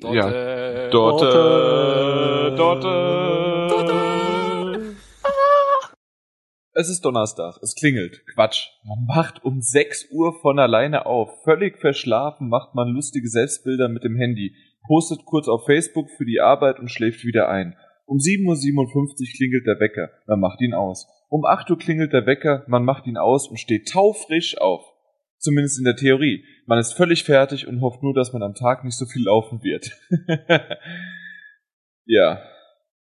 Dorte. Dorte. Dorte. Dorte. Es ist Donnerstag. Es klingelt. Quatsch. Man macht um 6 Uhr von alleine auf. Völlig verschlafen macht man lustige Selbstbilder mit dem Handy, postet kurz auf Facebook für die Arbeit und schläft wieder ein. Um 7.57 Uhr klingelt der Wecker. Man macht ihn aus. Um 8 Uhr klingelt der Wecker. Man macht ihn aus und steht taufrisch auf. Zumindest in der Theorie. Man ist völlig fertig und hofft nur, dass man am Tag nicht so viel laufen wird. ja.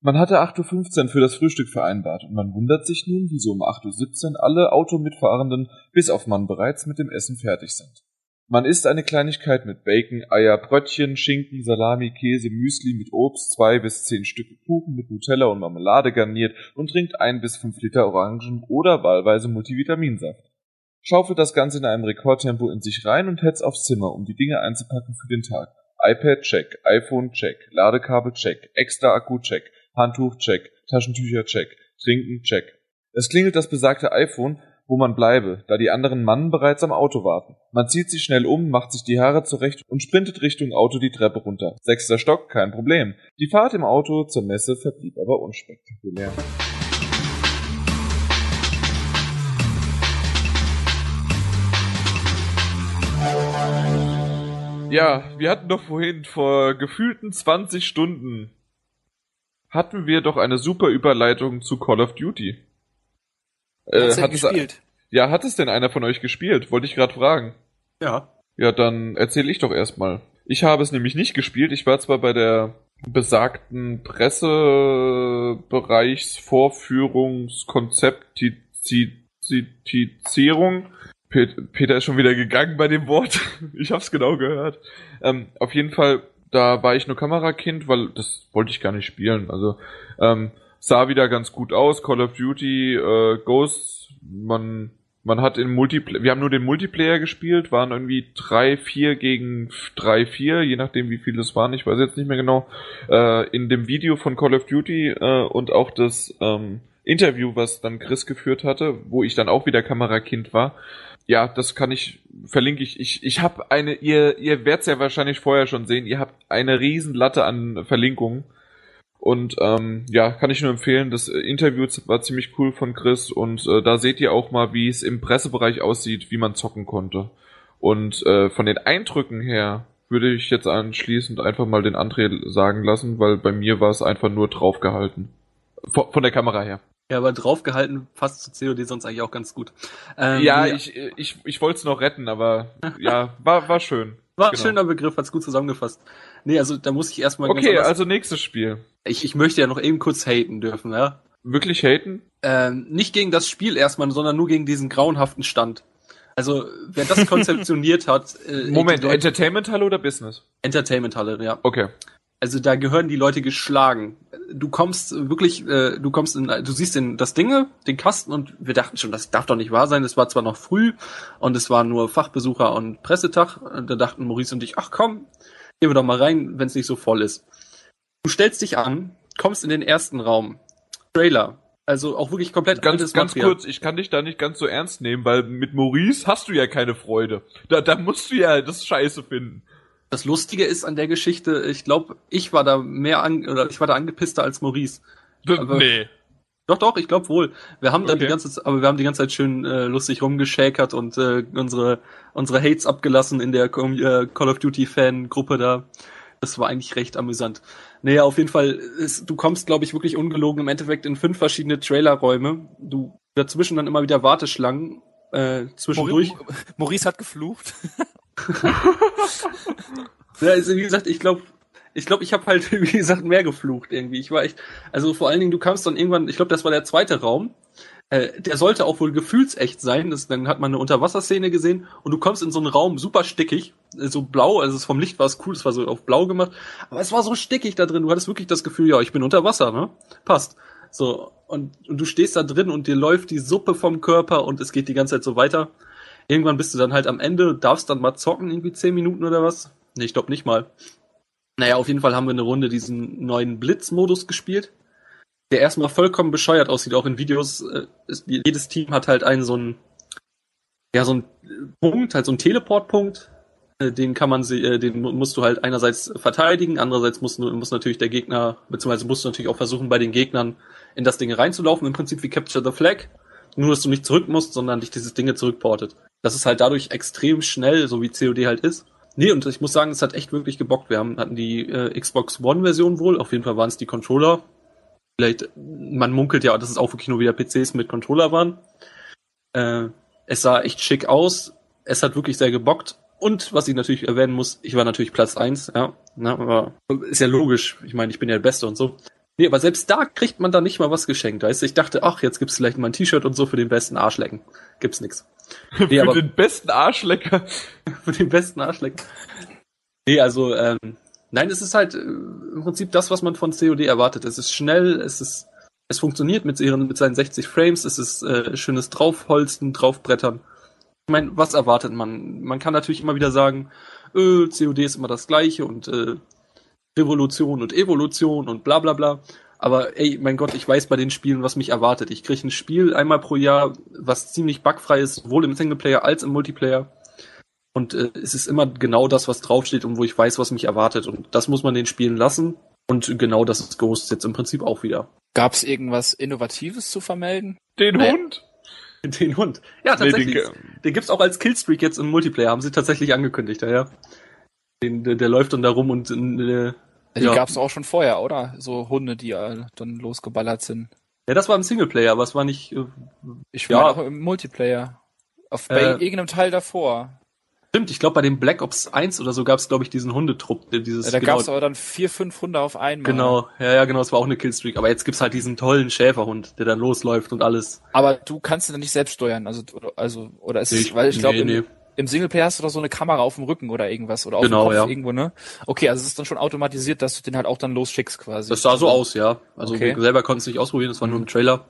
Man hatte 8.15 Uhr für das Frühstück vereinbart und man wundert sich nun, wieso um 8.17 Uhr alle Automitfahrenden bis auf Mann bereits mit dem Essen fertig sind. Man isst eine Kleinigkeit mit Bacon, Eier, Brötchen, Schinken, Salami, Käse, Müsli mit Obst, zwei bis zehn Stücke Kuchen mit Nutella und Marmelade garniert und trinkt ein bis fünf Liter Orangen- oder wahlweise Multivitaminsaft schaufelt das Ganze in einem Rekordtempo in sich rein und hetzt aufs Zimmer, um die Dinge einzupacken für den Tag. iPad check, iPhone check, Ladekabel check, extra Akku check, Handtuch check, Taschentücher check, Trinken check. Es klingelt das besagte iPhone, wo man bleibe, da die anderen Mannen bereits am Auto warten. Man zieht sich schnell um, macht sich die Haare zurecht und sprintet Richtung Auto die Treppe runter. Sechster Stock, kein Problem. Die Fahrt im Auto zur Messe verblieb aber unspektakulär. Ja, wir hatten doch vorhin vor gefühlten 20 Stunden hatten wir doch eine super Überleitung zu Call of Duty. Äh, hat es gespielt? Ja, hat es denn einer von euch gespielt? Wollte ich gerade fragen. Ja. Ja, dann erzähle ich doch erstmal. Ich habe es nämlich nicht gespielt. Ich war zwar bei der besagten Pressebereichsvorführungskonzeptizierung Peter ist schon wieder gegangen bei dem Wort. ich hab's genau gehört. Ähm, auf jeden Fall, da war ich nur Kamerakind, weil das wollte ich gar nicht spielen. Also ähm, sah wieder ganz gut aus. Call of Duty, äh, Ghosts, man man hat in Multiplayer, wir haben nur den Multiplayer gespielt, waren irgendwie 3-4 gegen 3-4, je nachdem wie viele es waren, ich weiß jetzt nicht mehr genau. Äh, in dem Video von Call of Duty äh, und auch das ähm, Interview, was dann Chris geführt hatte, wo ich dann auch wieder Kamerakind war, ja, das kann ich, verlinke ich. Ich, ich habe eine, ihr, ihr werdet ja wahrscheinlich vorher schon sehen, ihr habt eine riesen Latte an Verlinkungen. Und ähm, ja, kann ich nur empfehlen. Das Interview war ziemlich cool von Chris und äh, da seht ihr auch mal, wie es im Pressebereich aussieht, wie man zocken konnte. Und äh, von den Eindrücken her würde ich jetzt anschließend einfach mal den André sagen lassen, weil bei mir war es einfach nur draufgehalten. Von, von der Kamera her. Ja, aber draufgehalten passt zu COD sonst eigentlich auch ganz gut. Ähm, ja, ja, ich, ich, ich wollte es noch retten, aber ja, war, war schön. War ein genau. schöner Begriff, hat's gut zusammengefasst. Nee, also da muss ich erstmal. Okay, also nächstes Spiel. Ich, ich möchte ja noch eben kurz haten dürfen, ja. Wirklich haten? Ähm, nicht gegen das Spiel erstmal, sondern nur gegen diesen grauenhaften Stand. Also, wer das konzeptioniert hat. Äh, Moment, Entertainment-Halle oder Business? Entertainment-Halle, ja. Okay also da gehören die Leute geschlagen. Du kommst wirklich, äh, du kommst in, du siehst den, das Dinge, den Kasten und wir dachten schon, das darf doch nicht wahr sein. Es war zwar noch früh und es war nur Fachbesucher und Pressetag. Und da dachten Maurice und ich, ach komm, gehen wir doch mal rein, wenn es nicht so voll ist. Du stellst dich an, kommst in den ersten Raum. Trailer. Also auch wirklich komplett ganz, ganz Material. kurz, ich kann dich da nicht ganz so ernst nehmen, weil mit Maurice hast du ja keine Freude. Da, da musst du ja das Scheiße finden. Das Lustige ist an der Geschichte, ich glaube, ich war da mehr an, oder ich war da angepisster als Maurice. Aber, nee. Doch, doch, ich glaube wohl. Wir haben okay. dann die ganze aber wir haben die ganze Zeit schön äh, lustig rumgeschäkert und äh, unsere unsere Hates abgelassen in der äh, Call of Duty Fan Gruppe da. Das war eigentlich recht amüsant. Naja, auf jeden Fall, ist, du kommst, glaube ich, wirklich ungelogen im Endeffekt in fünf verschiedene Trailerräume. Du dazwischen dann immer wieder Warteschlangen äh, zwischendurch. Maurice hat geflucht. ja, also wie gesagt, ich glaube, ich glaube, ich habe halt, wie gesagt, mehr geflucht irgendwie. Ich war echt, also vor allen Dingen, du kamst dann irgendwann, ich glaube, das war der zweite Raum. Äh, der sollte auch wohl gefühlsecht sein. Das, dann hat man eine Unterwasserszene gesehen und du kommst in so einen Raum super stickig, äh, so blau, also vom Licht war es cool, es war so auf blau gemacht, aber es war so stickig da drin. Du hattest wirklich das Gefühl, ja, ich bin unter Wasser, ne? Passt. So und, und du stehst da drin und dir läuft die Suppe vom Körper und es geht die ganze Zeit so weiter. Irgendwann bist du dann halt am Ende, darfst dann mal zocken, irgendwie zehn Minuten oder was? Nee, ich glaube nicht mal. Naja, auf jeden Fall haben wir eine Runde diesen neuen Blitz-Modus gespielt, der erstmal vollkommen bescheuert aussieht, auch in Videos. Äh, ist, jedes Team hat halt einen so einen, ja, so einen Punkt, halt so einen Teleportpunkt, Äh, den kann man äh, den musst du halt einerseits verteidigen, andererseits muss, muss natürlich der Gegner, beziehungsweise musst du natürlich auch versuchen, bei den Gegnern in das Ding reinzulaufen, im Prinzip wie Capture the Flag. Nur, dass du nicht zurück musst, sondern dich dieses Dinge zurückportet. Das ist halt dadurch extrem schnell, so wie COD halt ist. Nee, und ich muss sagen, es hat echt wirklich gebockt. Wir haben, hatten die äh, Xbox One-Version wohl, auf jeden Fall waren es die Controller. Vielleicht, man munkelt ja, dass es auch wirklich nur wieder PCs mit Controller waren. Äh, es sah echt schick aus. Es hat wirklich sehr gebockt. Und was ich natürlich erwähnen muss, ich war natürlich Platz eins, ja. Na, aber ist ja logisch. Ich meine, ich bin ja der Beste und so. Nee, aber selbst da kriegt man dann nicht mal was geschenkt. Weißt du, ich dachte, ach, jetzt gibt's vielleicht mal ein T-Shirt und so für den besten Arschlecken. Gibt's nix. Nee, für aber, den besten Arschlecker. für den besten Arschlecken. Nee, also, ähm, nein, es ist halt äh, im Prinzip das, was man von COD erwartet. Es ist schnell, es ist, es funktioniert mit ihren, mit seinen 60 Frames, es ist äh, schönes Draufholzen, Draufbrettern. Ich meine, was erwartet man? Man kann natürlich immer wieder sagen, äh, COD ist immer das gleiche und äh, Revolution und Evolution und bla bla bla. Aber ey, mein Gott, ich weiß bei den Spielen, was mich erwartet. Ich kriege ein Spiel einmal pro Jahr, was ziemlich bugfrei ist, sowohl im Singleplayer als im Multiplayer. Und äh, es ist immer genau das, was draufsteht und wo ich weiß, was mich erwartet. Und das muss man den Spielen lassen. Und genau das ist Ghost jetzt im Prinzip auch wieder. Gab es irgendwas Innovatives zu vermelden? Den nee. Hund? Den Hund. Ja, tatsächlich. Nee, den, den gibt's auch als Killstreak jetzt im Multiplayer, haben sie tatsächlich angekündigt, ja. Den, der, der läuft dann da rum und äh, die ja. gab's auch schon vorher, oder? So Hunde, die äh, dann losgeballert sind. Ja, das war im Singleplayer, aber es war nicht. Äh, ich war ja. auch im Multiplayer. Auf bei äh, irgendeinem Teil davor. Stimmt, ich glaube bei dem Black Ops 1 oder so gab's glaube ich diesen Hundetrupp, dieses ja, da genau, gab's aber dann vier, fünf Hunde auf einmal. Genau, ja, ja, genau, es war auch eine Killstreak, aber jetzt gibt's halt diesen tollen Schäferhund, der dann losläuft und alles. Aber du kannst ihn dann nicht selbst steuern, also also oder ist es, weil ich glaube nee, nee. Im Singleplayer hast du doch so eine Kamera auf dem Rücken oder irgendwas oder auf genau, dem Kopf ja. irgendwo, ne? Okay, also es ist dann schon automatisiert, dass du den halt auch dann losschickst quasi. Das sah so aus, ja. Also okay. wir selber konnten es nicht ausprobieren, das war mhm. nur im Trailer.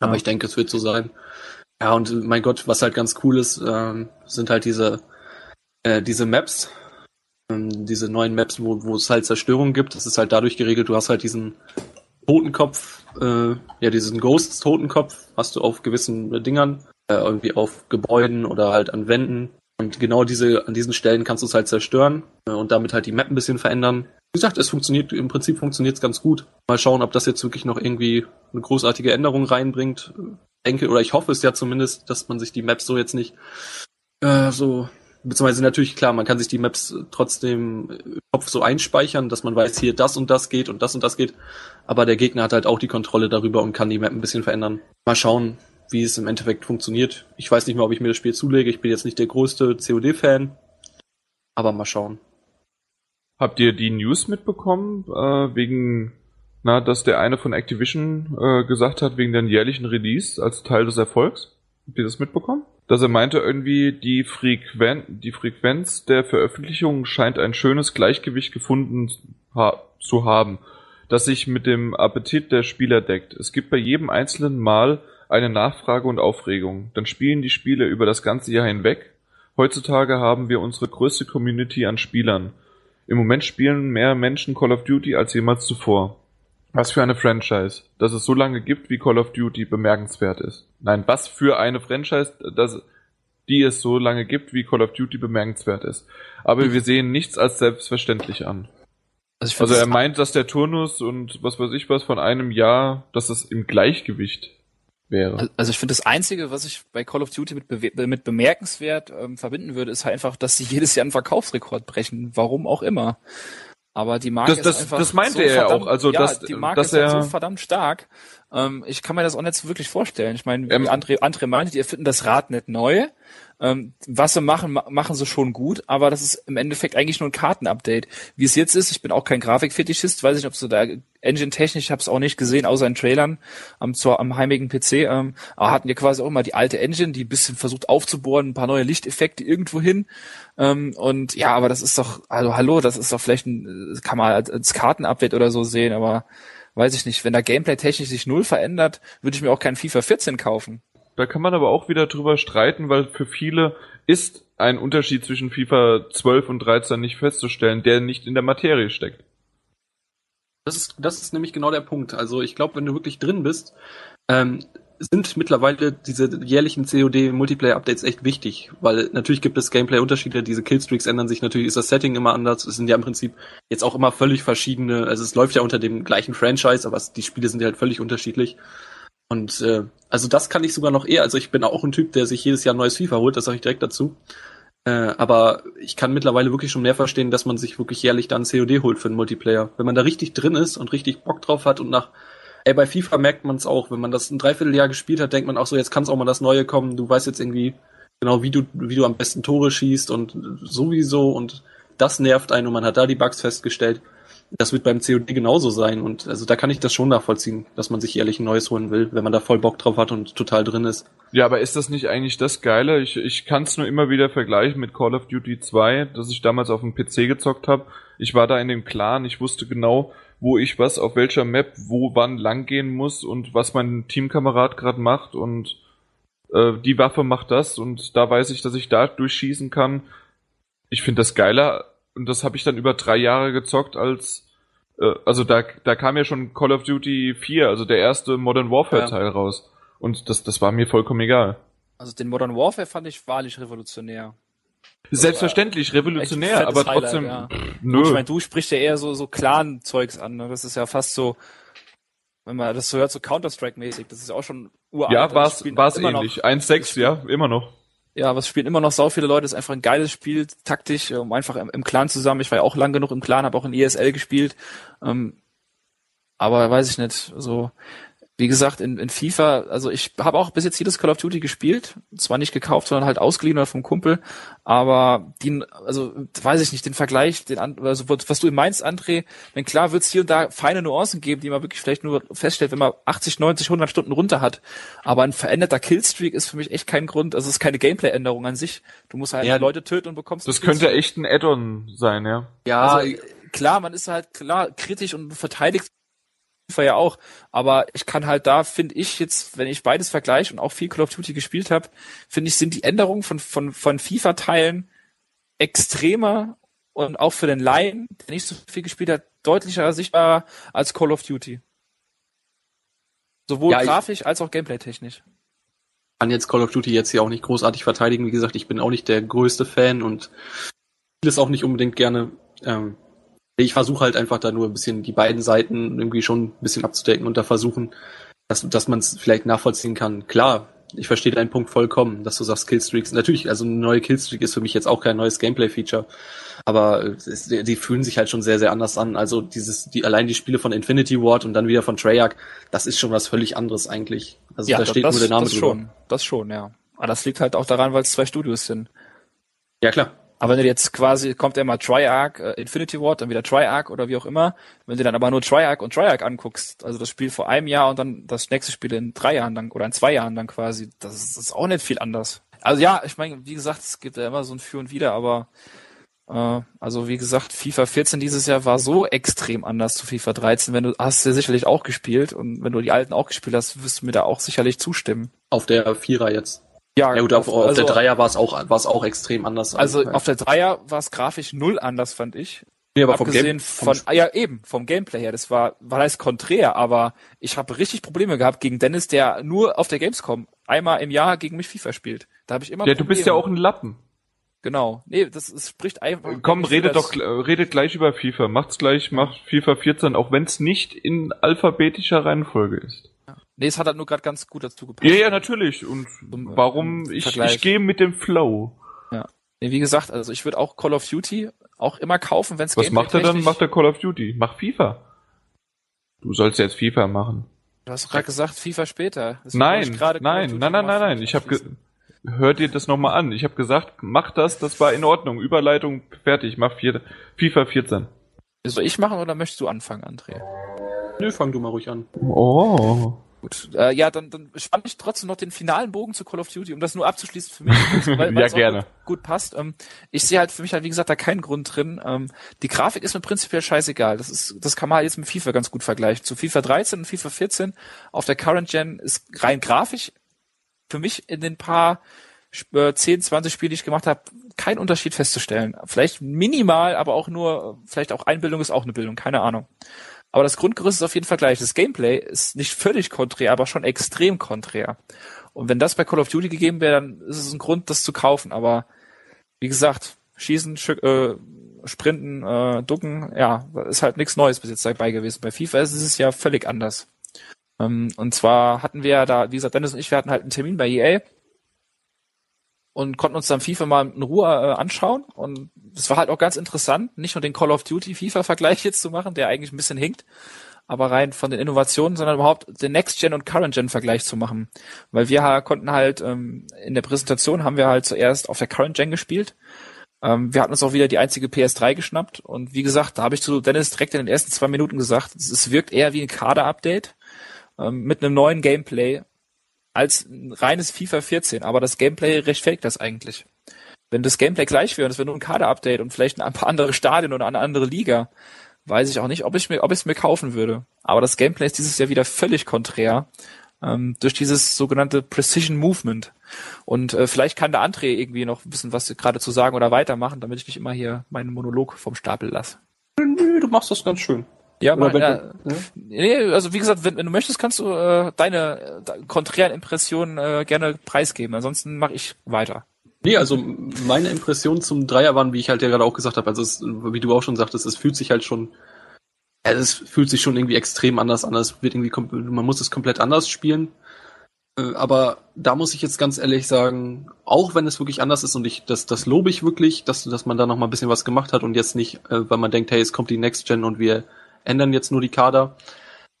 Aber ja. ich denke, es wird so sein. Ja, und mein Gott, was halt ganz cool ist, ähm, sind halt diese, äh, diese Maps, ähm, diese neuen Maps, wo, wo es halt Zerstörung gibt. Das ist halt dadurch geregelt, du hast halt diesen Totenkopf, äh, ja, diesen Ghosts-Totenkopf hast du auf gewissen Dingern äh, irgendwie auf Gebäuden oder halt an Wänden. Und genau diese, an diesen Stellen kannst du es halt zerstören äh, und damit halt die Map ein bisschen verändern. Wie gesagt, es funktioniert, im Prinzip funktioniert es ganz gut. Mal schauen, ob das jetzt wirklich noch irgendwie eine großartige Änderung reinbringt. Ich denke, oder ich hoffe es ja zumindest, dass man sich die Maps so jetzt nicht äh, so beziehungsweise natürlich klar, man kann sich die Maps trotzdem im Kopf so einspeichern, dass man weiß, hier das und das geht und das und das geht. Aber der Gegner hat halt auch die Kontrolle darüber und kann die Map ein bisschen verändern. Mal schauen, wie es im Endeffekt funktioniert. Ich weiß nicht mehr, ob ich mir das Spiel zulege. Ich bin jetzt nicht der größte COD-Fan. Aber mal schauen. Habt ihr die News mitbekommen, äh, wegen, na, dass der eine von Activision äh, gesagt hat, wegen den jährlichen Release als Teil des Erfolgs? Habt ihr das mitbekommen? Dass er meinte irgendwie, die, Frequen die Frequenz der Veröffentlichung scheint ein schönes Gleichgewicht gefunden ha zu haben, das sich mit dem Appetit der Spieler deckt. Es gibt bei jedem einzelnen Mal eine Nachfrage und Aufregung. Dann spielen die Spiele über das ganze Jahr hinweg. Heutzutage haben wir unsere größte Community an Spielern. Im Moment spielen mehr Menschen Call of Duty als jemals zuvor. Was für eine Franchise, dass es so lange gibt, wie Call of Duty bemerkenswert ist. Nein, was für eine Franchise, dass, die es so lange gibt, wie Call of Duty bemerkenswert ist. Aber wir sehen nichts als selbstverständlich an. Also, also er meint, dass der Turnus und was weiß ich was von einem Jahr, dass es im Gleichgewicht wäre. Also ich finde, das Einzige, was ich bei Call of Duty mit, be mit bemerkenswert ähm, verbinden würde, ist halt einfach, dass sie jedes Jahr einen Verkaufsrekord brechen. Warum auch immer. Aber die Marke das, das, ist einfach das meinte so er ja auch. Also ja, dass, die Marke dass ist halt er so verdammt stark. Ähm, ich kann mir das auch nicht so wirklich vorstellen. Ich meine, ähm, André, André meinte, ihr finden das Rad nicht neu. Ähm, was sie machen, machen sie schon gut, aber das ist im Endeffekt eigentlich nur ein Kartenupdate. Wie es jetzt ist, ich bin auch kein Grafikfetischist, weiß nicht, ob sie da engine-technisch, ich habe es auch nicht gesehen, außer in Trailern am, zwar am heimigen PC, ähm, aber hatten wir quasi auch immer die alte Engine, die ein bisschen versucht aufzubohren, ein paar neue Lichteffekte irgendwo hin. Ähm, und ja, aber das ist doch, also hallo, das ist doch vielleicht ein, kann man als, Kartenupdate oder so sehen, aber weiß ich nicht, wenn da Gameplay technisch sich null verändert, würde ich mir auch kein FIFA 14 kaufen. Da kann man aber auch wieder drüber streiten, weil für viele ist ein Unterschied zwischen FIFA 12 und 13 nicht festzustellen, der nicht in der Materie steckt. Das ist, das ist nämlich genau der Punkt. Also ich glaube, wenn du wirklich drin bist, ähm, sind mittlerweile diese jährlichen COD-Multiplayer-Updates echt wichtig, weil natürlich gibt es Gameplay-Unterschiede, diese Killstreaks ändern sich, natürlich ist das Setting immer anders, es sind ja im Prinzip jetzt auch immer völlig verschiedene, also es läuft ja unter dem gleichen Franchise, aber die Spiele sind ja halt völlig unterschiedlich. Und äh, also das kann ich sogar noch eher, also ich bin auch ein Typ, der sich jedes Jahr ein neues FIFA holt, das sage ich direkt dazu. Äh, aber ich kann mittlerweile wirklich schon mehr verstehen, dass man sich wirklich jährlich dann COD holt für einen Multiplayer. Wenn man da richtig drin ist und richtig Bock drauf hat und nach Ey, bei FIFA merkt man es auch, wenn man das ein Dreivierteljahr gespielt hat, denkt man auch so, jetzt kann es auch mal das Neue kommen. Du weißt jetzt irgendwie genau, wie du, wie du am besten Tore schießt und sowieso und das nervt einen und man hat da die Bugs festgestellt. Das wird beim COD genauso sein und also da kann ich das schon nachvollziehen, dass man sich ehrlich ein neues holen will, wenn man da voll Bock drauf hat und total drin ist. Ja, aber ist das nicht eigentlich das Geile? Ich, ich kann es nur immer wieder vergleichen mit Call of Duty 2, das ich damals auf dem PC gezockt habe. Ich war da in dem Clan, ich wusste genau, wo ich was auf welcher Map wo wann lang gehen muss und was mein Teamkamerad gerade macht und äh, die Waffe macht das und da weiß ich, dass ich da durchschießen kann. Ich finde das geiler und das habe ich dann über drei Jahre gezockt als äh, also da, da kam ja schon Call of Duty 4, also der erste Modern Warfare Teil ja. raus und das, das war mir vollkommen egal. Also den Modern Warfare fand ich wahrlich revolutionär. Selbstverständlich, revolutionär, aber trotzdem. Highlight, ja. Nö. ich meine, du sprichst ja eher so, so Clan-Zeugs an. Ne? Das ist ja fast so, wenn man das so hört, so Counter-Strike-mäßig. Das ist ja auch schon uralt. Ja, war's, war's ähnlich. 1.6, ja, immer noch. Ja, was spielen immer noch sau viele Leute. Ist einfach ein geiles Spiel, taktisch, um einfach im, im Clan zusammen. Ich war ja auch lang genug im Clan, habe auch in ESL gespielt. Ähm, aber weiß ich nicht, so wie gesagt, in, in FIFA, also ich habe auch bis jetzt jedes Call of Duty gespielt, zwar nicht gekauft, sondern halt ausgeliehen oder vom Kumpel, aber die, also weiß ich nicht, den Vergleich, den also was du meinst, André, wenn klar wird es hier und da feine Nuancen geben, die man wirklich vielleicht nur feststellt, wenn man 80, 90, 100 Stunden runter hat, aber ein veränderter Killstreak ist für mich echt kein Grund, also es ist keine Gameplay-Änderung an sich. Du musst halt ja, Leute töten und bekommst. Das könnte echt ein Add-on sein, ja. Ja, also, klar, man ist halt klar kritisch und verteidigt ja auch. Aber ich kann halt da, finde ich jetzt, wenn ich beides vergleiche und auch viel Call of Duty gespielt habe, finde ich, sind die Änderungen von, von, von FIFA-Teilen extremer und auch für den Laien, der nicht so viel gespielt hat, deutlicher sichtbarer als Call of Duty. Sowohl ja, grafisch als auch gameplay-technisch. Kann jetzt Call of Duty jetzt hier auch nicht großartig verteidigen. Wie gesagt, ich bin auch nicht der größte Fan und will es auch nicht unbedingt gerne. Ähm, ich versuche halt einfach da nur ein bisschen die beiden Seiten irgendwie schon ein bisschen abzudecken und da versuchen, dass, dass man es vielleicht nachvollziehen kann. Klar, ich verstehe deinen Punkt vollkommen, dass du sagst Killstreaks. Natürlich, also eine neue Killstreak ist für mich jetzt auch kein neues Gameplay-Feature, aber es, die fühlen sich halt schon sehr, sehr anders an. Also dieses, die allein die Spiele von Infinity Ward und dann wieder von Treyarch, das ist schon was völlig anderes eigentlich. Also ja, da steht das, nur der Name das drüber. Schon, das schon, ja. Aber das liegt halt auch daran, weil es zwei Studios sind. Ja klar. Aber wenn du jetzt quasi, kommt ja mal Triarch, äh, Infinity Ward, dann wieder Triarch oder wie auch immer, wenn du dann aber nur Triarch und Triarch anguckst, also das Spiel vor einem Jahr und dann das nächste Spiel in drei Jahren dann oder in zwei Jahren dann quasi, das ist, das ist auch nicht viel anders. Also ja, ich meine, wie gesagt, es gibt ja immer so ein Für und Wider, aber äh, also wie gesagt, FIFA 14 dieses Jahr war so extrem anders zu FIFA 13. Wenn du hast ja sicherlich auch gespielt und wenn du die alten auch gespielt hast, wirst du mir da auch sicherlich zustimmen. Auf der Vierer jetzt. Ja, ja gut, auf, auf also, der Dreier war es auch, war es auch extrem anders. Also ja. auf der Dreier war es grafisch null anders, fand ich. Nee, aber Abgesehen vom, Game, vom ah, ja eben vom Gameplay her, das war war das konträr, aber ich habe richtig Probleme gehabt gegen Dennis, der nur auf der Gamescom einmal im Jahr gegen mich FIFA spielt. Da habe ich immer Ja, Probleme. du bist ja auch ein Lappen. Genau. Nee, das, das spricht einfach. Komm, redet doch, redet gleich über FIFA. Macht's gleich, macht FIFA 14, auch wenn es nicht in alphabetischer Reihenfolge ist. Nee, es hat halt nur gerade ganz gut dazu gepasst. Ja, ja, natürlich. Und Zum, warum? ich, ich gehe mit dem Flow. Ja. Nee, wie gesagt, also ich würde auch Call of Duty auch immer kaufen, wenn es Was macht er dann? Macht er Call of Duty? Mach FIFA. Du sollst jetzt FIFA machen. Du hast gerade gesagt, FIFA später. Das nein, nein, nein, nein, nein, nein, Ich habe hört dir das nochmal an. Ich habe gesagt, mach das, das war in Ordnung. Überleitung fertig, mach vier, FIFA 14. Soll ich machen oder möchtest du anfangen, André? Nö, fang du mal ruhig an. Oh. Gut, äh, ja, dann, dann spann ich trotzdem noch den finalen Bogen zu Call of Duty, um das nur abzuschließen für mich, weil, weil ja, gerne. Gut, gut, passt. Ähm, ich sehe halt für mich halt, wie gesagt, da keinen Grund drin. Ähm, die Grafik ist mir prinzipiell scheißegal. Das ist, das kann man halt jetzt mit FIFA ganz gut vergleichen. Zu FIFA 13 und FIFA 14 auf der Current Gen ist rein grafisch für mich in den paar äh, 10, 20 Spiele, die ich gemacht habe, kein Unterschied festzustellen. Vielleicht minimal, aber auch nur, vielleicht auch Einbildung ist auch eine Bildung, keine Ahnung. Aber das Grundgerüst ist auf jeden Fall gleich. Das Gameplay ist nicht völlig konträr, aber schon extrem konträr. Und wenn das bei Call of Duty gegeben wäre, dann ist es ein Grund, das zu kaufen. Aber wie gesagt, schießen, äh, sprinten, äh, ducken, ja, ist halt nichts Neues bis jetzt dabei gewesen. Bei FIFA ist es ja völlig anders. Ähm, und zwar hatten wir da, wie gesagt, Dennis und ich, wir hatten halt einen Termin bei EA und konnten uns dann FIFA mal in Ruhe äh, anschauen. Und es war halt auch ganz interessant, nicht nur den Call of Duty FIFA-Vergleich jetzt zu machen, der eigentlich ein bisschen hinkt, aber rein von den Innovationen, sondern überhaupt den Next-Gen und Current-Gen-Vergleich zu machen. Weil wir konnten halt, ähm, in der Präsentation haben wir halt zuerst auf der Current-Gen gespielt. Ähm, wir hatten uns auch wieder die einzige PS3 geschnappt und wie gesagt, da habe ich zu Dennis direkt in den ersten zwei Minuten gesagt, es wirkt eher wie ein Kader-Update ähm, mit einem neuen Gameplay als ein reines FIFA 14, aber das Gameplay rechtfertigt das eigentlich. Wenn das Gameplay gleich wäre und es wäre nur ein Kader-Update und vielleicht ein paar andere Stadien oder eine andere Liga, weiß ich auch nicht, ob ich mir, ob ich es mir kaufen würde. Aber das Gameplay ist dieses Jahr wieder völlig konträr ähm, durch dieses sogenannte Precision Movement. Und äh, vielleicht kann der André irgendwie noch ein bisschen was gerade zu sagen oder weitermachen, damit ich nicht immer hier meinen Monolog vom Stapel lasse. Nö, du machst das ganz schön. Ja, aber wenn, ja, nee, also wie gesagt, wenn, wenn du möchtest, kannst du äh, deine äh, konträren Impressionen äh, gerne preisgeben. Ansonsten mache ich weiter. Nee, also meine Impressionen zum Dreier waren, wie ich halt ja gerade auch gesagt habe, also es, wie du auch schon sagtest, es fühlt sich halt schon, ja, es fühlt sich schon irgendwie extrem anders an. Es wird irgendwie, man muss es komplett anders spielen. Äh, aber da muss ich jetzt ganz ehrlich sagen, auch wenn es wirklich anders ist und ich, das, das lobe ich wirklich, dass, dass man da noch mal ein bisschen was gemacht hat und jetzt nicht, äh, weil man denkt, hey, es kommt die Next Gen und wir ändern jetzt nur die Kader.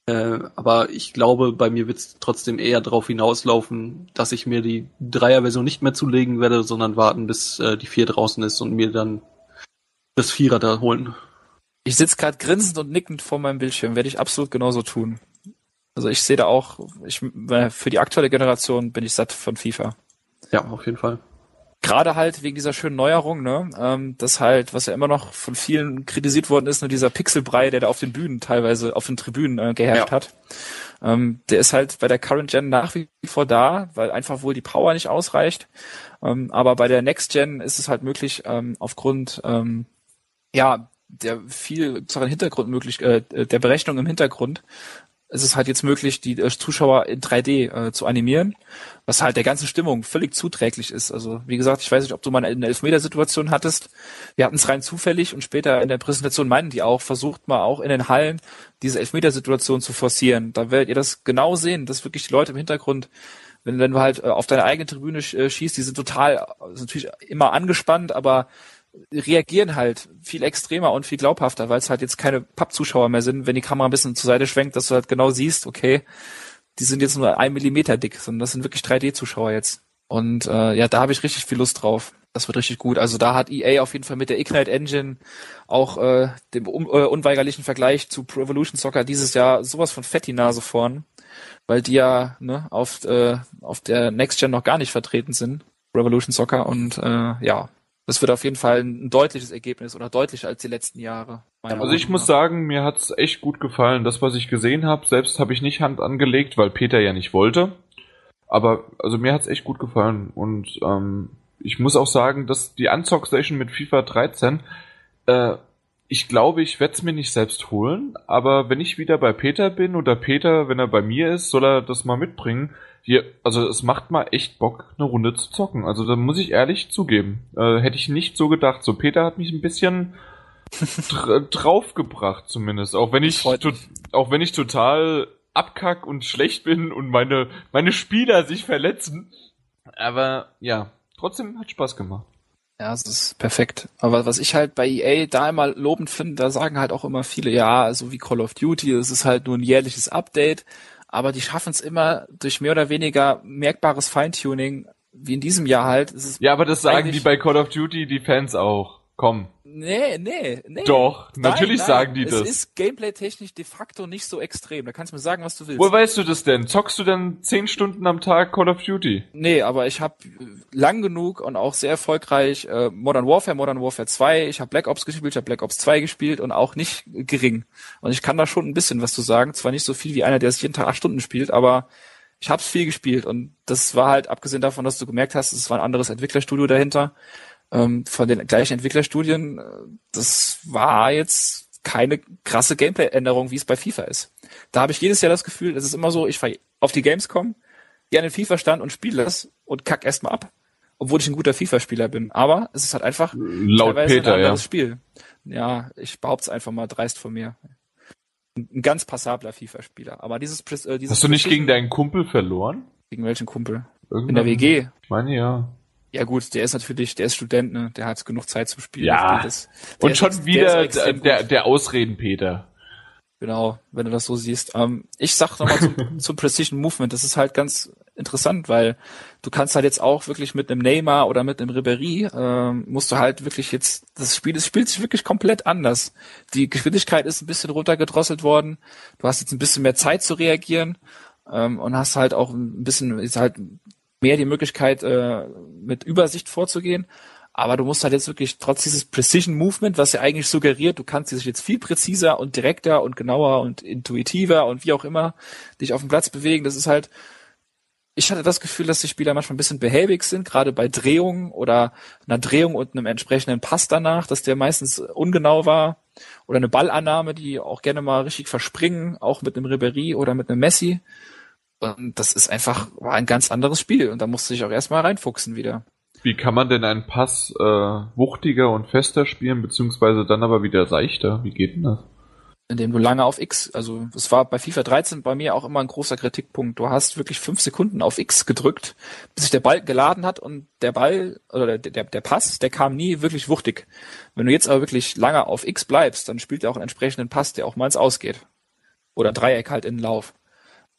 Äh, aber ich glaube, bei mir wird es trotzdem eher darauf hinauslaufen, dass ich mir die Dreier-Version nicht mehr zulegen werde, sondern warten, bis äh, die vier draußen ist und mir dann das Vierer da holen. Ich sitze gerade grinsend und nickend vor meinem Bildschirm, werde ich absolut genauso tun. Also ich sehe da auch, ich, äh, für die aktuelle Generation bin ich satt von FIFA. Ja, auf jeden Fall. Gerade halt wegen dieser schönen Neuerung, ne, ähm, das halt, was ja immer noch von vielen kritisiert worden ist, nur dieser Pixelbrei, der da auf den Bühnen teilweise, auf den Tribünen äh, geherrscht ja. hat. Ähm, der ist halt bei der Current Gen nach wie vor da, weil einfach wohl die Power nicht ausreicht. Ähm, aber bei der Next Gen ist es halt möglich, ähm, aufgrund ähm, ja der viel Hintergrund möglich, äh, der Berechnung im Hintergrund, es ist halt jetzt möglich, die äh, Zuschauer in 3D äh, zu animieren, was halt der ganzen Stimmung völlig zuträglich ist. Also wie gesagt, ich weiß nicht, ob du mal eine Elfmeter-Situation hattest. Wir hatten es rein zufällig und später in der Präsentation meinten die auch, versucht mal auch in den Hallen diese Elfmeter-Situation zu forcieren. Da werdet ihr das genau sehen, dass wirklich die Leute im Hintergrund wenn, wenn du halt äh, auf deine eigene Tribüne äh, schießt, die sind total, sind natürlich immer angespannt, aber reagieren halt viel extremer und viel glaubhafter, weil es halt jetzt keine Pappzuschauer mehr sind, wenn die Kamera ein bisschen zur Seite schwenkt, dass du halt genau siehst, okay, die sind jetzt nur ein Millimeter dick, sondern das sind wirklich 3D-Zuschauer jetzt. Und äh, ja, da habe ich richtig viel Lust drauf. Das wird richtig gut. Also da hat EA auf jeden Fall mit der Ignite Engine auch äh, dem un äh, unweigerlichen Vergleich zu Pro Evolution Soccer dieses Jahr sowas von fett die Nase vorn, weil die ja ne, auf, äh, auf der Next Gen noch gar nicht vertreten sind. Revolution Soccer und äh, ja, das wird auf jeden Fall ein deutliches Ergebnis oder deutlicher als die letzten Jahre. Also ich muss sagen, mir hat's echt gut gefallen. Das, was ich gesehen habe, selbst habe ich nicht Hand angelegt, weil Peter ja nicht wollte. Aber also mir hat's echt gut gefallen. Und ähm, ich muss auch sagen, dass die Unzock-Station mit FIFA 13, äh, ich glaube, ich werde es mir nicht selbst holen, aber wenn ich wieder bei Peter bin oder Peter, wenn er bei mir ist, soll er das mal mitbringen. Hier, also es macht mal echt Bock, eine Runde zu zocken. Also da muss ich ehrlich zugeben. Äh, hätte ich nicht so gedacht. So, Peter hat mich ein bisschen draufgebracht, zumindest. Auch wenn ich, auch wenn ich total abkack und schlecht bin und meine, meine Spieler sich verletzen. Aber ja, trotzdem hat Spaß gemacht. Ja, es ist perfekt. Aber was ich halt bei EA da immer lobend finde, da sagen halt auch immer viele, ja, so wie Call of Duty, es ist halt nur ein jährliches Update aber die schaffen es immer durch mehr oder weniger merkbares Feintuning, wie in diesem Jahr halt. ja, aber das sagen die bei Call of Duty die Fans auch. Komm. Nee, nee, nee. Doch, nein, natürlich nein, sagen die es das. Es ist gameplay-technisch de facto nicht so extrem. Da kannst du mir sagen, was du willst. Wo weißt du das denn? Zockst du denn zehn Stunden am Tag Call of Duty? Nee, aber ich habe lang genug und auch sehr erfolgreich äh, Modern Warfare, Modern Warfare 2, ich habe Black Ops gespielt, ich habe Black Ops 2 gespielt und auch nicht gering. Und ich kann da schon ein bisschen was zu sagen. Zwar nicht so viel wie einer, der es jeden Tag acht Stunden spielt, aber ich habe viel gespielt und das war halt, abgesehen davon, dass du gemerkt hast, es war ein anderes Entwicklerstudio dahinter, ähm, von den gleichen Entwicklerstudien. Äh, das war jetzt keine krasse Gameplay-Änderung, wie es bei FIFA ist. Da habe ich jedes Jahr das Gefühl, es ist immer so, ich fahre auf die Gamescom, gehe an den FIFA-Stand und spiele das und kack erstmal ab. Obwohl ich ein guter FIFA-Spieler bin. Aber es ist halt einfach Laut Peter, ein anderes ja. Spiel. Ja, ich behaupte es einfach mal dreist von mir. Ein ganz passabler FIFA-Spieler. Aber dieses, äh, dieses Hast du nicht gegen deinen Kumpel verloren? gegen welchen Kumpel? In Irgendwann? der WG. Ich meine ja. Ja gut, der ist natürlich, der ist Student, ne? Der hat genug Zeit zum Spielen. Ja. Das, der Und schon der wieder ist extrem der, gut. der Ausreden, Peter. Genau, wenn du das so siehst. Ähm, ich sag nochmal zum, zum Precision Movement, das ist halt ganz interessant, weil du kannst halt jetzt auch wirklich mit einem Neymar oder mit einem Ribéry, ähm, musst du halt wirklich jetzt, das Spiel, das spielt sich wirklich komplett anders. Die Geschwindigkeit ist ein bisschen runtergedrosselt worden. Du hast jetzt ein bisschen mehr Zeit zu reagieren ähm, und hast halt auch ein bisschen, ist halt mehr die Möglichkeit, äh, mit Übersicht vorzugehen. Aber du musst halt jetzt wirklich trotz dieses Precision Movement, was ja eigentlich suggeriert, du kannst dich jetzt viel präziser und direkter und genauer und intuitiver und wie auch immer dich auf dem Platz bewegen. Das ist halt, ich hatte das Gefühl, dass die Spieler manchmal ein bisschen behäbig sind, gerade bei Drehungen oder einer Drehung und einem entsprechenden Pass danach, dass der meistens ungenau war. Oder eine Ballannahme, die auch gerne mal richtig verspringen, auch mit einem Ribéry oder mit einem Messi. Und das ist einfach, war ein ganz anderes Spiel. Und da musste ich auch erstmal reinfuchsen wieder. Wie kann man denn einen Pass äh, wuchtiger und fester spielen, beziehungsweise dann aber wieder seichter? Wie geht denn das? indem du lange auf X, also es war bei FIFA 13 bei mir auch immer ein großer Kritikpunkt. Du hast wirklich fünf Sekunden auf X gedrückt, bis sich der Ball geladen hat und der Ball oder der, der, der Pass, der kam nie wirklich wuchtig. Wenn du jetzt aber wirklich lange auf X bleibst, dann spielt er auch einen entsprechenden Pass, der auch mal ins Ausgeht. Oder Dreieck halt in den Lauf.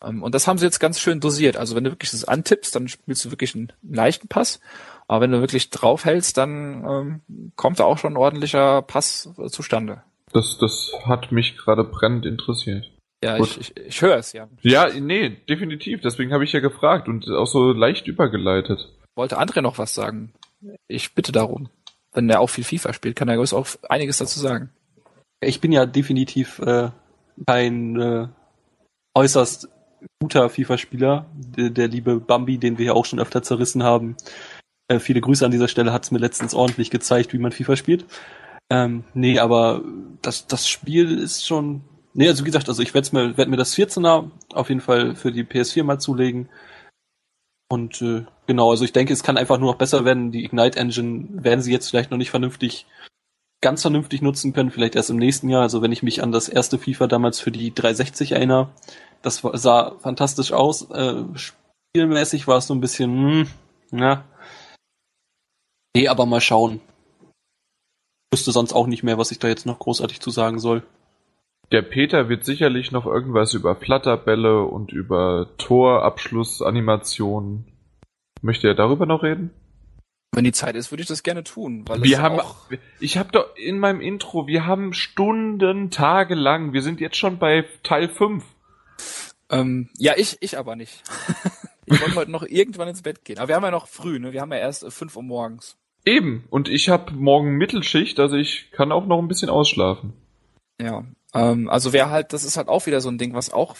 Ähm, Und das haben sie jetzt ganz schön dosiert. Also wenn du wirklich das antippst, dann spielst du wirklich einen leichten Pass. Aber wenn du wirklich draufhältst, dann ähm, kommt da auch schon ein ordentlicher Pass zustande. Das, das hat mich gerade brennend interessiert. Ja, Gut. ich, ich, ich höre es ja. Ja, nee, definitiv. Deswegen habe ich ja gefragt und auch so leicht übergeleitet. Wollte André noch was sagen? Ich bitte darum. Wenn er auch viel FIFA spielt, kann er gewiss auch einiges dazu sagen. Ich bin ja definitiv äh, kein äh, äußerst guter FIFA-Spieler. Der, der liebe Bambi, den wir ja auch schon öfter zerrissen haben. Äh, viele Grüße an dieser Stelle, hat es mir letztens ordentlich gezeigt, wie man FIFA spielt. Ähm, nee, aber das, das Spiel ist schon. Nee, also wie gesagt, also ich werde mir, werd mir das 14er auf jeden Fall für die PS4 mal zulegen. Und äh, genau, also ich denke, es kann einfach nur noch besser werden. Die Ignite Engine werden sie jetzt vielleicht noch nicht vernünftig ganz vernünftig nutzen können, vielleicht erst im nächsten Jahr. Also wenn ich mich an das erste FIFA damals für die 360 erinnere, das sah fantastisch aus. Äh, spielmäßig war es so ein bisschen, hm, ja. Nee, aber mal schauen. Wüsste sonst auch nicht mehr, was ich da jetzt noch großartig zu sagen soll. Der Peter wird sicherlich noch irgendwas über Flatterbälle und über Torabschlussanimationen. Möchte er darüber noch reden? Wenn die Zeit ist, würde ich das gerne tun. Weil Wir haben, auch, ich habe doch in meinem Intro, wir haben Stunden, Tage lang, wir sind jetzt schon bei Teil 5. ähm, ja, ich, ich aber nicht. ich wollte heute noch irgendwann ins Bett gehen. Aber wir haben ja noch früh, ne? Wir haben ja erst äh, 5 Uhr morgens. Eben, und ich habe morgen Mittelschicht, also ich kann auch noch ein bisschen ausschlafen. Ja. Ähm, also wer halt, das ist halt auch wieder so ein Ding, was auch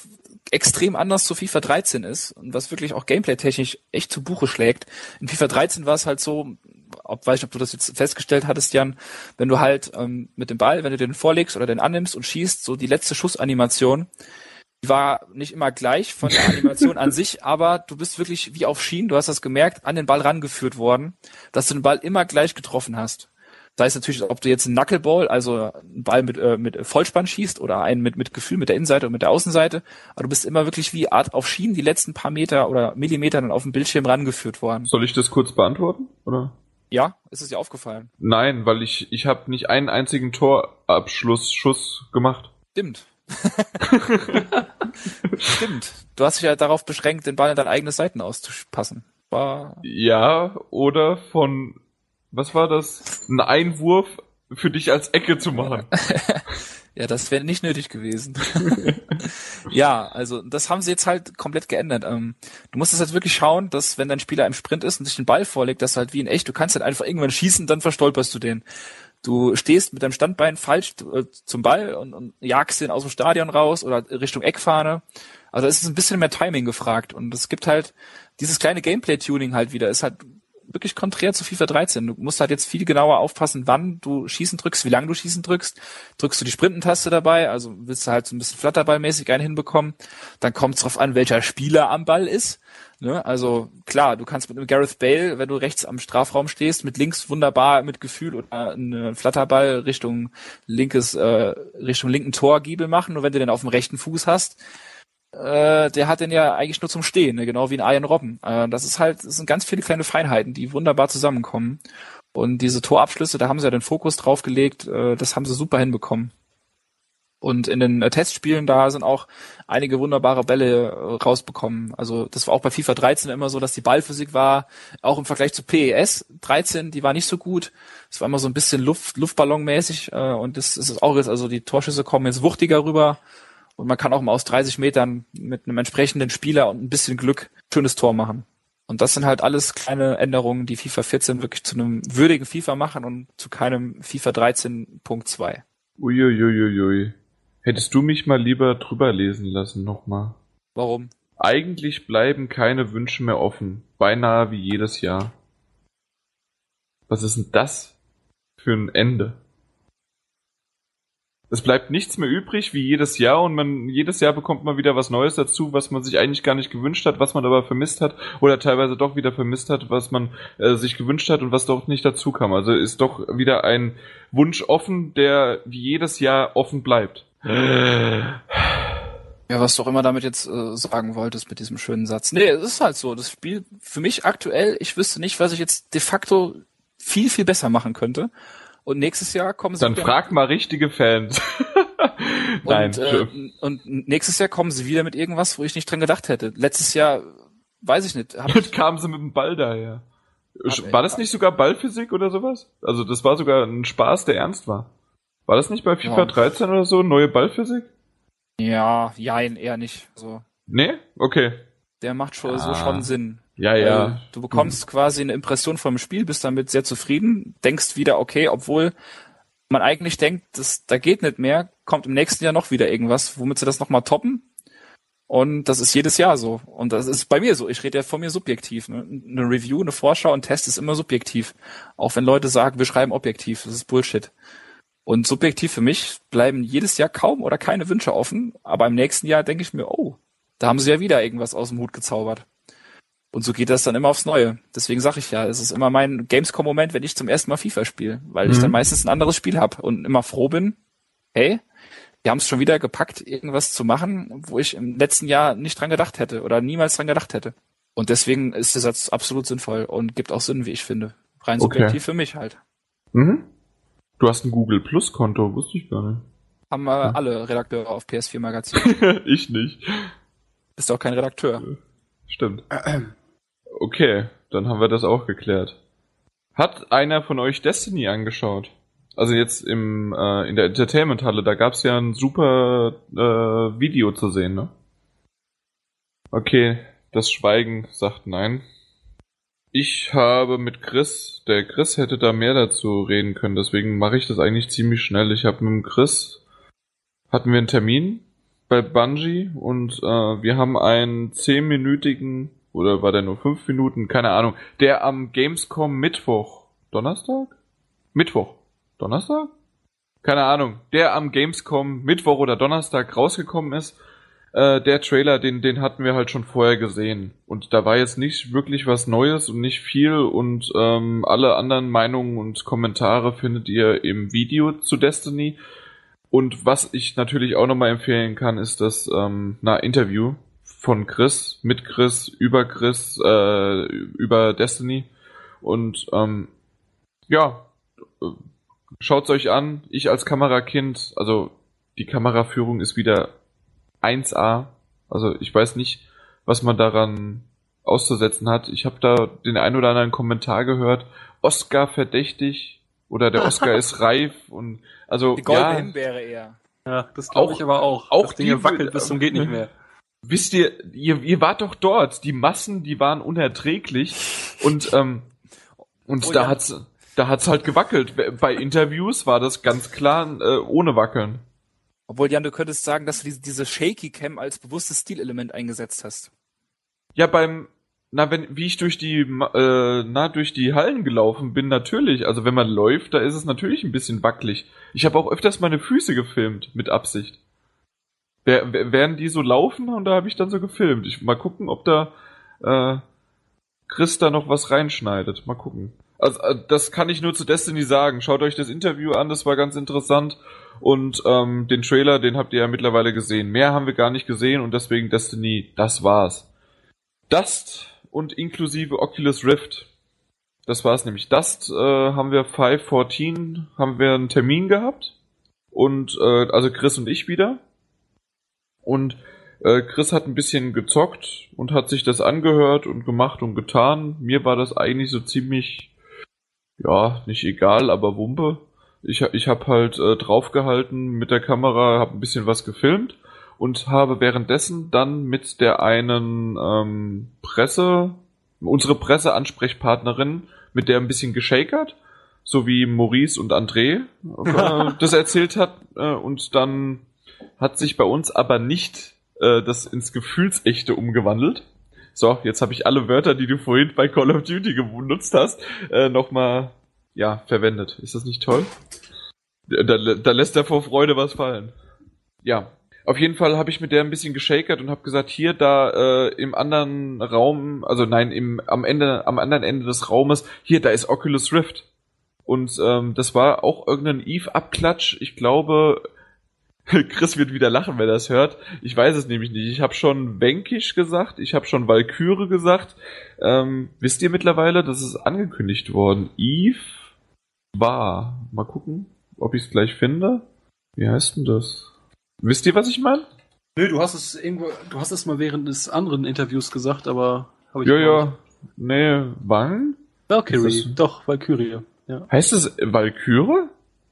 extrem anders zu FIFA 13 ist und was wirklich auch gameplay-technisch echt zu Buche schlägt. In FIFA 13 war es halt so, ob, weiß ich, ob du das jetzt festgestellt hattest, Jan, wenn du halt ähm, mit dem Ball, wenn du den vorlegst oder den annimmst und schießt, so die letzte Schussanimation, war nicht immer gleich von der Animation an sich, aber du bist wirklich wie auf Schienen, du hast das gemerkt, an den Ball rangeführt worden, dass du den Ball immer gleich getroffen hast. Sei es natürlich, ob du jetzt einen Knuckleball, also einen Ball mit, äh, mit Vollspann schießt oder einen mit, mit Gefühl mit der Innenseite und mit der Außenseite, aber du bist immer wirklich wie Art auf Schienen die letzten paar Meter oder Millimeter dann auf dem Bildschirm rangeführt worden. Soll ich das kurz beantworten, oder? Ja, ist es dir aufgefallen? Nein, weil ich ich habe nicht einen einzigen Torabschlussschuss gemacht. Stimmt. Stimmt. Du hast dich ja darauf beschränkt, den Ball in dein eigenes Seiten auszupassen. War Ja, oder von was war das? Ein Einwurf für dich als Ecke zu machen. Ja, das wäre nicht nötig gewesen. ja, also das haben sie jetzt halt komplett geändert. Ähm, du musst es halt wirklich schauen, dass wenn dein Spieler im Sprint ist und sich den Ball vorlegt, dass halt wie in echt, du kannst halt einfach irgendwann schießen, dann verstolperst du den. Du stehst mit deinem Standbein falsch äh, zum Ball und, und jagst den aus dem Stadion raus oder Richtung Eckfahne. Also es ist ein bisschen mehr Timing gefragt und es gibt halt dieses kleine Gameplay-Tuning halt wieder. Ist halt wirklich konträr zu FIFA 13. Du musst halt jetzt viel genauer aufpassen, wann du Schießen drückst, wie lange du Schießen drückst. Drückst du die Sprintentaste dabei, also willst du halt so ein bisschen Flatterballmäßig einen hinbekommen. Dann kommt es drauf an, welcher Spieler am Ball ist. Ne? Also klar, du kannst mit einem Gareth Bale, wenn du rechts am Strafraum stehst, mit links wunderbar mit Gefühl oder einen Flatterball Richtung linkes, äh, Richtung linken Torgiebel machen. Und wenn du den auf dem rechten Fuß hast, äh, der hat den ja eigentlich nur zum Stehen, ne? genau wie ein Ian Robben. Äh, das ist halt, das sind ganz viele kleine Feinheiten, die wunderbar zusammenkommen. Und diese Torabschlüsse, da haben sie ja den Fokus drauf gelegt, äh, das haben sie super hinbekommen. Und in den äh, Testspielen, da sind auch einige wunderbare Bälle äh, rausbekommen. Also das war auch bei FIFA 13 immer so, dass die Ballphysik war, auch im Vergleich zu PES 13, die war nicht so gut. Es war immer so ein bisschen Luft, Luftballonmäßig äh, und das, ist auch jetzt, also die Torschüsse kommen jetzt wuchtiger rüber und man kann auch mal aus 30 Metern mit einem entsprechenden Spieler und ein bisschen Glück schönes Tor machen. Und das sind halt alles kleine Änderungen, die FIFA 14 wirklich zu einem würdigen FIFA machen und zu keinem FIFA 13.2. Uiuiuiui. Hättest du mich mal lieber drüber lesen lassen nochmal? Warum? Eigentlich bleiben keine Wünsche mehr offen. Beinahe wie jedes Jahr. Was ist denn das für ein Ende? Es bleibt nichts mehr übrig wie jedes Jahr und man jedes Jahr bekommt man wieder was Neues dazu, was man sich eigentlich gar nicht gewünscht hat, was man aber vermisst hat oder teilweise doch wieder vermisst hat, was man äh, sich gewünscht hat und was doch nicht dazu kam. Also ist doch wieder ein Wunsch offen, der wie jedes Jahr offen bleibt. Ja, was du auch immer damit jetzt äh, sagen wolltest mit diesem schönen Satz. Nee, es ist halt so. Das Spiel für mich aktuell, ich wüsste nicht, was ich jetzt de facto viel, viel besser machen könnte. Und nächstes Jahr kommen sie. Dann wieder frag mal richtige Fans. Nein. Und, äh, und nächstes Jahr kommen sie wieder mit irgendwas, wo ich nicht dran gedacht hätte. Letztes Jahr, weiß ich nicht. Jetzt kamen sie mit dem Ball daher. War das nicht sogar Ballphysik oder sowas? Also das war sogar ein Spaß, der ernst war. War das nicht bei FIFA ja. 13 oder so, neue Ballphysik? Ja, jein, eher nicht. So. Nee? Okay. Der macht schon, ah. so schon Sinn. Ja, ja. Äh, du bekommst mhm. quasi eine Impression vom Spiel, bist damit sehr zufrieden, denkst wieder, okay, obwohl man eigentlich denkt, das, da geht nicht mehr, kommt im nächsten Jahr noch wieder irgendwas, womit sie das nochmal toppen. Und das ist jedes Jahr so. Und das ist bei mir so. Ich rede ja von mir subjektiv. Ne? Eine Review, eine Vorschau, ein Test ist immer subjektiv. Auch wenn Leute sagen, wir schreiben objektiv. Das ist Bullshit. Und subjektiv für mich bleiben jedes Jahr kaum oder keine Wünsche offen, aber im nächsten Jahr denke ich mir, oh, da haben sie ja wieder irgendwas aus dem Hut gezaubert. Und so geht das dann immer aufs Neue. Deswegen sage ich ja, es ist immer mein Gamescom-Moment, wenn ich zum ersten Mal FIFA spiele, weil mhm. ich dann meistens ein anderes Spiel habe und immer froh bin, hey, wir haben es schon wieder gepackt, irgendwas zu machen, wo ich im letzten Jahr nicht dran gedacht hätte oder niemals dran gedacht hätte. Und deswegen ist der Satz absolut sinnvoll und gibt auch Sinn, wie ich finde. Rein subjektiv okay. für mich halt. Mhm. Du hast ein Google Plus Konto, wusste ich gar nicht. Haben äh, alle Redakteure auf PS4 Magazin. ich nicht. Bist auch kein Redakteur. Stimmt. Okay, dann haben wir das auch geklärt. Hat einer von euch Destiny angeschaut? Also jetzt im äh, in der Entertainment Halle, da gab's ja ein super äh, Video zu sehen, ne? Okay, das Schweigen sagt nein. Ich habe mit Chris, der Chris hätte da mehr dazu reden können, deswegen mache ich das eigentlich ziemlich schnell. Ich habe mit dem Chris, hatten wir einen Termin bei Bungie und äh, wir haben einen zehnminütigen, oder war der nur fünf Minuten, keine Ahnung, der am Gamescom Mittwoch, Donnerstag? Mittwoch, Donnerstag? Keine Ahnung, der am Gamescom Mittwoch oder Donnerstag rausgekommen ist äh, der Trailer, den, den hatten wir halt schon vorher gesehen. Und da war jetzt nicht wirklich was Neues und nicht viel und ähm, alle anderen Meinungen und Kommentare findet ihr im Video zu Destiny. Und was ich natürlich auch nochmal empfehlen kann, ist das ähm, na, Interview von Chris, mit Chris, über Chris, äh, über Destiny. Und ähm, ja, schaut's euch an. Ich als Kamerakind, also die Kameraführung ist wieder 1A. Also ich weiß nicht, was man daran auszusetzen hat. Ich habe da den ein oder anderen Kommentar gehört. Oscar verdächtig oder der Oscar ist reif und also die goldene ja, Himbeere eher. Ja, das glaube ich aber auch. Auch das Ding wackelt bis zum geht nicht mehr. Wisst ihr, ihr, ihr wart doch dort. Die Massen, die waren unerträglich und ähm, und oh, da ja. hat's da hat's halt gewackelt. Bei Interviews war das ganz klar äh, ohne wackeln. Obwohl, Jan, du könntest sagen, dass du diese, Shaky Cam als bewusstes Stilelement eingesetzt hast. Ja, beim, na, wenn, wie ich durch die, äh, na, durch die Hallen gelaufen bin, natürlich. Also wenn man läuft, da ist es natürlich ein bisschen wackelig. Ich habe auch öfters meine Füße gefilmt, mit Absicht. Während die so laufen und da habe ich dann so gefilmt. Ich mal gucken, ob da äh, Chris da noch was reinschneidet. Mal gucken. Also äh, das kann ich nur zu Destiny sagen. Schaut euch das Interview an, das war ganz interessant. Und ähm, den Trailer, den habt ihr ja mittlerweile gesehen. Mehr haben wir gar nicht gesehen und deswegen Destiny, das war's. Dust und inklusive Oculus Rift. Das war's nämlich. Dust äh, haben wir 514, haben wir einen Termin gehabt. Und äh, also Chris und ich wieder. Und äh, Chris hat ein bisschen gezockt und hat sich das angehört und gemacht und getan. Mir war das eigentlich so ziemlich, ja, nicht egal, aber Wumpe. Ich, ich habe halt äh, draufgehalten mit der Kamera, habe ein bisschen was gefilmt und habe währenddessen dann mit der einen ähm, Presse, unsere Presseansprechpartnerin, mit der ein bisschen geschakert, so wie Maurice und André äh, das erzählt hat. Äh, und dann hat sich bei uns aber nicht äh, das ins Gefühlsechte umgewandelt. So, jetzt habe ich alle Wörter, die du vorhin bei Call of Duty benutzt hast, äh, nochmal ja, verwendet. Ist das nicht toll? Da, da lässt er vor Freude was fallen. Ja, auf jeden Fall habe ich mit der ein bisschen geschakert und habe gesagt, hier da äh, im anderen Raum, also nein, im am Ende am anderen Ende des Raumes, hier da ist Oculus Rift. Und ähm, das war auch irgendein Eve Abklatsch, ich glaube Chris wird wieder lachen, wenn er das hört. Ich weiß es nämlich nicht. Ich habe schon Wenkisch gesagt, ich habe schon Valkyrie gesagt. Ähm, wisst ihr mittlerweile, das ist angekündigt worden. Eve war. Mal gucken, ob ich es gleich finde. Wie heißt denn das? Wisst ihr, was ich meine? Nö, du hast es irgendwo, du hast es mal während des anderen Interviews gesagt, aber habe ich Ja, ja. Nee, wann? Valkyrie, doch, Valkyrie. Ja. Heißt es Valkyrie?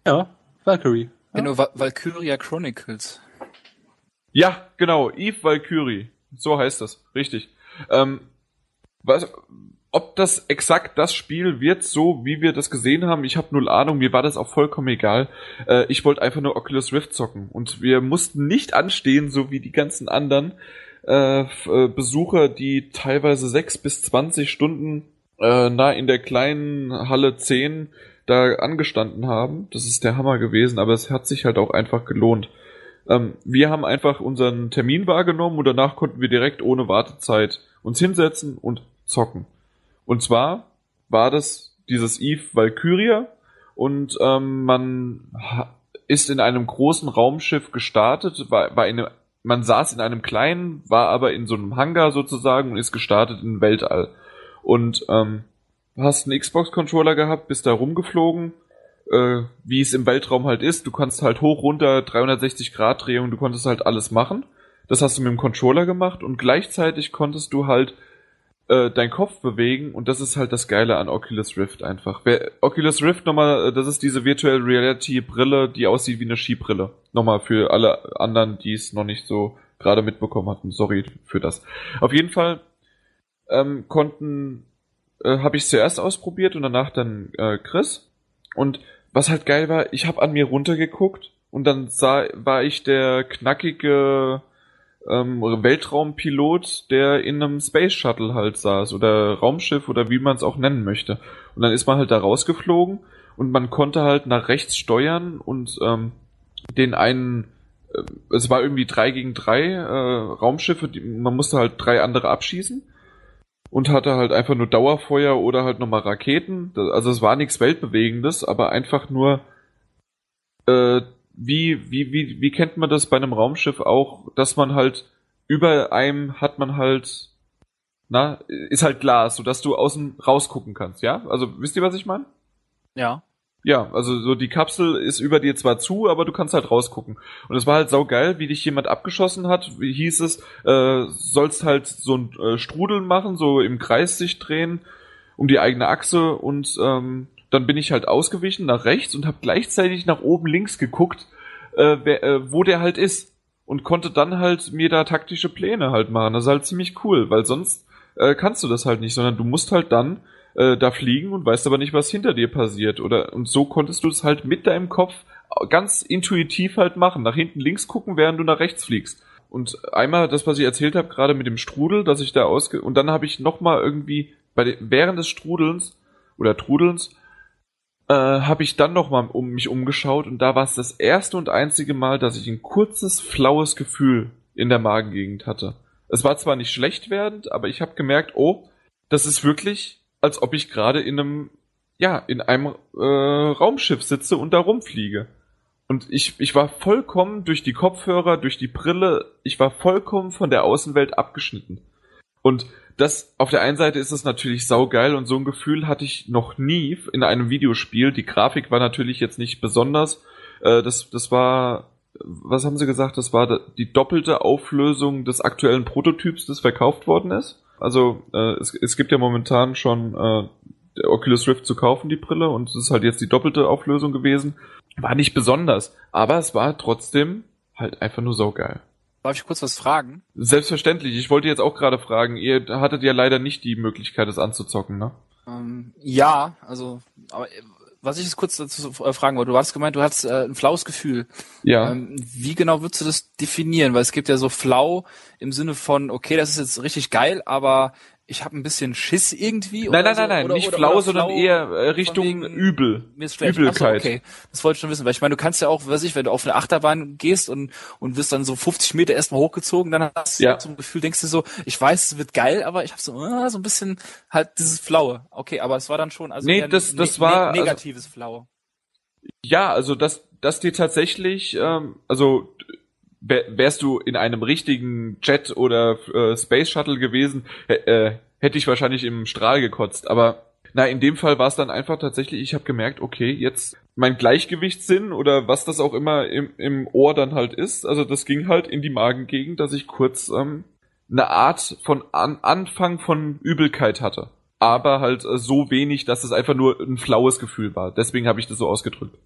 Ja, Valkyrie. Genau, Va Valkyria Chronicles. Ja, genau, Eve Valkyrie. So heißt das, richtig. Ähm, was, ob das exakt das Spiel wird, so wie wir das gesehen haben, ich habe null Ahnung, mir war das auch vollkommen egal. Äh, ich wollte einfach nur Oculus Rift zocken und wir mussten nicht anstehen, so wie die ganzen anderen äh, äh Besucher, die teilweise sechs bis zwanzig Stunden äh, nah in der kleinen Halle 10 da angestanden haben. Das ist der Hammer gewesen, aber es hat sich halt auch einfach gelohnt. Ähm, wir haben einfach unseren Termin wahrgenommen und danach konnten wir direkt ohne Wartezeit uns hinsetzen und zocken. Und zwar war das dieses Eve Valkyria und ähm, man ist in einem großen Raumschiff gestartet, war, war in einem, man saß in einem kleinen, war aber in so einem Hangar sozusagen und ist gestartet in Weltall. Und ähm, hast einen Xbox-Controller gehabt, bist da rumgeflogen, äh, wie es im Weltraum halt ist. Du kannst halt hoch, runter, 360 Grad Drehung, du konntest halt alles machen. Das hast du mit dem Controller gemacht und gleichzeitig konntest du halt äh, deinen Kopf bewegen und das ist halt das Geile an Oculus Rift einfach. Wer, Oculus Rift nochmal, äh, das ist diese Virtual Reality Brille, die aussieht wie eine Skibrille. Nochmal für alle anderen, die es noch nicht so gerade mitbekommen hatten. Sorry für das. Auf jeden Fall ähm, konnten, äh, habe ich zuerst ausprobiert und danach dann äh, Chris. Und was halt geil war, ich habe an mir runtergeguckt und dann sah, war ich der knackige ähm, Weltraumpilot, der in einem Space Shuttle halt saß oder Raumschiff oder wie man es auch nennen möchte. Und dann ist man halt da rausgeflogen und man konnte halt nach rechts steuern und ähm, den einen, äh, es war irgendwie drei gegen drei äh, Raumschiffe, die, man musste halt drei andere abschießen und hatte halt einfach nur Dauerfeuer oder halt nochmal Raketen. Also es war nichts Weltbewegendes, aber einfach nur äh, wie, wie, wie, wie kennt man das bei einem Raumschiff auch, dass man halt über einem hat man halt, na, ist halt Glas, sodass du außen rausgucken kannst, ja? Also wisst ihr, was ich meine? Ja. Ja, also so die Kapsel ist über dir zwar zu, aber du kannst halt rausgucken. Und es war halt saugeil, wie dich jemand abgeschossen hat. Wie hieß es, äh, sollst halt so ein äh, Strudeln machen, so im Kreis sich drehen um die eigene Achse und ähm, dann bin ich halt ausgewichen nach rechts und habe gleichzeitig nach oben links geguckt, äh, wer, äh, wo der halt ist. Und konnte dann halt mir da taktische Pläne halt machen. Das ist halt ziemlich cool, weil sonst äh, kannst du das halt nicht, sondern du musst halt dann äh, da fliegen und weißt aber nicht, was hinter dir passiert. Oder und so konntest du es halt mit deinem Kopf ganz intuitiv halt machen. Nach hinten links gucken, während du nach rechts fliegst. und einmal das, was ich erzählt habe, gerade mit dem Strudel, dass ich da ausge... Und dann habe ich nochmal irgendwie, bei während des Strudelns oder Trudelns, äh, habe ich dann nochmal um mich umgeschaut und da war es das erste und einzige Mal, dass ich ein kurzes, flaues Gefühl in der Magengegend hatte. Es war zwar nicht schlecht werdend, aber ich habe gemerkt, oh, das ist wirklich, als ob ich gerade in einem, ja, in einem äh, Raumschiff sitze und da rumfliege. Und ich, ich war vollkommen durch die Kopfhörer, durch die Brille, ich war vollkommen von der Außenwelt abgeschnitten. Und das, auf der einen Seite ist es natürlich saugeil und so ein Gefühl hatte ich noch nie in einem Videospiel. Die Grafik war natürlich jetzt nicht besonders. Äh, das, das war, was haben sie gesagt? Das war die doppelte Auflösung des aktuellen Prototyps, das verkauft worden ist. Also äh, es, es gibt ja momentan schon äh, der Oculus Rift zu kaufen, die Brille, und es ist halt jetzt die doppelte Auflösung gewesen. War nicht besonders, aber es war trotzdem halt einfach nur saugeil. Darf ich kurz was fragen? Selbstverständlich. Ich wollte jetzt auch gerade fragen. Ihr hattet ja leider nicht die Möglichkeit, es anzuzocken, ne? Ähm, ja, also, aber was ich jetzt kurz dazu äh, fragen wollte, du hast gemeint, du hast äh, ein flaues Gefühl. Ja. Ähm, wie genau würdest du das definieren? Weil es gibt ja so flau im Sinne von, okay, das ist jetzt richtig geil, aber ich habe ein bisschen Schiss irgendwie. Nein, nein, nein, nein, nicht oder, flau, oder sondern flau eher äh, Richtung wegen, Übel. Übelkeit. So, okay, das wollte ich schon wissen, weil ich meine, du kannst ja auch, weiß ich, wenn du auf eine Achterbahn gehst und und wirst dann so 50 Meter erstmal hochgezogen, dann hast du ja. so ein Gefühl, denkst du so, ich weiß, es wird geil, aber ich habe so äh, so ein bisschen halt dieses Flaue. Okay, aber es war dann schon also nee, das das ne war ne negatives also, Flaue. Ja, also das das dir tatsächlich, ähm, also wärst du in einem richtigen Jet oder äh, Space Shuttle gewesen, äh, hätte ich wahrscheinlich im Strahl gekotzt. Aber na, in dem Fall war es dann einfach tatsächlich, ich habe gemerkt, okay, jetzt mein Gleichgewichtssinn oder was das auch immer im, im Ohr dann halt ist, also das ging halt in die Magengegend, dass ich kurz ähm, eine Art von An Anfang von Übelkeit hatte. Aber halt äh, so wenig, dass es einfach nur ein flaues Gefühl war. Deswegen habe ich das so ausgedrückt.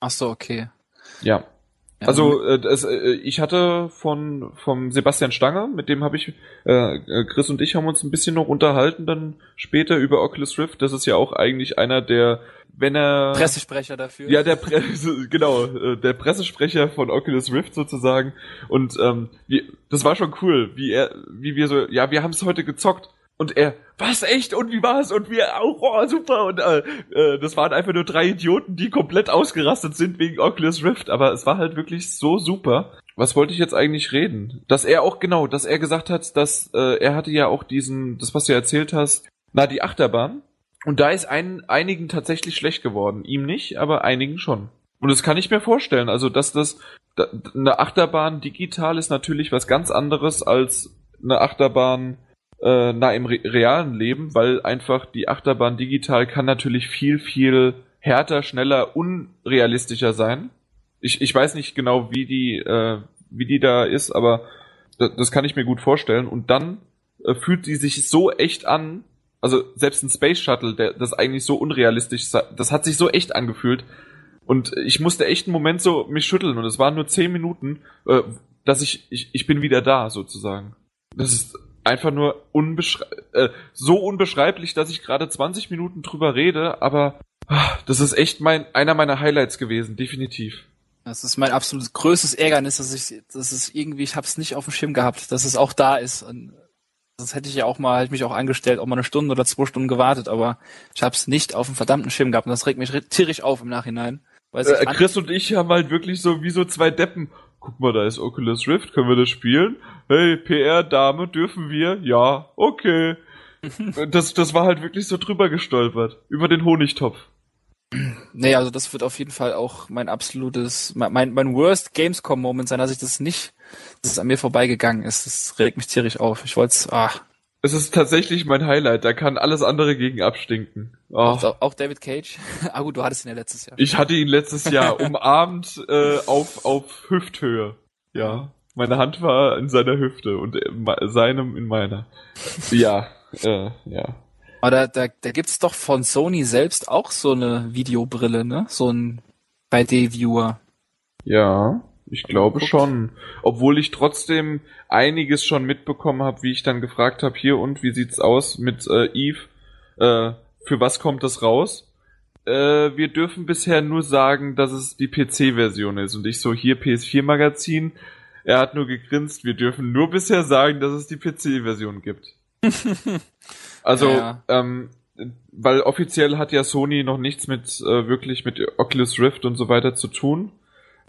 Ach so, okay. Ja. Also äh, das, äh, ich hatte von vom Sebastian Stange, mit dem habe ich äh, äh, Chris und ich haben uns ein bisschen noch unterhalten dann später über Oculus Rift. Das ist ja auch eigentlich einer der wenn er Pressesprecher dafür. Ja, der Pre genau, äh, der Pressesprecher von Oculus Rift sozusagen und ähm, wie, das war schon cool, wie er wie wir so ja, wir haben es heute gezockt und er, was echt? Und wie war's? Und wir auch, oh, super. Und äh, äh, das waren einfach nur drei Idioten, die komplett ausgerastet sind wegen Oculus Rift. Aber es war halt wirklich so super. Was wollte ich jetzt eigentlich reden? Dass er auch, genau, dass er gesagt hat, dass äh, er hatte ja auch diesen, das was du erzählt hast, na, die Achterbahn. Und da ist ein, einigen tatsächlich schlecht geworden. Ihm nicht, aber einigen schon. Und das kann ich mir vorstellen. Also, dass das, da, eine Achterbahn digital ist natürlich was ganz anderes als eine Achterbahn äh, na im re realen Leben, weil einfach die Achterbahn digital kann natürlich viel, viel härter, schneller, unrealistischer sein. Ich, ich weiß nicht genau, wie die, äh, wie die da ist, aber das, das kann ich mir gut vorstellen. Und dann äh, fühlt die sich so echt an, also selbst ein Space Shuttle, der das eigentlich so unrealistisch, das hat sich so echt angefühlt. Und ich musste echt einen Moment so mich schütteln und es waren nur zehn Minuten, äh, dass ich, ich, ich bin wieder da sozusagen. Das ist einfach nur unbeschrei äh, so unbeschreiblich, dass ich gerade 20 Minuten drüber rede, aber ach, das ist echt mein einer meiner Highlights gewesen, definitiv. Das ist mein absolut größtes Ärgernis, dass ich, dass es irgendwie, ich habe es nicht auf dem Schirm gehabt, dass es auch da ist. Und das hätte ich ja auch mal, hätte mich auch angestellt, auch mal eine Stunde oder zwei Stunden gewartet, aber ich habe es nicht auf dem verdammten Schirm gehabt und das regt mich tierisch auf im Nachhinein. Äh, Chris und ich haben halt wirklich so wie so zwei Deppen guck mal, da ist Oculus Rift, können wir das spielen? Hey, PR-Dame, dürfen wir? Ja, okay. das, das war halt wirklich so drüber gestolpert. Über den Honigtopf. Nee, also das wird auf jeden Fall auch mein absolutes, mein, mein worst Gamescom-Moment sein, dass ich das nicht, dass es an mir vorbeigegangen ist. Das regt mich tierisch auf. Ich wollte es, ah, es ist tatsächlich mein Highlight, da kann alles andere gegen abstinken. Oh. Auch, auch, David Cage? ah gut, du hattest ihn ja letztes Jahr. Ich hatte ihn letztes Jahr umarmt äh, auf, auf Hüfthöhe. Ja, meine Hand war in seiner Hüfte und seinem in meiner. Ja, äh, ja. Aber da, da, da gibt's doch von Sony selbst auch so eine Videobrille, ne? So ein 3D-Viewer. Ja. Ich glaube schon. Obwohl ich trotzdem einiges schon mitbekommen habe, wie ich dann gefragt habe, hier und wie sieht's aus mit äh, Eve? Äh, für was kommt das raus? Äh, wir dürfen bisher nur sagen, dass es die PC-Version ist. Und ich so hier PS4-Magazin. Er hat nur gegrinst. Wir dürfen nur bisher sagen, dass es die PC-Version gibt. also, ja. ähm, weil offiziell hat ja Sony noch nichts mit äh, wirklich mit Oculus Rift und so weiter zu tun.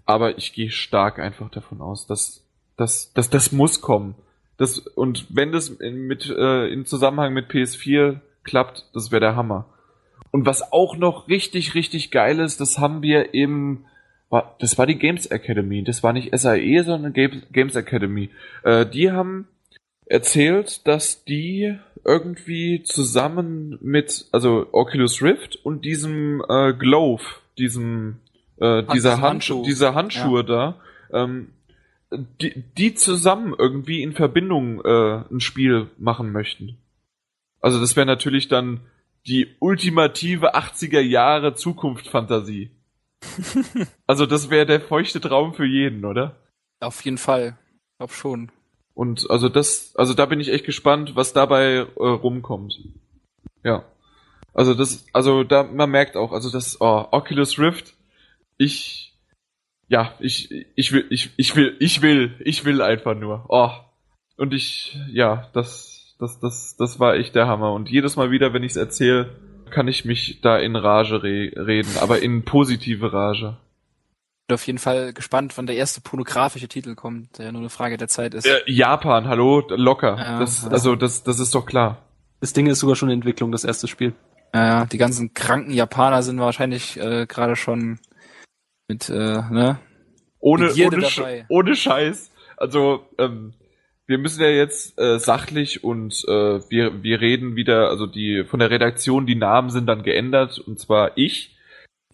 Aber ich gehe stark einfach davon aus, dass, dass, dass das muss kommen. Das, und wenn das in, mit, äh, in Zusammenhang mit PS4 klappt, das wäre der Hammer. Und was auch noch richtig, richtig geil ist, das haben wir im, das war die Games Academy. Das war nicht SAE, sondern Games Academy. Äh, die haben erzählt, dass die irgendwie zusammen mit, also Oculus Rift und diesem äh, Glove, diesem, äh, dieser Handschuh, Handschuh. dieser Handschuhe ja. da, ähm, die, die zusammen irgendwie in Verbindung äh, ein Spiel machen möchten. Also das wäre natürlich dann die ultimative 80er Jahre Zukunft-Fantasie. also das wäre der feuchte Traum für jeden, oder? Auf jeden Fall. Ich glaub schon. Und also das, also da bin ich echt gespannt, was dabei äh, rumkommt. Ja. Also das, also da, man merkt auch, also das, oh, Oculus Rift, ich, ja, ich, ich will, ich, ich will, ich will, ich will einfach nur. Oh. Und ich, ja, das, das, das, das war echt der Hammer. Und jedes Mal wieder, wenn ich es erzähle, kann ich mich da in Rage re reden, aber in positive Rage bin auf jeden Fall gespannt, wann der erste pornografische Titel kommt, der nur eine Frage der Zeit ist. Äh, Japan, hallo, locker. Ja, das, also das, das ist doch klar. Das Ding ist sogar schon in Entwicklung, das erste Spiel. Ja, die ganzen kranken Japaner sind wahrscheinlich äh, gerade schon mit, äh, ne? Ohne, ohne, Sch ohne Scheiß. Also, ähm, wir müssen ja jetzt äh, sachlich und äh, wir, wir reden wieder, also die von der Redaktion, die Namen sind dann geändert, und zwar ich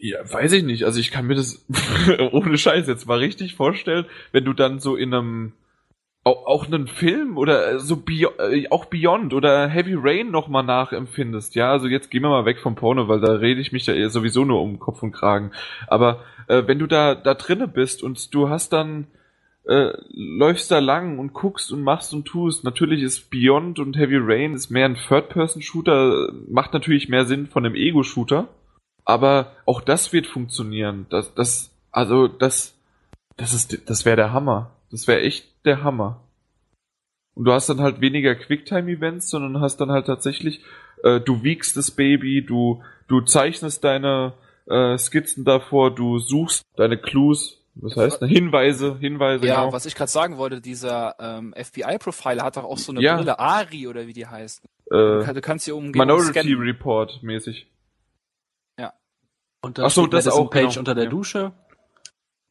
ja, weiß ich nicht. Also ich kann mir das ohne Scheiß jetzt mal richtig vorstellen, wenn du dann so in einem auch, auch einen Film oder so Beyond, äh, auch Beyond oder Heavy Rain nochmal nachempfindest. Ja, also jetzt gehen wir mal weg vom Porno, weil da rede ich mich ja sowieso nur um Kopf und Kragen. Aber äh, wenn du da da drinne bist und du hast dann äh, läufst da lang und guckst und machst und tust. Natürlich ist Beyond und Heavy Rain ist mehr ein Third-Person-Shooter, macht natürlich mehr Sinn von einem Ego-Shooter. Aber auch das wird funktionieren. Das, das, also das, das ist, das wäre der Hammer. Das wäre echt der Hammer. Und du hast dann halt weniger Quicktime-Events, sondern hast dann halt tatsächlich, äh, du wiegst das Baby, du, du zeichnest deine äh, Skizzen davor, du suchst deine Clues, was heißt, ne? Hinweise, Hinweise. Ja, genau. was ich gerade sagen wollte, dieser ähm, FBI-Profiler hat doch auch so eine ja. Brille, Ari oder wie die heißt. Äh, du, kannst sie umgehen. Minority Report mäßig. Und dann Ach so, das auch, Page genau. unter der ja. Dusche.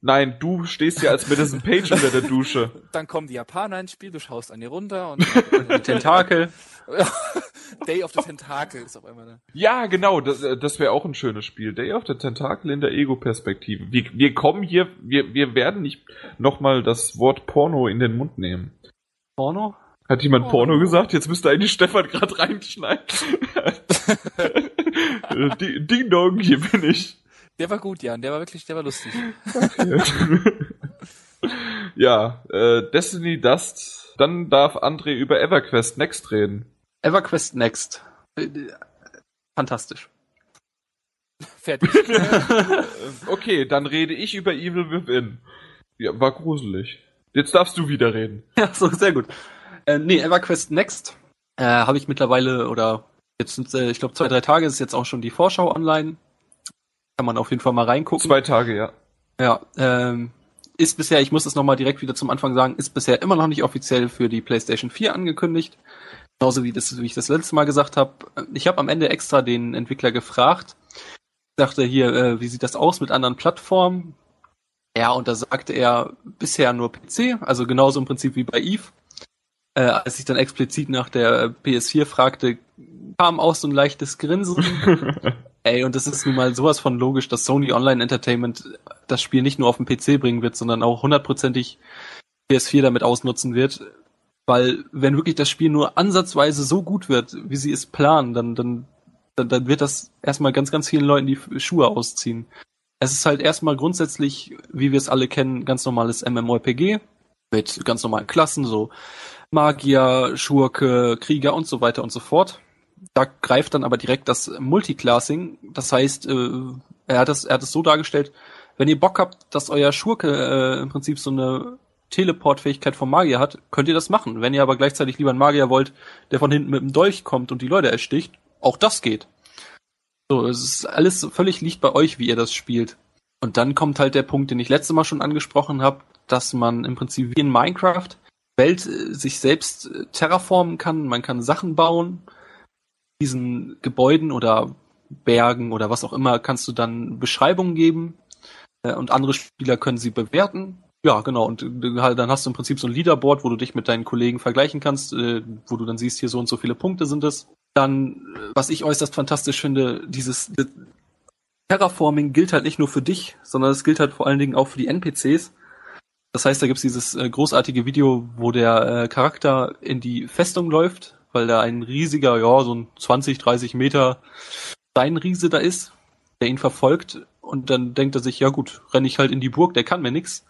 Nein, du stehst ja als Madison Page unter der Dusche. Dann kommen die Japaner ins Spiel, du schaust an die runter und die Tentakel. Day of the Tentacle ist auf einmal da. Ja, genau, das, äh, das wäre auch ein schönes Spiel. Day of the Tentacle in der Ego-Perspektive. Wir, wir kommen hier, wir, wir werden nicht nochmal das Wort Porno in den Mund nehmen. Porno? Hat jemand Porno, Porno gesagt? Jetzt müsste eigentlich Stefan gerade reinschneiden. Ding Dong, hier bin ich. Der war gut, Jan. Der war wirklich, der war lustig. ja, äh, Destiny Dust. Dann darf André über EverQuest Next reden. EverQuest Next. Äh, fantastisch. Fertig. okay, dann rede ich über Evil Within. Ja, war gruselig. Jetzt darfst du wieder reden. Ja, so, sehr gut. Äh, nee, EverQuest Next äh, habe ich mittlerweile oder Jetzt sind äh, ich glaube, zwei, drei Tage ist jetzt auch schon die Vorschau online. Kann man auf jeden Fall mal reingucken. Zwei Tage, ja. Ja, ähm, ist bisher, ich muss es nochmal direkt wieder zum Anfang sagen, ist bisher immer noch nicht offiziell für die PlayStation 4 angekündigt. Genauso wie, das, wie ich das letzte Mal gesagt habe. Ich habe am Ende extra den Entwickler gefragt. Ich dachte hier, äh, wie sieht das aus mit anderen Plattformen? Ja, und da sagte er bisher nur PC, also genauso im Prinzip wie bei Eve. Äh, als ich dann explizit nach der PS4 fragte, kam auch so ein leichtes Grinsen. Ey, und das ist nun mal sowas von logisch, dass Sony Online Entertainment das Spiel nicht nur auf den PC bringen wird, sondern auch hundertprozentig PS4 damit ausnutzen wird. Weil wenn wirklich das Spiel nur ansatzweise so gut wird, wie sie es planen, dann, dann, dann, dann wird das erstmal ganz, ganz vielen Leuten die Schuhe ausziehen. Es ist halt erstmal grundsätzlich, wie wir es alle kennen, ganz normales MMORPG mit ganz normalen Klassen, so Magier, Schurke, Krieger und so weiter und so fort da greift dann aber direkt das Multiclassing. Das heißt, äh, er hat es er hat es so dargestellt, wenn ihr Bock habt, dass euer Schurke äh, im Prinzip so eine Teleportfähigkeit vom Magier hat, könnt ihr das machen. Wenn ihr aber gleichzeitig lieber einen Magier wollt, der von hinten mit dem Dolch kommt und die Leute ersticht, auch das geht. So, es ist alles völlig liegt bei euch, wie ihr das spielt. Und dann kommt halt der Punkt, den ich letztes Mal schon angesprochen habe, dass man im Prinzip wie in Minecraft Welt äh, sich selbst äh, terraformen kann. Man kann Sachen bauen. Diesen Gebäuden oder Bergen oder was auch immer kannst du dann Beschreibungen geben äh, und andere Spieler können sie bewerten. Ja, genau. Und dann hast du im Prinzip so ein Leaderboard, wo du dich mit deinen Kollegen vergleichen kannst, wo du dann siehst, hier so und so viele Punkte sind es. Dann, was ich äußerst fantastisch finde, dieses Terraforming gilt halt nicht nur für dich, sondern es gilt halt vor allen Dingen auch für die NPCs. Das heißt, da gibt's dieses äh, großartige Video, wo der äh, Charakter in die Festung läuft, weil da ein riesiger, ja, so ein 20, 30 Meter Steinriese da ist, der ihn verfolgt und dann denkt er sich, ja gut, renne ich halt in die Burg, der kann mir nix.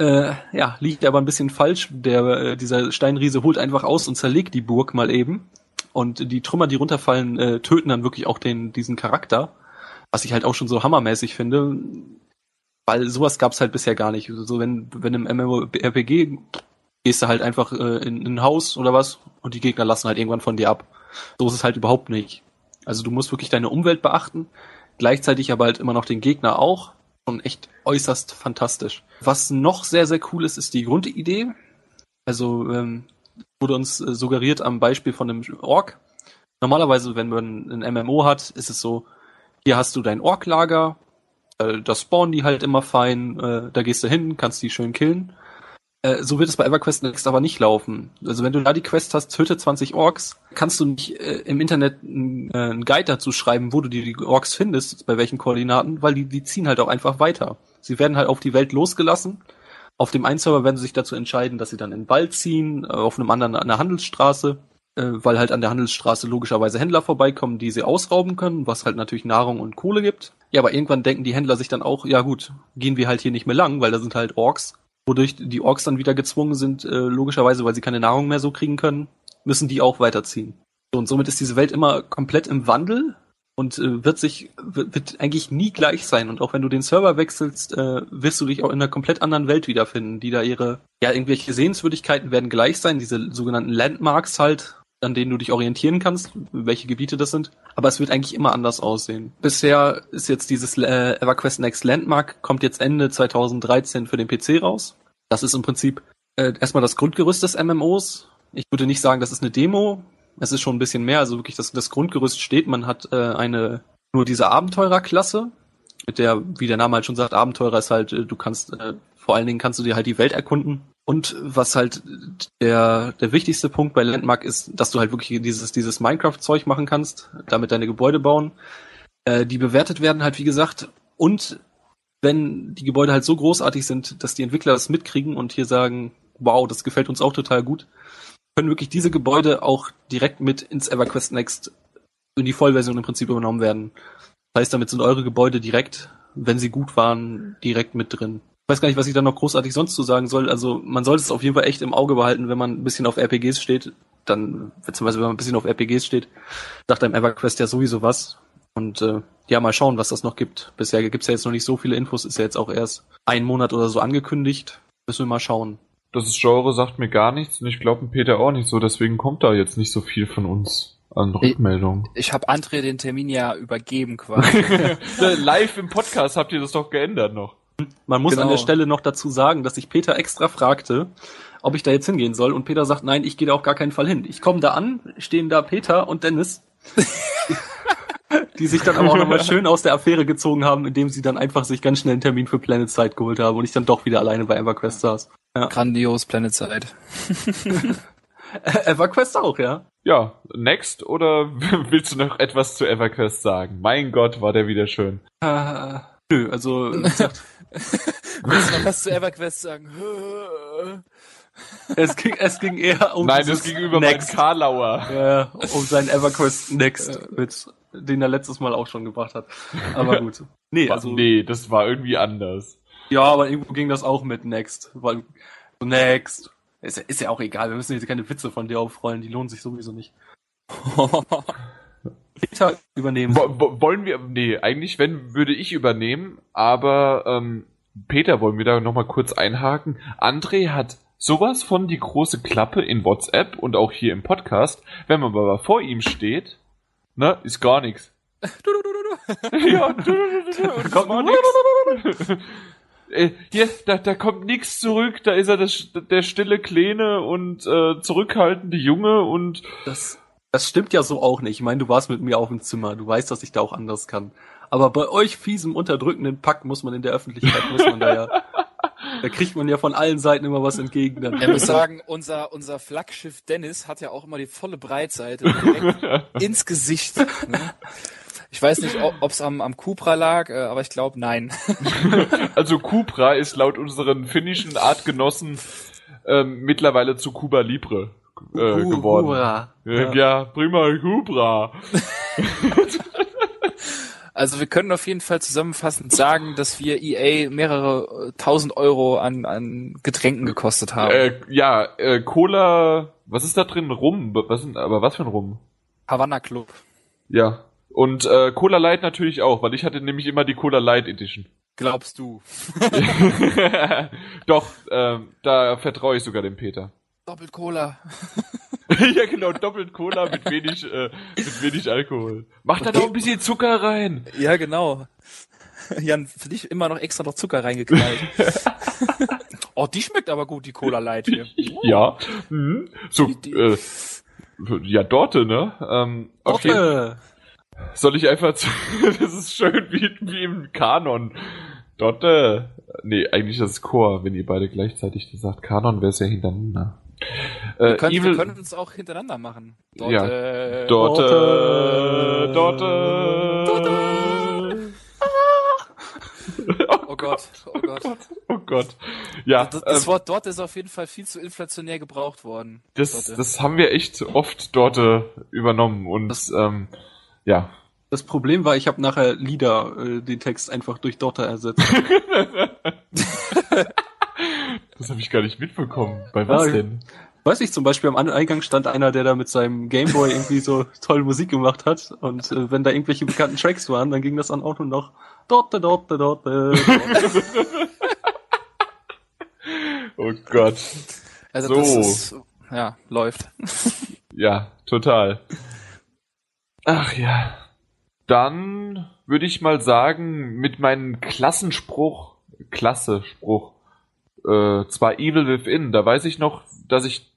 Äh, ja, liegt aber ein bisschen falsch. Der, äh, dieser Steinriese holt einfach aus und zerlegt die Burg mal eben. Und die Trümmer, die runterfallen, äh, töten dann wirklich auch den, diesen Charakter. Was ich halt auch schon so hammermäßig finde weil sowas gab's halt bisher gar nicht. So wenn wenn im MMORPG gehst du halt einfach äh, in, in ein Haus oder was und die Gegner lassen halt irgendwann von dir ab. So ist es halt überhaupt nicht. Also du musst wirklich deine Umwelt beachten, gleichzeitig aber halt immer noch den Gegner auch. Und echt äußerst fantastisch. Was noch sehr, sehr cool ist, ist die Grundidee. Also ähm, wurde uns äh, suggeriert am Beispiel von einem Ork. Normalerweise, wenn man ein MMO hat, ist es so, hier hast du dein Ork-Lager, äh, da spawnen die halt immer fein, äh, da gehst du hin, kannst die schön killen. Äh, so wird es bei EverQuest Next aber nicht laufen. Also wenn du da die Quest hast, töte 20 Orks, kannst du nicht äh, im Internet einen äh, Guide dazu schreiben, wo du die, die Orks findest, bei welchen Koordinaten, weil die, die ziehen halt auch einfach weiter. Sie werden halt auf die Welt losgelassen. Auf dem einen Server werden sie sich dazu entscheiden, dass sie dann in den Wald ziehen, äh, auf einem anderen an der Handelsstraße äh, weil halt an der Handelsstraße logischerweise Händler vorbeikommen, die sie ausrauben können, was halt natürlich Nahrung und Kohle gibt. Ja, aber irgendwann denken die Händler sich dann auch, ja gut, gehen wir halt hier nicht mehr lang, weil da sind halt Orks. Wodurch die Orks dann wieder gezwungen sind, äh, logischerweise, weil sie keine Nahrung mehr so kriegen können, müssen die auch weiterziehen. Und somit ist diese Welt immer komplett im Wandel und äh, wird sich wird, wird eigentlich nie gleich sein und auch wenn du den Server wechselst, äh, wirst du dich auch in einer komplett anderen Welt wiederfinden, die da ihre ja irgendwelche Sehenswürdigkeiten werden gleich sein, diese sogenannten Landmarks halt, an denen du dich orientieren kannst, welche Gebiete das sind. Aber es wird eigentlich immer anders aussehen. Bisher ist jetzt dieses äh, EverQuest Next Landmark, kommt jetzt Ende 2013 für den PC raus. Das ist im Prinzip äh, erstmal das Grundgerüst des MMOs. Ich würde nicht sagen, das ist eine Demo. Es ist schon ein bisschen mehr. Also wirklich, das, das Grundgerüst steht. Man hat äh, eine nur diese Abenteurerklasse, mit der, wie der Name halt schon sagt, Abenteurer ist halt, äh, du kannst äh, vor allen Dingen kannst du dir halt die Welt erkunden. Und was halt der, der wichtigste Punkt bei Landmark ist, dass du halt wirklich dieses, dieses Minecraft-Zeug machen kannst, damit deine Gebäude bauen. Äh, die bewertet werden halt, wie gesagt. Und wenn die Gebäude halt so großartig sind, dass die Entwickler das mitkriegen und hier sagen, wow, das gefällt uns auch total gut, können wirklich diese Gebäude auch direkt mit ins EverQuest Next in die Vollversion im Prinzip übernommen werden. Das heißt, damit sind eure Gebäude direkt, wenn sie gut waren, direkt mit drin weiß gar nicht, was ich da noch großartig sonst zu sagen soll. Also man sollte es auf jeden Fall echt im Auge behalten, wenn man ein bisschen auf RPGs steht. Dann, beziehungsweise wenn man ein bisschen auf RPGs steht, sagt einem EverQuest ja sowieso was. Und äh, ja, mal schauen, was das noch gibt. Bisher gibt's ja jetzt noch nicht so viele Infos, ist ja jetzt auch erst ein Monat oder so angekündigt. Müssen wir mal schauen. Das Genre sagt mir gar nichts und ich glaube Peter auch nicht so, deswegen kommt da jetzt nicht so viel von uns an Rückmeldungen. Ich, ich habe André den Termin ja übergeben quasi. Live im Podcast habt ihr das doch geändert noch. Man muss genau. an der Stelle noch dazu sagen, dass ich Peter extra fragte, ob ich da jetzt hingehen soll. Und Peter sagt, nein, ich gehe da auf gar keinen Fall hin. Ich komme da an, stehen da Peter und Dennis, die sich dann aber auch nochmal schön aus der Affäre gezogen haben, indem sie dann einfach sich ganz schnell einen Termin für Planet Side geholt haben und ich dann doch wieder alleine bei EverQuest saß. Ja. Grandios Planet Side. EverQuest auch, ja. Ja, next oder willst du noch etwas zu EverQuest sagen? Mein Gott, war der wieder schön. Uh, nö, also Willst du noch was zu EverQuest sagen? es, ging, es ging eher um Nein, es ging über Next. meinen Karlauer. Ja, um seinen EverQuest Next, Witz, den er letztes Mal auch schon gebracht hat. Aber gut. Nee, also. Nee, das war irgendwie anders. Ja, aber irgendwo ging das auch mit Next. Weil, Next. Ist, ist ja auch egal, wir müssen jetzt keine Witze von dir aufrollen, die lohnen sich sowieso nicht. Peter übernehmen. Wo, wo, wollen wir, nee, eigentlich, wenn, würde ich übernehmen, aber ähm, Peter, wollen wir da nochmal kurz einhaken? André hat sowas von die große Klappe in WhatsApp und auch hier im Podcast. Wenn man aber vor ihm steht, ne, ist gar nichts. Du, du, du, du. ja, du, du, du, du. Und kommt nix. Äh, hier, da, da kommt nichts zurück, da ist er das, der stille Kleine und äh, zurückhaltende Junge und. Das, das stimmt ja so auch nicht. Ich meine, du warst mit mir auf dem Zimmer, du weißt, dass ich da auch anders kann. Aber bei euch fiesem, unterdrückenden Pack muss man in der Öffentlichkeit, muss man da ja, da kriegt man ja von allen Seiten immer was entgegen. Dann. Ich muss sagen, unser, unser Flaggschiff Dennis hat ja auch immer die volle Breitseite direkt ins Gesicht. Ne? Ich weiß nicht, ob es am, am Cupra lag, äh, aber ich glaube nein. also Cupra ist laut unseren finnischen Artgenossen ähm, mittlerweile zu Cuba Libre äh, uh, geworden. Ja, ja, prima Cupra. Also wir können auf jeden Fall zusammenfassend sagen, dass wir EA mehrere äh, tausend Euro an, an Getränken gekostet haben. Äh, ja, äh, Cola, was ist da drin? Rum? Was sind, aber was für ein Rum? Havana Club. Ja. Und äh, Cola Light natürlich auch, weil ich hatte nämlich immer die Cola Light Edition. Glaubst du? Doch, äh, da vertraue ich sogar dem Peter. Doppelt Cola. ja, genau, doppelt Cola mit wenig, äh, mit wenig Alkohol. Mach da doch ein bisschen Zucker rein. Ja, genau. Jan, für dich immer noch extra noch Zucker reingeknallt. oh, die schmeckt aber gut, die Cola Light hier. Ja. Mhm. So, die, die. Äh, ja, Dorte, ne? Ähm, Dorte. Okay. Soll ich einfach, zu, das ist schön wie, wie im Kanon. Dorte. Nee, eigentlich das ist Chor, wenn ihr beide gleichzeitig das sagt. Kanon wäre es ja hintereinander. Wir können, Evil, wir können uns auch hintereinander machen. Dort, ja. Äh, dort, dort, dort, dort, Oh Gott, oh Gott. Oh Gott. Ja. Das, das ähm, Wort dort ist auf jeden Fall viel zu inflationär gebraucht worden. Das, das haben wir echt oft dort äh, übernommen und das, ähm, ja. Das Problem war, ich habe nachher Lieder äh, den Text einfach durch Dotter ersetzt. Das habe ich gar nicht mitbekommen. Bei was ja, denn? Weiß ich, zum Beispiel am Eingang stand einer, der da mit seinem Gameboy irgendwie so tolle Musik gemacht hat. Und äh, wenn da irgendwelche bekannten Tracks waren, dann ging das an auch nur noch Dorte, Dorte, Dorte. oh Gott. Also so. das ist, ja, läuft. ja, total. Ach ja. Dann würde ich mal sagen, mit meinem Klassenspruch, Klasse-Spruch, äh, zwar Evil Within. Da weiß ich noch, dass ich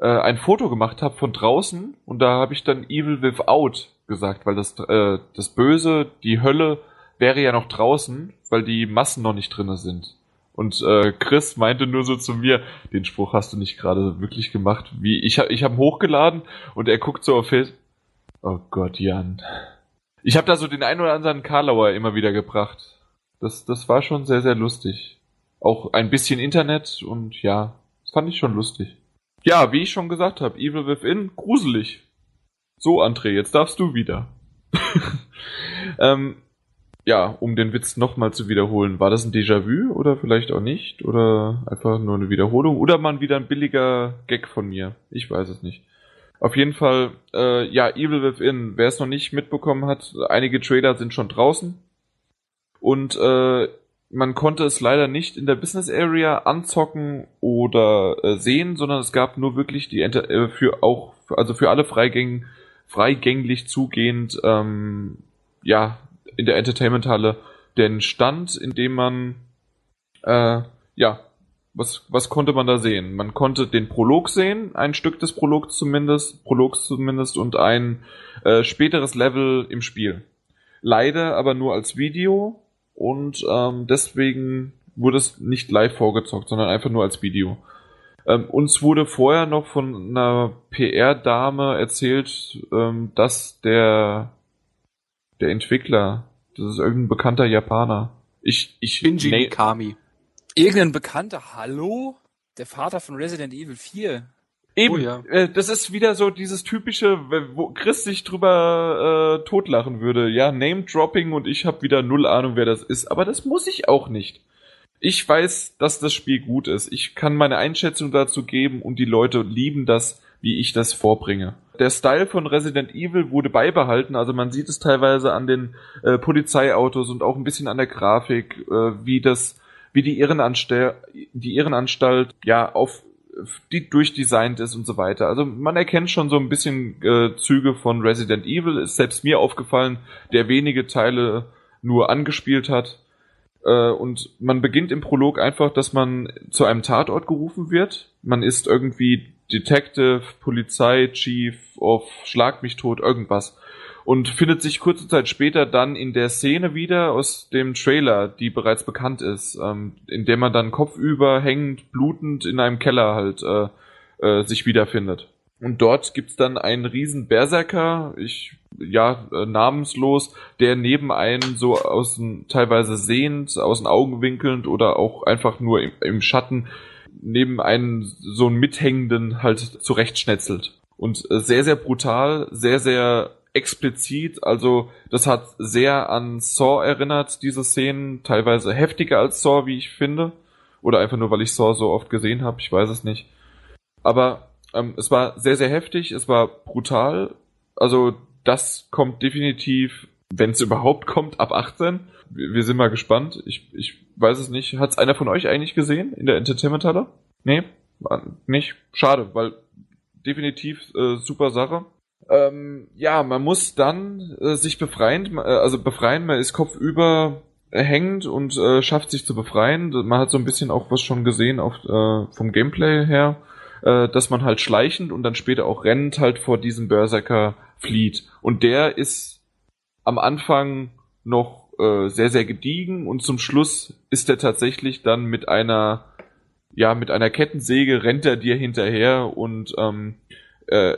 äh, ein Foto gemacht habe von draußen und da habe ich dann Evil Without gesagt, weil das, äh, das Böse, die Hölle wäre ja noch draußen, weil die Massen noch nicht drinne sind. Und äh, Chris meinte nur so zu mir, den Spruch hast du nicht gerade wirklich gemacht. Wie ich habe ich hab hochgeladen und er guckt so auf Face. Oh Gott, Jan. Ich habe da so den einen oder anderen Karlauer immer wieder gebracht. Das das war schon sehr sehr lustig auch ein bisschen Internet und ja, das fand ich schon lustig. Ja, wie ich schon gesagt habe, Evil Within, gruselig. So, André, jetzt darfst du wieder. ähm, ja, um den Witz nochmal zu wiederholen, war das ein Déjà-vu oder vielleicht auch nicht? Oder einfach nur eine Wiederholung? Oder mal wieder ein billiger Gag von mir? Ich weiß es nicht. Auf jeden Fall, äh, ja, Evil Within, wer es noch nicht mitbekommen hat, einige Trailer sind schon draußen. Und äh, man konnte es leider nicht in der Business Area anzocken oder äh, sehen, sondern es gab nur wirklich die Enter äh, für auch also für alle freigäng freigänglich zugehend ähm, ja in der Entertainment Halle den Stand, in dem man äh, ja was was konnte man da sehen? Man konnte den Prolog sehen, ein Stück des Prologs zumindest, Prologs zumindest und ein äh, späteres Level im Spiel. Leider aber nur als Video und ähm, deswegen wurde es nicht live vorgezockt, sondern einfach nur als Video. Ähm, uns wurde vorher noch von einer PR-Dame erzählt, ähm, dass der der Entwickler, das ist irgendein bekannter Japaner. Ich ich Shinji Mikami. Irgendein bekannter Hallo? Der Vater von Resident Evil 4. Eben, oh, ja. äh, das ist wieder so dieses typische, wo Chris sich drüber äh, totlachen würde. Ja, Name-Dropping und ich habe wieder null Ahnung, wer das ist. Aber das muss ich auch nicht. Ich weiß, dass das Spiel gut ist. Ich kann meine Einschätzung dazu geben und die Leute lieben das, wie ich das vorbringe. Der Style von Resident Evil wurde beibehalten, also man sieht es teilweise an den äh, Polizeiautos und auch ein bisschen an der Grafik, äh, wie das wie die Irrenanstalt, die Irrenanstalt ja auf die durchdesignt ist und so weiter. Also man erkennt schon so ein bisschen äh, Züge von Resident Evil. Ist selbst mir aufgefallen, der wenige Teile nur angespielt hat. Äh, und man beginnt im Prolog einfach, dass man zu einem Tatort gerufen wird. Man ist irgendwie Detective, Polizei, Chief of Schlag mich tot, irgendwas und findet sich kurze Zeit später dann in der Szene wieder aus dem Trailer, die bereits bekannt ist, ähm, in der man dann kopfüber hängend, blutend in einem Keller halt äh, äh, sich wiederfindet. Und dort gibt's dann einen riesen Berserker, ich ja äh, namenslos, der neben einem so aus teilweise sehend, aus den Augen winkelnd oder auch einfach nur im, im Schatten neben einen so einen mithängenden halt zurechtschnetzelt. Und äh, sehr, sehr brutal, sehr, sehr explizit, also das hat sehr an Saw erinnert, diese Szenen, teilweise heftiger als Saw, wie ich finde. Oder einfach nur, weil ich Saw so oft gesehen habe, ich weiß es nicht. Aber ähm, es war sehr, sehr heftig, es war brutal. Also das kommt definitiv, wenn es überhaupt kommt, ab 18. Wir, sind mal gespannt. Ich, ich weiß es nicht. Hat es einer von euch eigentlich gesehen in der Entertainment-Halle? Nee, nicht. Schade, weil definitiv äh, super Sache. Ähm, ja, man muss dann äh, sich befreien, äh, also befreien, man ist kopfüber hängend und äh, schafft sich zu befreien. Man hat so ein bisschen auch was schon gesehen auf, äh, vom Gameplay her, äh, dass man halt schleichend und dann später auch rennend halt vor diesem Berserker flieht. Und der ist am Anfang noch äh, sehr, sehr gediegen und zum Schluss ist er tatsächlich dann mit einer, ja, mit einer Kettensäge rennt er dir hinterher und ähm, äh,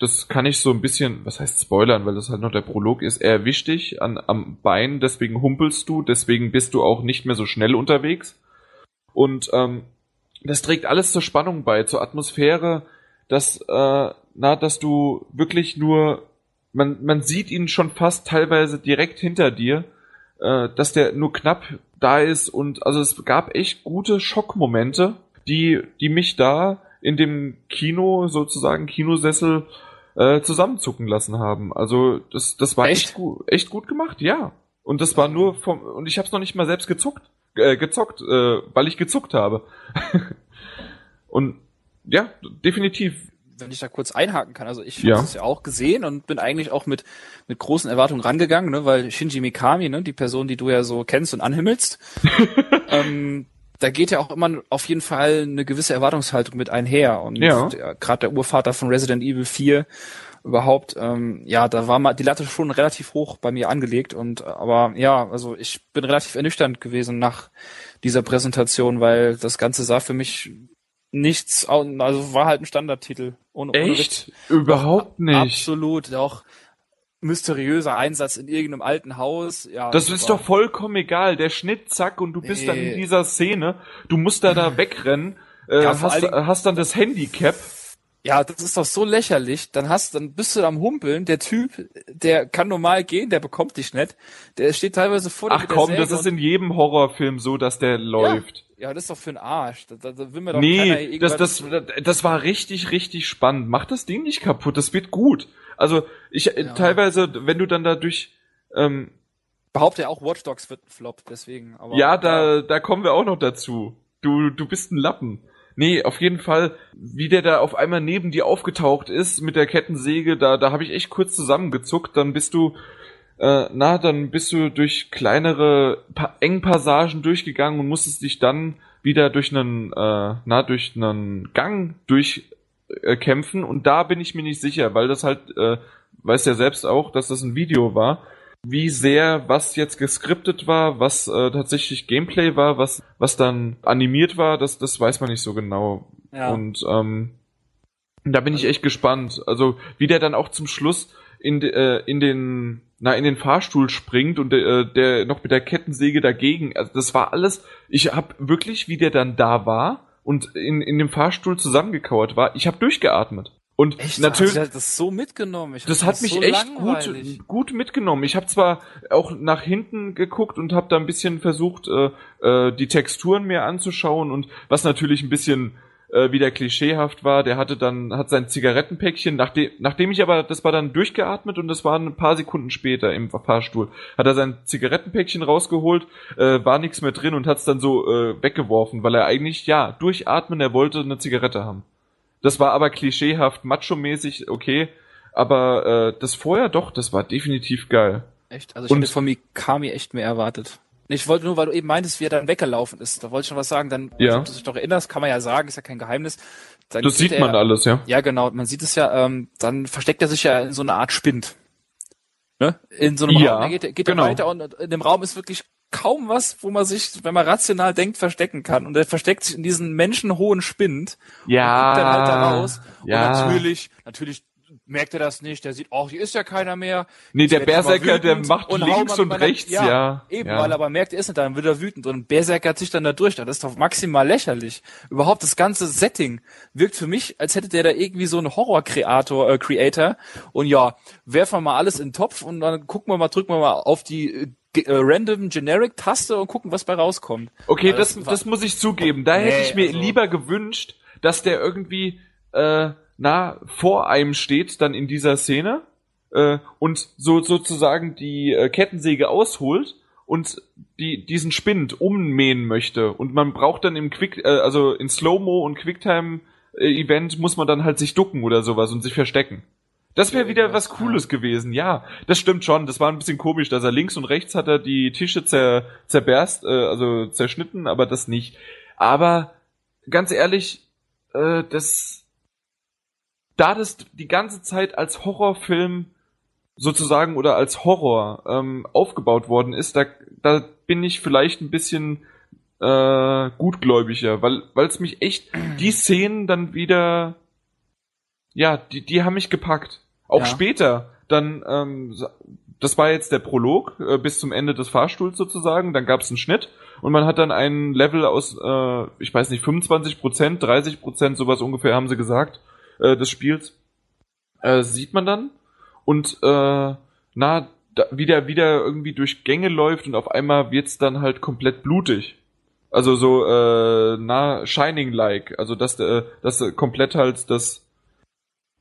das kann ich so ein bisschen, was heißt spoilern, weil das halt noch der Prolog ist, er erwischt dich an, am Bein, deswegen humpelst du, deswegen bist du auch nicht mehr so schnell unterwegs. Und ähm, das trägt alles zur Spannung bei, zur Atmosphäre, dass, äh, na, dass du wirklich nur, man, man sieht ihn schon fast teilweise direkt hinter dir, äh, dass der nur knapp da ist und also es gab echt gute Schockmomente, die, die mich da in dem Kino sozusagen Kinosessel äh, zusammenzucken lassen haben. Also das, das war echt? echt gut, echt gut gemacht, ja. Und das war nur vom und ich habe es noch nicht mal selbst gezuckt, äh, gezockt, äh, weil ich gezuckt habe. und ja, definitiv. Wenn ich da kurz einhaken kann, also ich ja. habe es ja auch gesehen und bin eigentlich auch mit mit großen Erwartungen rangegangen, ne, weil Shinji Mikami, ne, die Person, die du ja so kennst und anhimmelst, ähm, da geht ja auch immer auf jeden Fall eine gewisse Erwartungshaltung mit einher. Und ja. gerade der Urvater von Resident Evil 4 überhaupt, ähm, ja, da war mal die Latte schon relativ hoch bei mir angelegt. Und aber ja, also ich bin relativ ernüchternd gewesen nach dieser Präsentation, weil das Ganze sah für mich nichts, also war halt ein Standardtitel. Ohne, Echt? Ohne Überhaupt nicht. Absolut. Auch mysteriöser Einsatz in irgendeinem alten Haus. Ja, das ist doch vollkommen egal. Der Schnitt, zack, und du bist nee. dann in dieser Szene. Du musst da da wegrennen, äh, ja, hast, hast dann das Handicap. Ja, das ist doch so lächerlich. Dann hast, dann bist du am Humpeln. Der Typ, der kann normal gehen, der bekommt dich nicht. Der steht teilweise vor dir. Ach komm, das ist in jedem Horrorfilm so, dass der läuft. Ja, ja das ist doch für ein Arsch. Da, da, da will mir doch nee, das, das, das war richtig, richtig spannend. Mach das Ding nicht kaputt. Das wird gut. Also ich äh, ja. teilweise, wenn du dann dadurch ähm, behaupte ja auch Watch Dogs wird ein Flop, deswegen. Aber, ja, da ja. da kommen wir auch noch dazu. Du du bist ein Lappen. Nee, auf jeden Fall, wie der da auf einmal neben dir aufgetaucht ist mit der Kettensäge, da da habe ich echt kurz zusammengezuckt. Dann bist du äh, na, dann bist du durch kleinere pa Engpassagen durchgegangen und musstest dich dann wieder durch einen, äh, na, durch einen Gang durch äh, und da bin ich mir nicht sicher, weil das halt, äh, weiß ja selbst auch, dass das ein Video war, wie sehr was jetzt geskriptet war, was äh, tatsächlich Gameplay war, was was dann animiert war, das das weiß man nicht so genau. Ja. Und ähm, da bin ich echt gespannt. Also wie der dann auch zum Schluss in äh, in den na in den Fahrstuhl springt und äh, der noch mit der Kettensäge dagegen. Also das war alles. Ich habe wirklich, wie der dann da war und in, in dem Fahrstuhl zusammengekauert war, ich habe durchgeatmet. Und echt? natürlich, das so mitgenommen. Ich das hat das mich so echt gut, gut mitgenommen. Ich habe zwar auch nach hinten geguckt und habe da ein bisschen versucht, äh, äh, die Texturen mehr anzuschauen und was natürlich ein bisschen äh, wieder klischeehaft war. Der hatte dann, hat sein Zigarettenpäckchen, nachdem, nachdem ich aber, das war dann durchgeatmet und das war ein paar Sekunden später im Fahrstuhl, hat er sein Zigarettenpäckchen rausgeholt, äh, war nichts mehr drin und hat es dann so äh, weggeworfen, weil er eigentlich, ja, durchatmen, er wollte eine Zigarette haben. Das war aber klischeehaft, macho-mäßig, okay, aber äh, das vorher doch, das war definitiv geil. Echt? Also ich hätte von Mikami echt mehr erwartet. Ich wollte nur, weil du eben meintest, wie er dann weggelaufen ist. Da wollte ich schon was sagen. Dann, ja. wenn du dich noch erinnerst, kann man ja sagen, ist ja kein Geheimnis. Dann das sieht man alles, ja. Ja, genau. Man sieht es ja. Ähm, dann versteckt er sich ja in so einer Art Spind. Ne? In so einem ja, Raum. Dann geht, geht genau. er weiter und in dem Raum ist wirklich kaum was, wo man sich, wenn man rational denkt, verstecken kann. Und er versteckt sich in diesen menschenhohen Spind. Ja. Und dann halt da raus. Ja. Und natürlich, natürlich merkt er das nicht, der sieht, oh, hier ist ja keiner mehr. Nee, der Berserker, der macht und links und rechts, ja. ja. Eben, ja. weil er aber merkt, er ist nicht da, dann wird er wütend und Berserker hat sich dann da durch, das ist doch maximal lächerlich. Überhaupt das ganze Setting wirkt für mich, als hätte der da irgendwie so einen Horror-Creator, äh, Creator und ja, werfen wir mal alles in den Topf und dann gucken wir mal, drücken wir mal auf die äh, äh random Generic Taste und gucken, was bei rauskommt. Okay, das, das, das muss ich zugeben. Da nee, hätte ich mir also lieber gewünscht, dass der irgendwie äh, nah vor einem steht, dann in dieser Szene äh, und so sozusagen die äh, Kettensäge ausholt und die diesen Spind ummähen möchte und man braucht dann im Quick äh, also in Slow-Mo und Quicktime Event muss man dann halt sich ducken oder sowas und sich verstecken. Das wäre wieder was Cooles gewesen, ja. Das stimmt schon. Das war ein bisschen komisch, dass er links und rechts hat er die Tische zer, zerberst, äh, also zerschnitten, aber das nicht. Aber ganz ehrlich, äh, das da das die ganze Zeit als Horrorfilm sozusagen oder als Horror ähm, aufgebaut worden ist, da, da bin ich vielleicht ein bisschen äh, gutgläubiger, weil weil es mich echt die Szenen dann wieder ja die die haben mich gepackt. Auch ja. später dann ähm, das war jetzt der Prolog äh, bis zum Ende des Fahrstuhls sozusagen. Dann gab es einen Schnitt und man hat dann ein Level aus, äh, ich weiß nicht, 25 Prozent, 30 Prozent, sowas ungefähr haben sie gesagt, äh, des Spiels, äh, sieht man dann. Und äh, na, da, wie der wieder irgendwie durch Gänge läuft und auf einmal wird's dann halt komplett blutig. Also so, äh, na, Shining-like. Also dass der, dass komplett halt das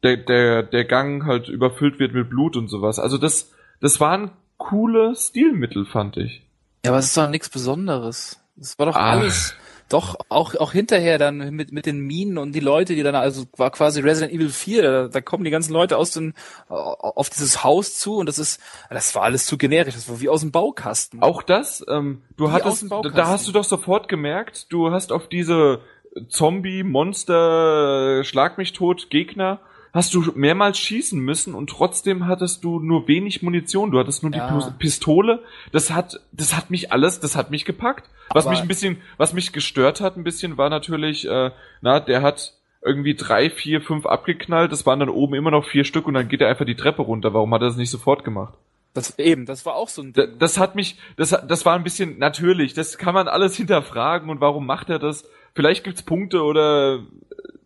der, der, der Gang halt überfüllt wird mit Blut und sowas. Also das, das waren coole Stilmittel, fand ich. Ja, aber es ist doch nichts Besonderes. Das war doch Ach. alles, doch, auch, auch hinterher dann mit, mit den Minen und die Leute, die dann, also war quasi Resident Evil 4, da, da kommen die ganzen Leute aus den, auf dieses Haus zu und das ist, das war alles zu generisch, das war wie aus dem Baukasten. Auch das, ähm, du wie hattest, da hast du doch sofort gemerkt, du hast auf diese Zombie, Monster, Schlag mich tot, Gegner, hast du mehrmals schießen müssen und trotzdem hattest du nur wenig Munition. Du hattest nur ja. die Pistole. Das hat, das hat mich alles, das hat mich gepackt. Was Aber mich ein bisschen, was mich gestört hat ein bisschen, war natürlich, äh, na, der hat irgendwie drei, vier, fünf abgeknallt. Das waren dann oben immer noch vier Stück und dann geht er einfach die Treppe runter. Warum hat er das nicht sofort gemacht? Das eben, das war auch so ein Ding. Das, das hat mich, das, das war ein bisschen natürlich. Das kann man alles hinterfragen und warum macht er das? Vielleicht gibt's Punkte oder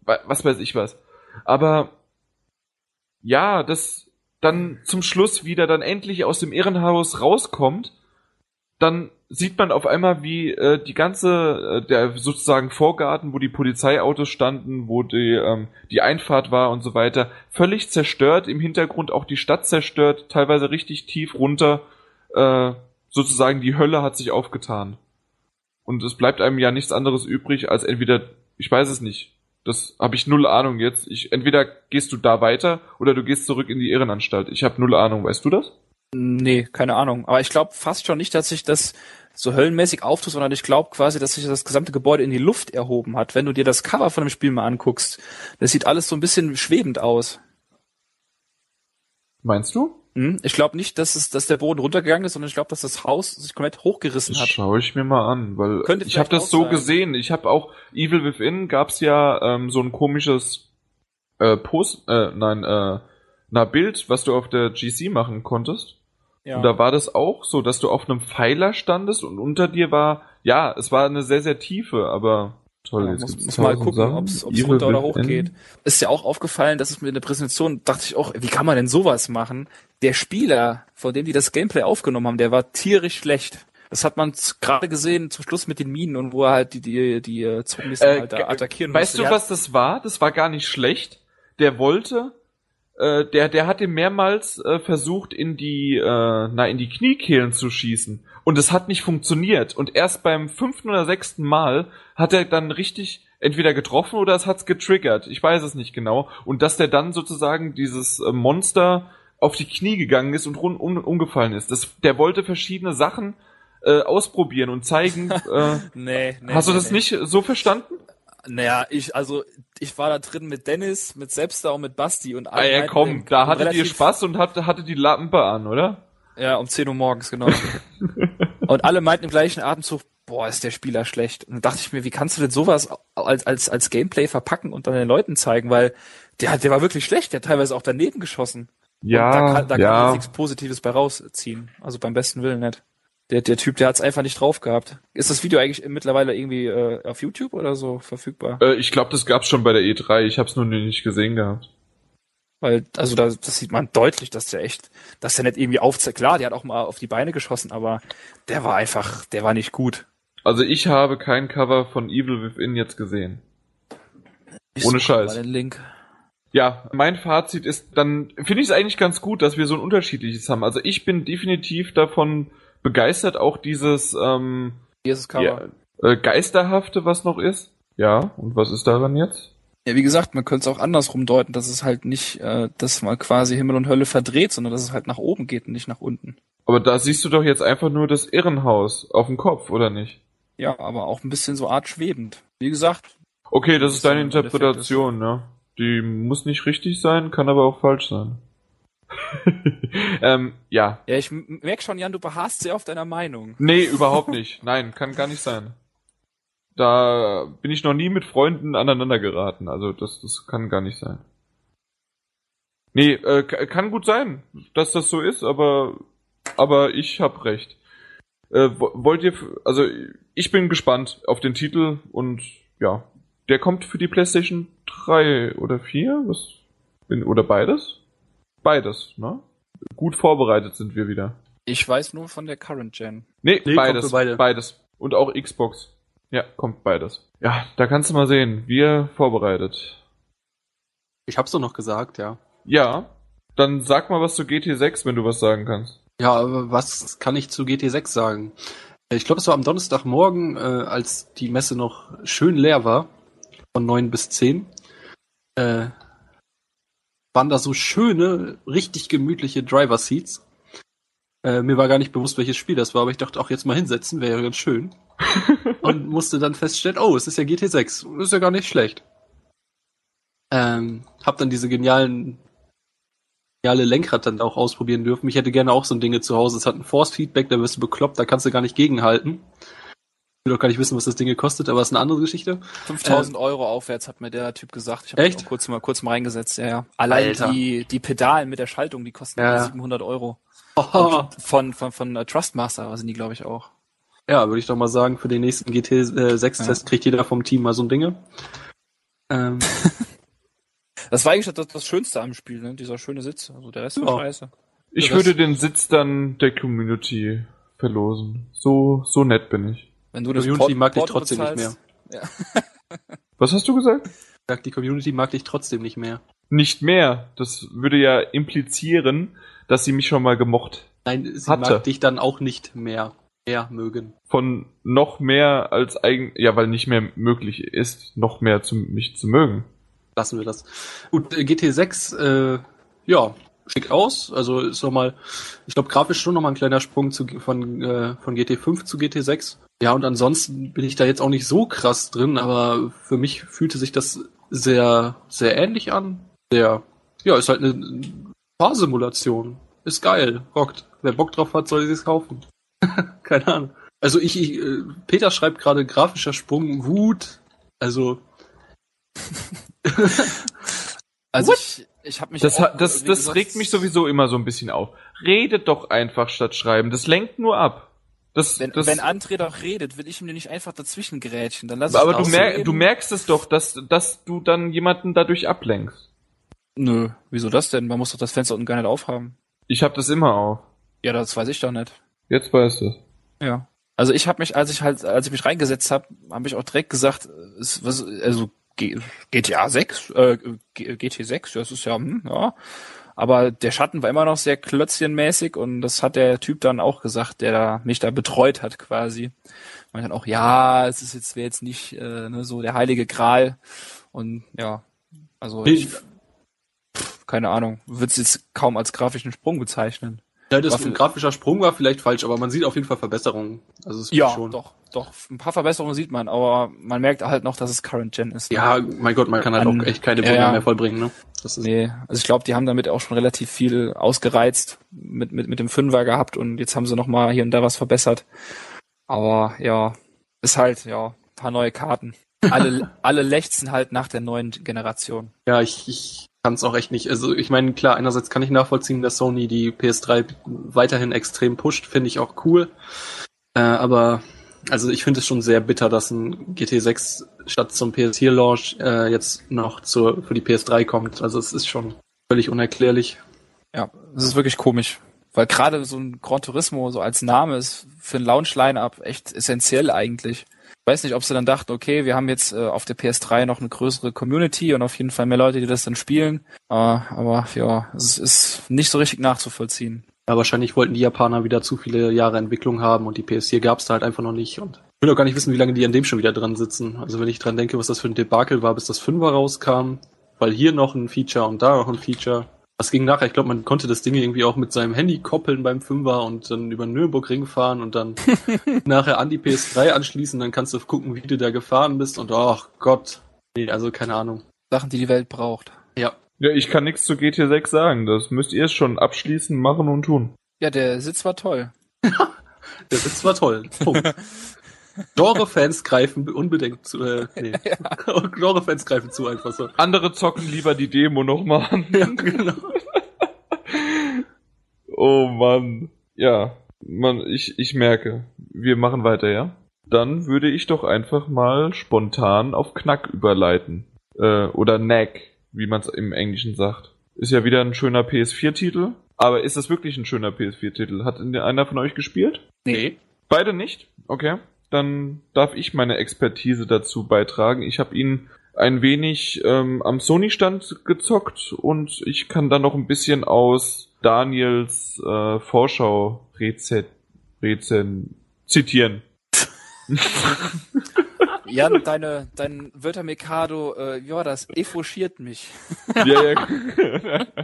äh, was weiß ich was. Aber ja, das dann zum Schluss wieder dann endlich aus dem Irrenhaus rauskommt, dann sieht man auf einmal, wie äh, die ganze, äh, der sozusagen Vorgarten, wo die Polizeiautos standen, wo die, ähm, die Einfahrt war und so weiter, völlig zerstört, im Hintergrund auch die Stadt zerstört, teilweise richtig tief runter, äh, sozusagen die Hölle hat sich aufgetan. Und es bleibt einem ja nichts anderes übrig, als entweder, ich weiß es nicht, das habe ich null Ahnung jetzt. Ich, entweder gehst du da weiter oder du gehst zurück in die Irrenanstalt. Ich habe null Ahnung. Weißt du das? Nee, keine Ahnung. Aber ich glaube fast schon nicht, dass sich das so höllenmäßig auftut, sondern ich glaube quasi, dass sich das gesamte Gebäude in die Luft erhoben hat. Wenn du dir das Cover von dem Spiel mal anguckst, das sieht alles so ein bisschen schwebend aus. Meinst du? Hm? Ich glaube nicht, dass es, dass der Boden runtergegangen ist, sondern ich glaube, dass das Haus sich komplett hochgerissen hat. Schaue ich mir mal an, weil Könnte ich habe das so sein. gesehen. Ich habe auch Evil Within gab's ja ähm, so ein komisches äh, Post, äh, nein, äh, na Bild, was du auf der GC machen konntest. Ja. Und da war das auch so, dass du auf einem Pfeiler standest und unter dir war, ja, es war eine sehr sehr tiefe, aber Toll, ja, muss, muss mal gucken, ob es runter oder hoch geht. Ist ja auch aufgefallen, dass es mir in der Präsentation dachte ich auch, wie kann man denn sowas machen? Der Spieler, von dem die das Gameplay aufgenommen haben, der war tierisch schlecht. Das hat man gerade gesehen zum Schluss mit den Minen und wo er halt die, die, die äh, Zombies äh, halt da attackieren Weißt musste. du, was das war? Das war gar nicht schlecht. Der wollte, äh, der, der hat ihm mehrmals äh, versucht, in die, äh, na, in die Kniekehlen zu schießen. Und es hat nicht funktioniert. Und erst beim fünften oder sechsten Mal hat er dann richtig entweder getroffen oder es hat's getriggert. Ich weiß es nicht genau. Und dass der dann sozusagen dieses äh, Monster auf die Knie gegangen ist und rund um, umgefallen ist. Das, der wollte verschiedene Sachen äh, ausprobieren und zeigen. Äh, nee, nee, hast du das nee. nicht so verstanden? Naja, ich, also, ich war da drin mit Dennis, mit Sepster und mit Basti und alle. Ah, ja, komm, da hattet ihr Spaß und hatte, hatte die Lampe an, oder? Ja, um 10 Uhr morgens, genau. und alle meinten im gleichen Atemzug, boah, ist der Spieler schlecht. Und da dachte ich mir, wie kannst du denn sowas als, als, als Gameplay verpacken und dann den Leuten zeigen, weil der, der war wirklich schlecht, der hat teilweise auch daneben geschossen. Ja, und da kann, da ja. kann jetzt nichts Positives bei rausziehen. Also beim besten Willen nicht. Der, der Typ, der hat's einfach nicht drauf gehabt. Ist das Video eigentlich mittlerweile irgendwie äh, auf YouTube oder so verfügbar? Äh, ich glaube, das gab's schon bei der E3. Ich habe es nur nicht gesehen gehabt. Weil, also da, das sieht man deutlich, dass der echt, dass der nicht irgendwie aufzeigt. Klar, der hat auch mal auf die Beine geschossen, aber der war einfach, der war nicht gut. Also ich habe kein Cover von Evil Within jetzt gesehen. Ich Ohne Scheiß. Mal den Link. Ja, mein Fazit ist, dann finde ich es eigentlich ganz gut, dass wir so ein unterschiedliches haben. Also ich bin definitiv davon begeistert, auch dieses ähm, Cover. Ja, äh, Geisterhafte, was noch ist. Ja, und was ist daran jetzt? Ja, wie gesagt, man könnte es auch andersrum deuten, dass es halt nicht, äh, dass man quasi Himmel und Hölle verdreht, sondern dass es halt nach oben geht und nicht nach unten. Aber da siehst du doch jetzt einfach nur das Irrenhaus auf dem Kopf, oder nicht? Ja, aber auch ein bisschen so art schwebend. Wie gesagt. Okay, das ist deine Interpretation, ne? Die muss nicht richtig sein, kann aber auch falsch sein. ähm, ja. Ja, ich merk schon, Jan, du beharrst sehr auf deiner Meinung. Nee, überhaupt nicht. Nein, kann gar nicht sein. Da bin ich noch nie mit Freunden aneinander geraten. Also das, das kann gar nicht sein. Nee, äh, kann gut sein, dass das so ist, aber aber ich hab recht. Äh, wollt ihr, also ich bin gespannt auf den Titel und ja, der kommt für die PlayStation 3 oder 4, was bin, oder beides? Beides, ne? Gut vorbereitet sind wir wieder. Ich weiß nur von der Current Gen. Nee, nee beides, beide. beides. Und auch Xbox. Ja, kommt beides. Ja, da kannst du mal sehen, wir vorbereitet. Ich hab's doch noch gesagt, ja. Ja, dann sag mal was zu GT6, wenn du was sagen kannst. Ja, aber was kann ich zu GT6 sagen? Ich glaube, es war am Donnerstagmorgen, äh, als die Messe noch schön leer war, von neun bis zehn, äh, waren da so schöne, richtig gemütliche Driver-Seats. Äh, mir war gar nicht bewusst, welches Spiel das war, aber ich dachte auch jetzt mal hinsetzen, wäre ja ganz schön. und musste dann feststellen, oh, es ist ja GT6, ist ja gar nicht schlecht. Ähm, hab dann diese genialen geniale Lenkrad dann auch ausprobieren dürfen. Ich hätte gerne auch so ein Ding zu Hause. Es hat ein Force-Feedback, da wirst du bekloppt, da kannst du gar nicht gegenhalten. Ich will doch gar nicht wissen, was das Ding kostet, aber es ist eine andere Geschichte. 5000 äh, Euro aufwärts hat mir der Typ gesagt. Ich habe auch kurz mal, kurz mal reingesetzt. Ja, ja. Allein Alter. die, die Pedalen mit der Schaltung, die kosten ja. 700 Euro. Oh. Von, von, von uh, Trustmaster sind die, glaube ich, auch. Ja, würde ich doch mal sagen, für den nächsten GT6-Test ja. kriegt jeder vom Team mal so ein Ding. Ähm, Das war eigentlich das, das Schönste am Spiel, ne? dieser schöne Sitz. Also der Rest war scheiße. Ich der würde den Sitz dann der Community verlosen. So, so nett bin ich. Wenn du das Community Port mag dich trotzdem bezahlst. nicht mehr. Ja. Was hast du gesagt? Ich sag, die Community mag dich trotzdem nicht mehr. Nicht mehr. Das würde ja implizieren, dass sie mich schon mal gemocht Nein, sie hatte. mag dich dann auch nicht mehr mehr mögen. Von noch mehr als eigen, ja, weil nicht mehr möglich ist, noch mehr zu, mich zu mögen lassen wir das. Gut, äh, GT6, äh, ja, schick aus. Also ist nochmal, ich glaube, grafisch schon nochmal ein kleiner Sprung zu, von, äh, von GT5 zu GT6. Ja, und ansonsten bin ich da jetzt auch nicht so krass drin, aber für mich fühlte sich das sehr, sehr ähnlich an. Sehr, ja, ist halt eine Fahrsimulation. Ist geil, rockt. Wer Bock drauf hat, soll sich's kaufen. Keine Ahnung. Also ich, ich äh, Peter schreibt gerade grafischer Sprung, Wut. Also also What? ich, ich habe mich das, auch, das, das gesagt, regt mich sowieso immer so ein bisschen auf. Redet doch einfach statt schreiben. Das lenkt nur ab. Das, wenn, das, wenn André doch redet, will ich ihm nicht einfach dazwischen grätschen. Dann lass aber du, mer du merkst es doch, dass, dass du dann jemanden dadurch ablenkst. Nö, wieso das denn? Man muss doch das Fenster unten gar nicht aufhaben. Ich hab das immer auf. Ja, das weiß ich doch nicht. Jetzt weißt du es. Ja. Also ich habe mich, als ich halt, als ich mich reingesetzt habe, habe ich auch direkt gesagt, es, was, also G GTA 6, äh, GT 6, das ist ja, hm, ja. Aber der Schatten war immer noch sehr klötzchenmäßig und das hat der Typ dann auch gesagt, der da mich da betreut hat quasi. Und dann auch, ja, es ist jetzt wäre jetzt nicht äh, ne, so der heilige Gral und ja, also ich, pff, keine Ahnung, würde es jetzt kaum als grafischen Sprung bezeichnen. Ja, das ein grafischer Sprung war vielleicht falsch, aber man sieht auf jeden Fall Verbesserungen. Also es ja, schon. doch, doch. Ein paar Verbesserungen sieht man, aber man merkt halt noch, dass es Current Gen ist. Ne? Ja, mein Gott, man kann halt An, auch echt keine Bilder ja, mehr vollbringen. Ne? Das ist nee, also ich glaube, die haben damit auch schon relativ viel ausgereizt mit, mit, mit dem Fünfer gehabt und jetzt haben sie noch mal hier und da was verbessert. Aber ja, ist halt, ja, paar neue Karten. Alle, alle lechzen halt nach der neuen Generation. Ja, ich, ich kann es auch echt nicht. Also ich meine, klar, einerseits kann ich nachvollziehen, dass Sony die PS3 weiterhin extrem pusht, finde ich auch cool. Äh, aber also ich finde es schon sehr bitter, dass ein GT6 statt zum PS4-Launch äh, jetzt noch zur, für die PS3 kommt. Also es ist schon völlig unerklärlich. Ja, es ist wirklich komisch. Weil gerade so ein Gran Turismo so als Name ist für ein Launch-Line-Up echt essentiell eigentlich weiß nicht, ob sie dann dachten, okay, wir haben jetzt äh, auf der PS3 noch eine größere Community und auf jeden Fall mehr Leute, die das dann spielen. Äh, aber ja, es ist nicht so richtig nachzuvollziehen. Ja, wahrscheinlich wollten die Japaner wieder zu viele Jahre Entwicklung haben und die PS4 gab es da halt einfach noch nicht. Und ich will auch gar nicht wissen, wie lange die an dem schon wieder dran sitzen. Also wenn ich dran denke, was das für ein Debakel war, bis das Fünfer rauskam, weil hier noch ein Feature und da noch ein Feature. Was ging nachher? Ich glaube, man konnte das Ding irgendwie auch mit seinem Handy koppeln beim Fünfer und dann über Nürburgring fahren und dann nachher an die PS3 anschließen. Dann kannst du gucken, wie du da gefahren bist und ach oh Gott. Nee, also keine Ahnung. Sachen, die die Welt braucht. Ja. Ja, ich kann nichts zu GT6 sagen. Das müsst ihr es schon abschließen, machen und tun. Ja, der Sitz war toll. der Sitz war toll. Punkt. Genre-Fans greifen unbedingt zu. Äh, nee. ja. Genre-Fans greifen zu einfach so. Andere zocken lieber die Demo nochmal an. Ja, genau. oh Mann. Ja, man, ich, ich merke. Wir machen weiter, ja? Dann würde ich doch einfach mal spontan auf Knack überleiten. Äh, oder Knack, wie man es im Englischen sagt. Ist ja wieder ein schöner PS4-Titel. Aber ist das wirklich ein schöner PS4-Titel? Hat einer von euch gespielt? Nee. Beide nicht? Okay dann darf ich meine Expertise dazu beitragen. Ich habe ihn ein wenig ähm, am Sony-Stand gezockt und ich kann dann noch ein bisschen aus Daniels äh, Vorschau Rezen, Rezen zitieren. Jan, deine, dein Wörter Mikado, äh, ja, das effochiert mich. ja, ja.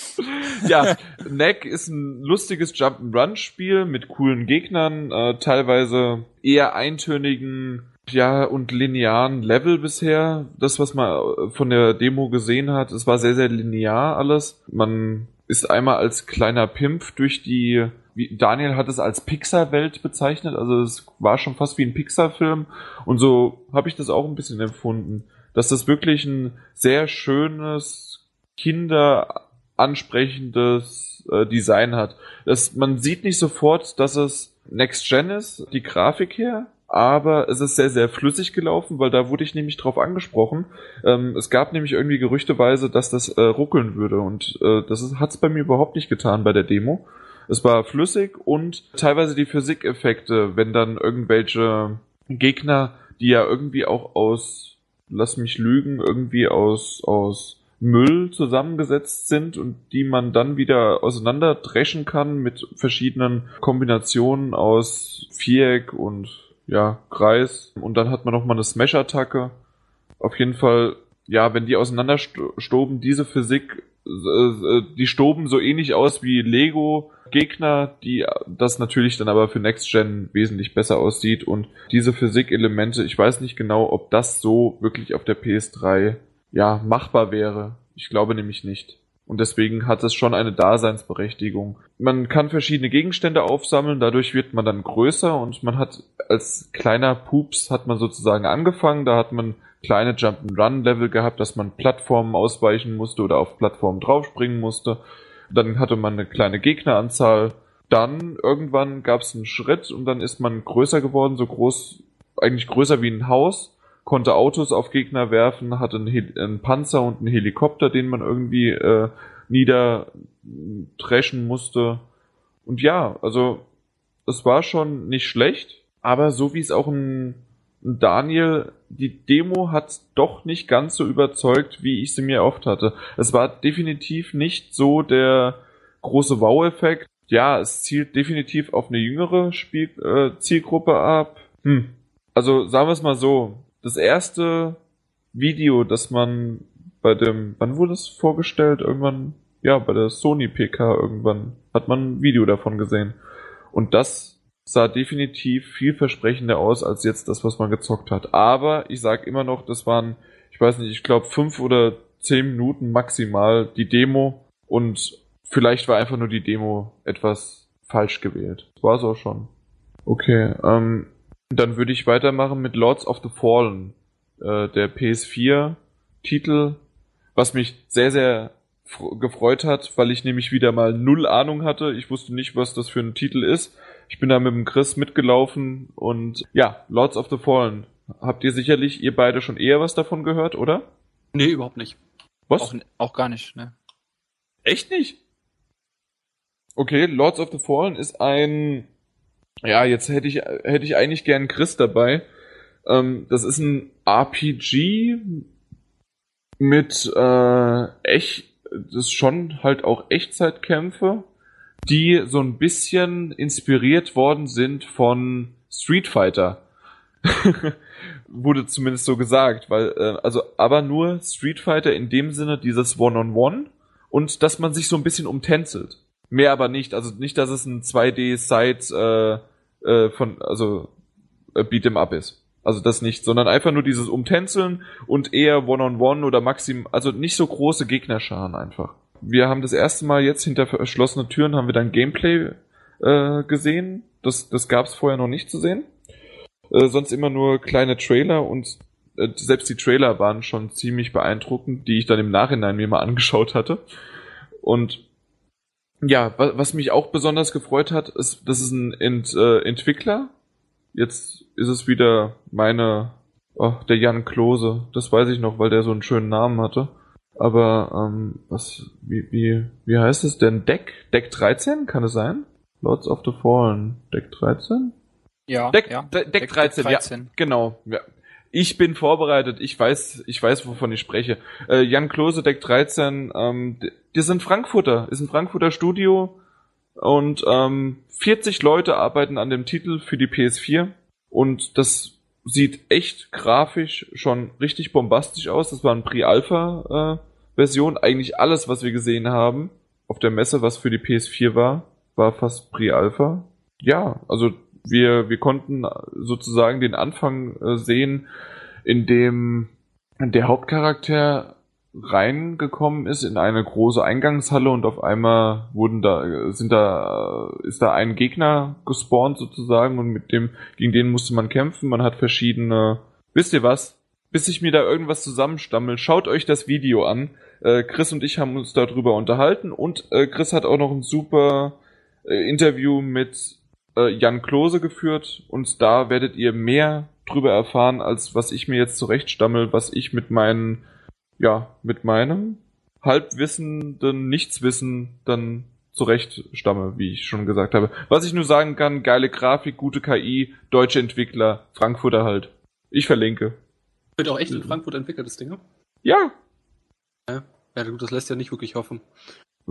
ja, Neck ist ein lustiges Jump'n'Run-Spiel mit coolen Gegnern, äh, teilweise eher eintönigen ja, und linearen Level bisher. Das, was man von der Demo gesehen hat, es war sehr, sehr linear alles. Man ist einmal als kleiner Pimp durch die, wie Daniel hat es als Pixar-Welt bezeichnet, also es war schon fast wie ein Pixar-Film und so habe ich das auch ein bisschen empfunden, dass das wirklich ein sehr schönes Kinder ansprechendes äh, Design hat. Das, man sieht nicht sofort, dass es Next Gen ist, die Grafik her, aber es ist sehr, sehr flüssig gelaufen, weil da wurde ich nämlich drauf angesprochen. Ähm, es gab nämlich irgendwie gerüchteweise, dass das äh, ruckeln würde und äh, das hat es bei mir überhaupt nicht getan bei der Demo. Es war flüssig und teilweise die Physikeffekte, wenn dann irgendwelche Gegner, die ja irgendwie auch aus, lass mich lügen, irgendwie aus, aus Müll zusammengesetzt sind und die man dann wieder auseinanderdreschen kann mit verschiedenen Kombinationen aus Viereck und ja, Kreis. Und dann hat man nochmal eine Smash-Attacke. Auf jeden Fall, ja, wenn die auseinanderstoben, diese Physik, äh, die stoben so ähnlich aus wie Lego Gegner, die das natürlich dann aber für Next Gen wesentlich besser aussieht und diese Physik-Elemente, ich weiß nicht genau, ob das so wirklich auf der PS3 ja, machbar wäre. Ich glaube nämlich nicht. Und deswegen hat es schon eine Daseinsberechtigung. Man kann verschiedene Gegenstände aufsammeln, dadurch wird man dann größer und man hat als kleiner Pups hat man sozusagen angefangen, da hat man kleine Jump-and-Run-Level gehabt, dass man Plattformen ausweichen musste oder auf Plattformen draufspringen musste. Dann hatte man eine kleine Gegneranzahl. Dann irgendwann gab es einen Schritt und dann ist man größer geworden, so groß, eigentlich größer wie ein Haus konnte Autos auf Gegner werfen, hatte einen, einen Panzer und einen Helikopter, den man irgendwie äh, niedertreschen musste. Und ja, also es war schon nicht schlecht, aber so wie es auch ein, ein Daniel, die Demo hat doch nicht ganz so überzeugt, wie ich sie mir oft hatte. Es war definitiv nicht so der große Wow-Effekt. Ja, es zielt definitiv auf eine jüngere Spiel äh, Zielgruppe ab. Hm. Also sagen wir es mal so, das erste Video, das man bei dem, wann wurde es vorgestellt? Irgendwann, ja, bei der Sony PK irgendwann hat man ein Video davon gesehen. Und das sah definitiv vielversprechender aus als jetzt das, was man gezockt hat. Aber ich sag immer noch, das waren, ich weiß nicht, ich glaube fünf oder zehn Minuten maximal die Demo und vielleicht war einfach nur die Demo etwas falsch gewählt. War es auch schon. Okay, ähm, dann würde ich weitermachen mit Lords of the Fallen, äh, der PS4-Titel, was mich sehr, sehr gefreut hat, weil ich nämlich wieder mal null Ahnung hatte. Ich wusste nicht, was das für ein Titel ist. Ich bin da mit dem Chris mitgelaufen und ja, Lords of the Fallen. Habt ihr sicherlich, ihr beide schon eher was davon gehört, oder? Nee, überhaupt nicht. Was? Auch, auch gar nicht, ne? Echt nicht? Okay, Lords of the Fallen ist ein ja, jetzt hätte ich, hätte ich eigentlich gern Chris dabei. Ähm, das ist ein RPG mit äh, echt, das ist schon halt auch Echtzeitkämpfe, die so ein bisschen inspiriert worden sind von Street Fighter. Wurde zumindest so gesagt, weil, äh, also, aber nur Street Fighter in dem Sinne dieses One-on-One -on -One und dass man sich so ein bisschen umtänzelt. Mehr aber nicht. Also nicht, dass es ein 2D-Side äh, äh, von, also äh, Beat'em Up ist. Also das nicht, sondern einfach nur dieses Umtänzeln und eher One-on-One -on -one oder Maxim, also nicht so große Gegnerscharen einfach. Wir haben das erste Mal jetzt hinter verschlossenen Türen haben wir dann Gameplay äh, gesehen. Das, das gab es vorher noch nicht zu sehen. Äh, sonst immer nur kleine Trailer und äh, selbst die Trailer waren schon ziemlich beeindruckend, die ich dann im Nachhinein mir mal angeschaut hatte. Und ja, was mich auch besonders gefreut hat, ist, das ist ein Ent, äh, Entwickler. Jetzt ist es wieder meine, oh, der Jan Klose. Das weiß ich noch, weil der so einen schönen Namen hatte. Aber ähm, was, wie, wie, wie heißt es denn? Deck? Deck 13? Kann es sein? Lords of the Fallen. Deck 13? Ja. Deck, ja. Deck, Deck 13, 13, ja. Genau. Ja. Ich bin vorbereitet, ich weiß, ich weiß, wovon ich spreche. Äh, Jan Klose, Deck 13, ähm, die sind Frankfurter, ist ein Frankfurter Studio und ähm, 40 Leute arbeiten an dem Titel für die PS4 und das sieht echt grafisch schon richtig bombastisch aus. Das war ein Pre-Alpha-Version. Äh, Eigentlich alles, was wir gesehen haben auf der Messe, was für die PS4 war, war fast Pre-Alpha. Ja, also wir, wir konnten sozusagen den Anfang äh, sehen, in dem der Hauptcharakter reingekommen ist in eine große Eingangshalle und auf einmal wurden da sind da ist da ein Gegner gespawnt sozusagen und mit dem gegen den musste man kämpfen. Man hat verschiedene wisst ihr was? Bis ich mir da irgendwas zusammenstammel, schaut euch das Video an. Äh, Chris und ich haben uns darüber unterhalten und äh, Chris hat auch noch ein super äh, Interview mit äh, Jan Klose geführt und da werdet ihr mehr drüber erfahren, als was ich mir jetzt zurechtstammel, was ich mit meinen, ja, mit meinem halbwissenden Nichtswissen dann zurechtstamme, wie ich schon gesagt habe. Was ich nur sagen kann, geile Grafik, gute KI, deutsche Entwickler, Frankfurter halt. Ich verlinke. Wird auch echt in Frankfurt entwickelt, das Ding? Ja. Ja, ja gut, das lässt ja nicht wirklich hoffen.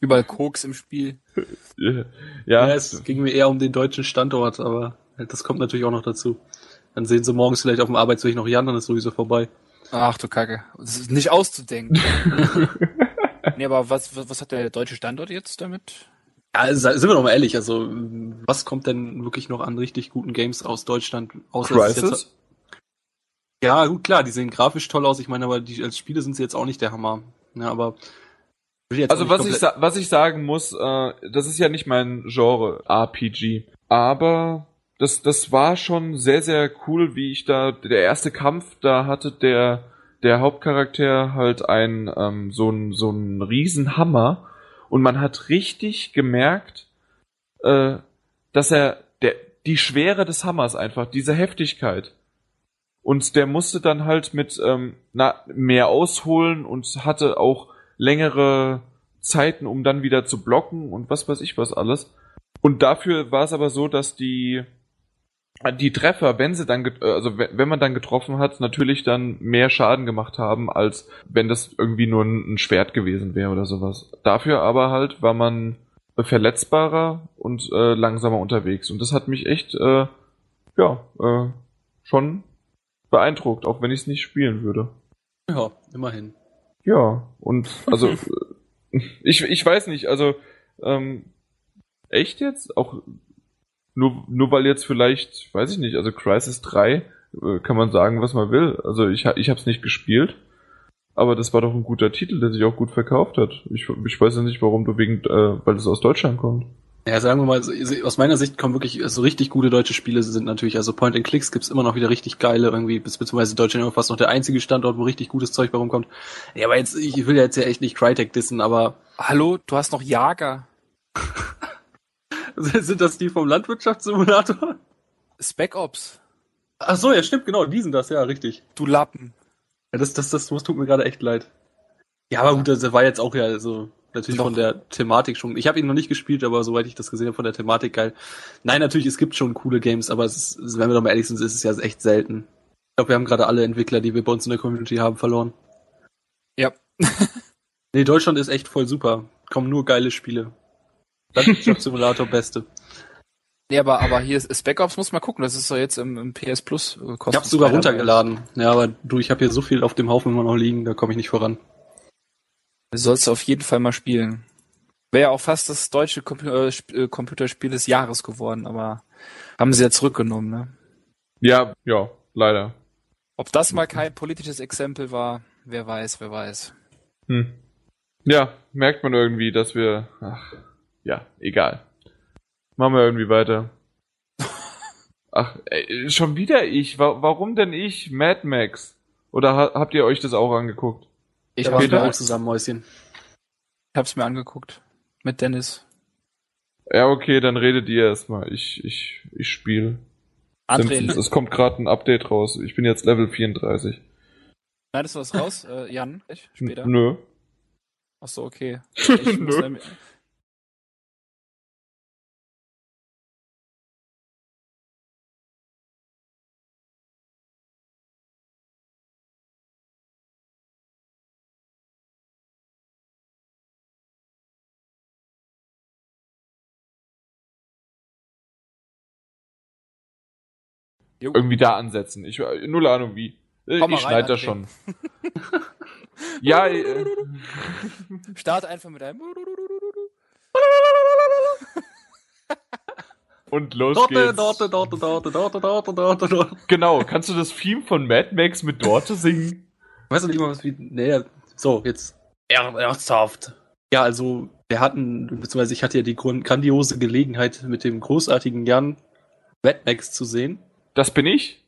Überall Koks im Spiel. ja. ja, es ging mir eher um den deutschen Standort, aber das kommt natürlich auch noch dazu. Dann sehen sie morgens vielleicht auf dem Arbeitsweg noch Jan, dann ist sowieso vorbei. Ach du Kacke. Das ist nicht auszudenken. nee, aber was, was, was hat der deutsche Standort jetzt damit? Ja, sind wir doch mal ehrlich, also was kommt denn wirklich noch an richtig guten Games aus Deutschland? Außer Crisis? ja, gut, klar, die sehen grafisch toll aus. Ich meine, aber die, als Spiele sind sie jetzt auch nicht der Hammer. Ja, aber also was ich, was ich sagen muss, äh, das ist ja nicht mein Genre RPG, aber das, das war schon sehr, sehr cool, wie ich da, der erste Kampf, da hatte der, der Hauptcharakter halt ein, ähm, so ein, so ein Riesenhammer und man hat richtig gemerkt, äh, dass er, der, die Schwere des Hammers einfach, diese Heftigkeit. Und der musste dann halt mit, ähm, na, mehr ausholen und hatte auch längere Zeiten, um dann wieder zu blocken und was weiß ich was alles. Und dafür war es aber so, dass die die Treffer, wenn sie dann, also wenn man dann getroffen hat, natürlich dann mehr Schaden gemacht haben, als wenn das irgendwie nur ein Schwert gewesen wäre oder sowas. Dafür aber halt war man verletzbarer und äh, langsamer unterwegs. Und das hat mich echt, äh, ja, äh, schon beeindruckt, auch wenn ich es nicht spielen würde. Ja, immerhin. Ja, und also ich, ich weiß nicht, also ähm, echt jetzt? Auch nur, nur weil jetzt vielleicht, weiß ich nicht, also Crisis 3 äh, kann man sagen, was man will. Also ich, ich habe es nicht gespielt, aber das war doch ein guter Titel, der sich auch gut verkauft hat. Ich, ich weiß ja nicht, warum du wegen, äh, weil es aus Deutschland kommt. Ja, sagen wir mal, aus meiner Sicht kommen wirklich so richtig gute deutsche Spiele sind natürlich, also Point and Clicks gibt's immer noch wieder richtig geile irgendwie, beziehungsweise Deutschland ist fast noch der einzige Standort, wo richtig gutes Zeug bei rumkommt. Ja, aber jetzt, ich will jetzt ja echt nicht Crytek dissen, aber. Hallo, du hast noch Jager. sind das die vom Landwirtschaftssimulator? Spec Ops. Ach so, ja, stimmt, genau, die sind das, ja, richtig. Du Lappen. Ja, das, das, das, das tut mir gerade echt leid. Ja, aber gut, das war jetzt auch ja so natürlich Doch. von der Thematik schon. Ich habe ihn noch nicht gespielt, aber soweit ich das gesehen habe, von der Thematik geil. Nein, natürlich, es gibt schon coole Games, aber es ist, wenn wir doch mal ehrlich sind, ist es ja echt selten. Ich glaube, wir haben gerade alle Entwickler, die wir bei uns in der Community haben, verloren. Ja. nee, Deutschland ist echt voll super. Kommen nur geile Spiele. Landwirtschaftssimulator beste. Nee, aber, aber hier ist, ist Backups, muss man gucken, das ist doch jetzt im, im PS Plus äh, kostenfrei. Ich hab's sogar runtergeladen. Ja, aber du, ich habe hier so viel auf dem Haufen immer noch liegen, da komme ich nicht voran. Sollst du auf jeden Fall mal spielen. Wäre ja auch fast das deutsche äh, äh, Computerspiel des Jahres geworden, aber haben sie ja zurückgenommen, ne? Ja, ja, leider. Ob das mal kein politisches Exempel war, wer weiß, wer weiß. Hm. Ja, merkt man irgendwie, dass wir, ach, ja, egal. Machen wir irgendwie weiter. Ach, ey, schon wieder ich. Warum denn ich? Mad Max? Oder habt ihr euch das auch angeguckt? Ich war auch zusammen, Mäuschen. Ich hab's mir angeguckt. Mit Dennis. Ja, okay, dann redet ihr erstmal. Ich, ich, ich spiele. André, es kommt gerade ein Update raus. Ich bin jetzt Level 34. Schneidest du was raus, äh, Jan? Ich, später? Nö. Ach so, okay. Ich Nö. Jo. Irgendwie da ansetzen. Ich null Ahnung wie. Äh, Komm ich schneide das schon. ja. Äh. Start einfach mit einem. Und los Dorte, geht's. Dorte, Dorte, Dorte, Dorte, Dorte, Dorte, Dorte. Genau, kannst du das Theme von Mad Max mit Dorte singen? Weißt du nicht mal was wie. Nee, so, jetzt. Ernsthaft. Ja, also, wir hatten, beziehungsweise ich hatte ja die grandiose Gelegenheit, mit dem großartigen Jan Mad Max zu sehen. Das bin ich?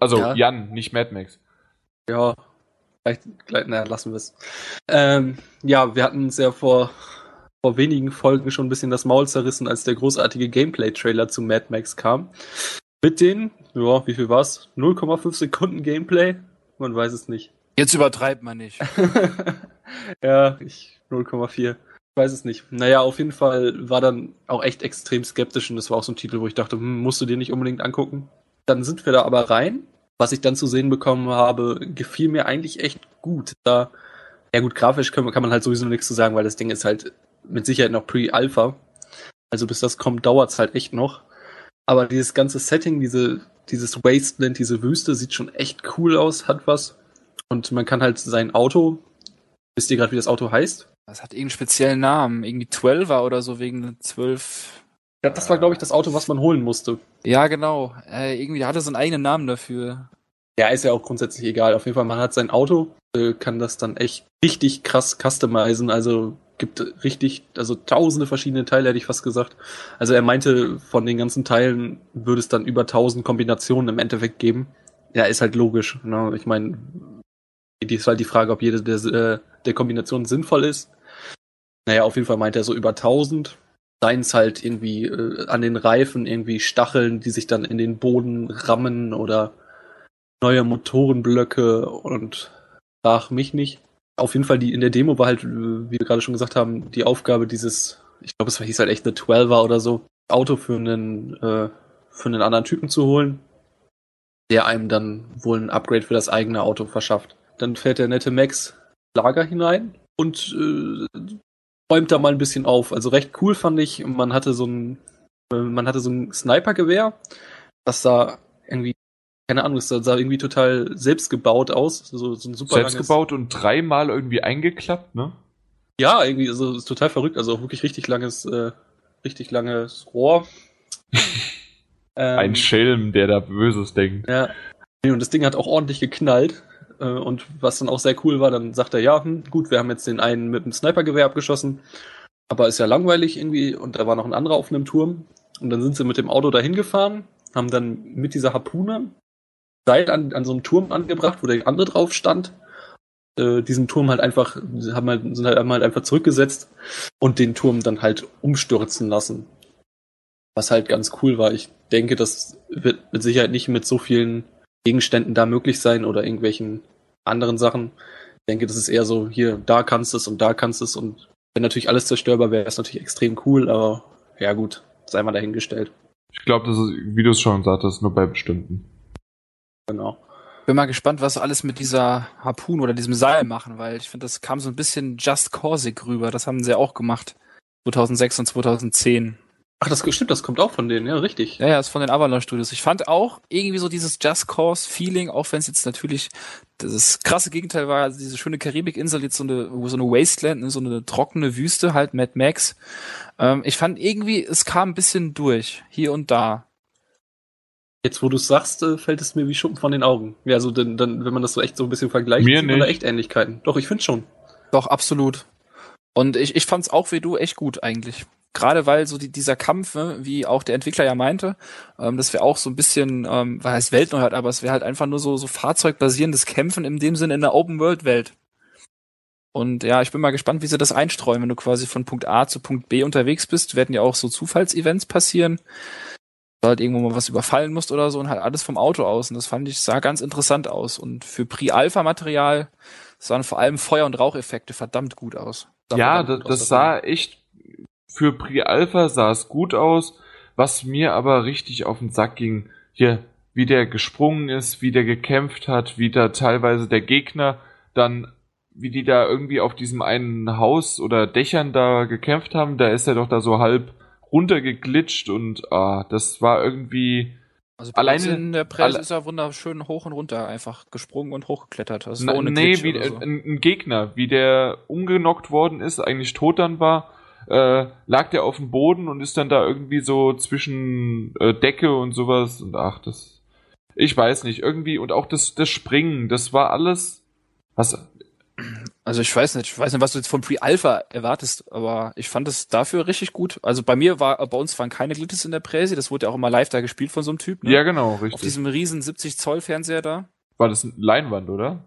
Also ja. Jan, nicht Mad Max. Ja, vielleicht, vielleicht naja, lassen wir es. Ähm, ja, wir hatten es ja vor, vor wenigen Folgen schon ein bisschen das Maul zerrissen, als der großartige Gameplay-Trailer zu Mad Max kam. Mit den, ja, wie viel war's? 0,5 Sekunden Gameplay? Man weiß es nicht. Jetzt übertreibt man nicht. ja, ich 0,4. Ich weiß es nicht. Naja, auf jeden Fall war dann auch echt extrem skeptisch und das war auch so ein Titel, wo ich dachte, hm, musst du dir nicht unbedingt angucken. Dann sind wir da aber rein. Was ich dann zu sehen bekommen habe, gefiel mir eigentlich echt gut. Da, ja gut, grafisch kann, kann man halt sowieso nichts zu sagen, weil das Ding ist halt mit Sicherheit noch Pre-Alpha. Also bis das kommt, dauert's halt echt noch. Aber dieses ganze Setting, diese, dieses Wasteland, diese Wüste sieht schon echt cool aus, hat was. Und man kann halt sein Auto, wisst ihr gerade, wie das Auto heißt? Das hat irgendeinen speziellen Namen, irgendwie 12er oder so wegen 12 ja, das war, glaube ich, das Auto, was man holen musste. Ja, genau. Äh, irgendwie hatte so einen eigenen Namen dafür. Ja, ist ja auch grundsätzlich egal. Auf jeden Fall, man hat sein Auto, äh, kann das dann echt richtig krass customizen. Also gibt richtig, also tausende verschiedene Teile, hätte ich fast gesagt. Also er meinte, von den ganzen Teilen würde es dann über tausend Kombinationen im Endeffekt geben. Ja, ist halt logisch. Ne? Ich meine, die ist halt die Frage, ob jede der, äh, der Kombinationen sinnvoll ist. Naja, auf jeden Fall meinte er so über tausend seien es halt irgendwie äh, an den Reifen irgendwie Stacheln, die sich dann in den Boden rammen oder neue Motorenblöcke und frag mich nicht. auf jeden Fall die in der Demo war halt, wie wir gerade schon gesagt haben, die Aufgabe dieses, ich glaube, es hieß halt echt eine 12er oder so, Auto für einen, äh, für einen anderen Typen zu holen, der einem dann wohl ein Upgrade für das eigene Auto verschafft. Dann fährt der nette Max Lager hinein und äh, räumt da mal ein bisschen auf. Also recht cool fand ich. Man hatte so ein, äh, man hatte so ein Snipergewehr, das sah irgendwie, keine Ahnung, das sah irgendwie total selbst gebaut aus. So, so ein super selbst gebaut und dreimal irgendwie eingeklappt, ne? Ja, irgendwie, also ist total verrückt. Also auch wirklich richtig langes, äh, richtig langes Rohr. ähm, ein Schelm, der da Böses denkt. Ja. Und das Ding hat auch ordentlich geknallt. Äh, und was dann auch sehr cool war, dann sagt er, ja, hm, gut, wir haben jetzt den einen mit dem Snipergewehr abgeschossen, aber ist ja langweilig irgendwie und da war noch ein anderer auf einem Turm. Und dann sind sie mit dem Auto dahin gefahren, haben dann mit dieser Harpune Seil an, an so einem Turm angebracht, wo der andere drauf stand. Äh, diesen Turm halt einfach, haben halt, sind halt, haben halt einfach zurückgesetzt und den Turm dann halt umstürzen lassen. Was halt ganz cool war. Ich denke, das wird mit Sicherheit nicht mit so vielen Gegenständen da möglich sein oder irgendwelchen anderen Sachen. Ich denke, das ist eher so, hier, da kannst du es und da kannst du es und wenn natürlich alles zerstörbar wäre, ist natürlich extrem cool, aber ja gut, sei mal dahingestellt. Ich glaube, das ist, wie du es schon sagtest, nur bei bestimmten. Genau. Bin mal gespannt, was alles mit dieser Harpun oder diesem Seil machen, weil ich finde, das kam so ein bisschen Just Corsic rüber. Das haben sie auch gemacht. 2006 und 2010. Ach, das stimmt, das kommt auch von denen, ja, richtig. Ja, ja, ist von den Avalanche Studios. Ich fand auch irgendwie so dieses Just Cause Feeling, auch wenn es jetzt natürlich das krasse Gegenteil war, also diese schöne Karibikinsel jetzt so eine so eine Wasteland, ne, so eine trockene Wüste, halt Mad Max. Ähm, ich fand irgendwie, es kam ein bisschen durch, hier und da. Jetzt, wo du es sagst, äh, fällt es mir wie Schuppen von den Augen. Ja, also dann, dann, wenn man das so echt so ein bisschen vergleicht, mir sieht man da echt Ähnlichkeiten. Doch, ich finde schon. Doch, absolut. Und ich, ich fand's auch wie du echt gut eigentlich gerade weil so die, dieser Kampf, wie auch der Entwickler ja meinte, ähm, das wäre auch so ein bisschen, ähm, weil es Weltneuheit, aber es wäre halt einfach nur so, so fahrzeugbasierendes Kämpfen in dem Sinne in der Open-World-Welt. Und ja, ich bin mal gespannt, wie sie das einstreuen, wenn du quasi von Punkt A zu Punkt B unterwegs bist. Werden ja auch so Zufallsevents passieren. Du halt irgendwo mal was überfallen musst oder so und halt alles vom Auto aus. Und das fand ich, sah ganz interessant aus. Und für Pre-Alpha-Material sahen vor allem Feuer- und Raucheffekte verdammt gut aus. Ja, das, das sah echt für Pre-Alpha sah es gut aus, was mir aber richtig auf den Sack ging, hier, wie der gesprungen ist, wie der gekämpft hat, wie da teilweise der Gegner dann, wie die da irgendwie auf diesem einen Haus oder Dächern da gekämpft haben, da ist er doch da so halb runtergeglitscht und ah, das war irgendwie. Also alleine in der Presse ist er wunderschön hoch und runter einfach gesprungen und hochgeklettert. Also na, nee, wie so. ein, ein, Gegner, wie der umgenockt worden ist, eigentlich tot dann war äh, lag der auf dem Boden und ist dann da irgendwie so zwischen äh, Decke und sowas und ach, das. Ich weiß nicht, irgendwie, und auch das, das Springen, das war alles. Was. Also ich weiß nicht, ich weiß nicht, was du jetzt von Pre-Alpha erwartest, aber ich fand es dafür richtig gut. Also bei mir war, bei uns waren keine Glitches in der Präsi, das wurde ja auch immer live da gespielt von so einem Typ. Ne? Ja, genau, richtig. Auf diesem riesen 70 Zoll Fernseher da. War das eine Leinwand, oder?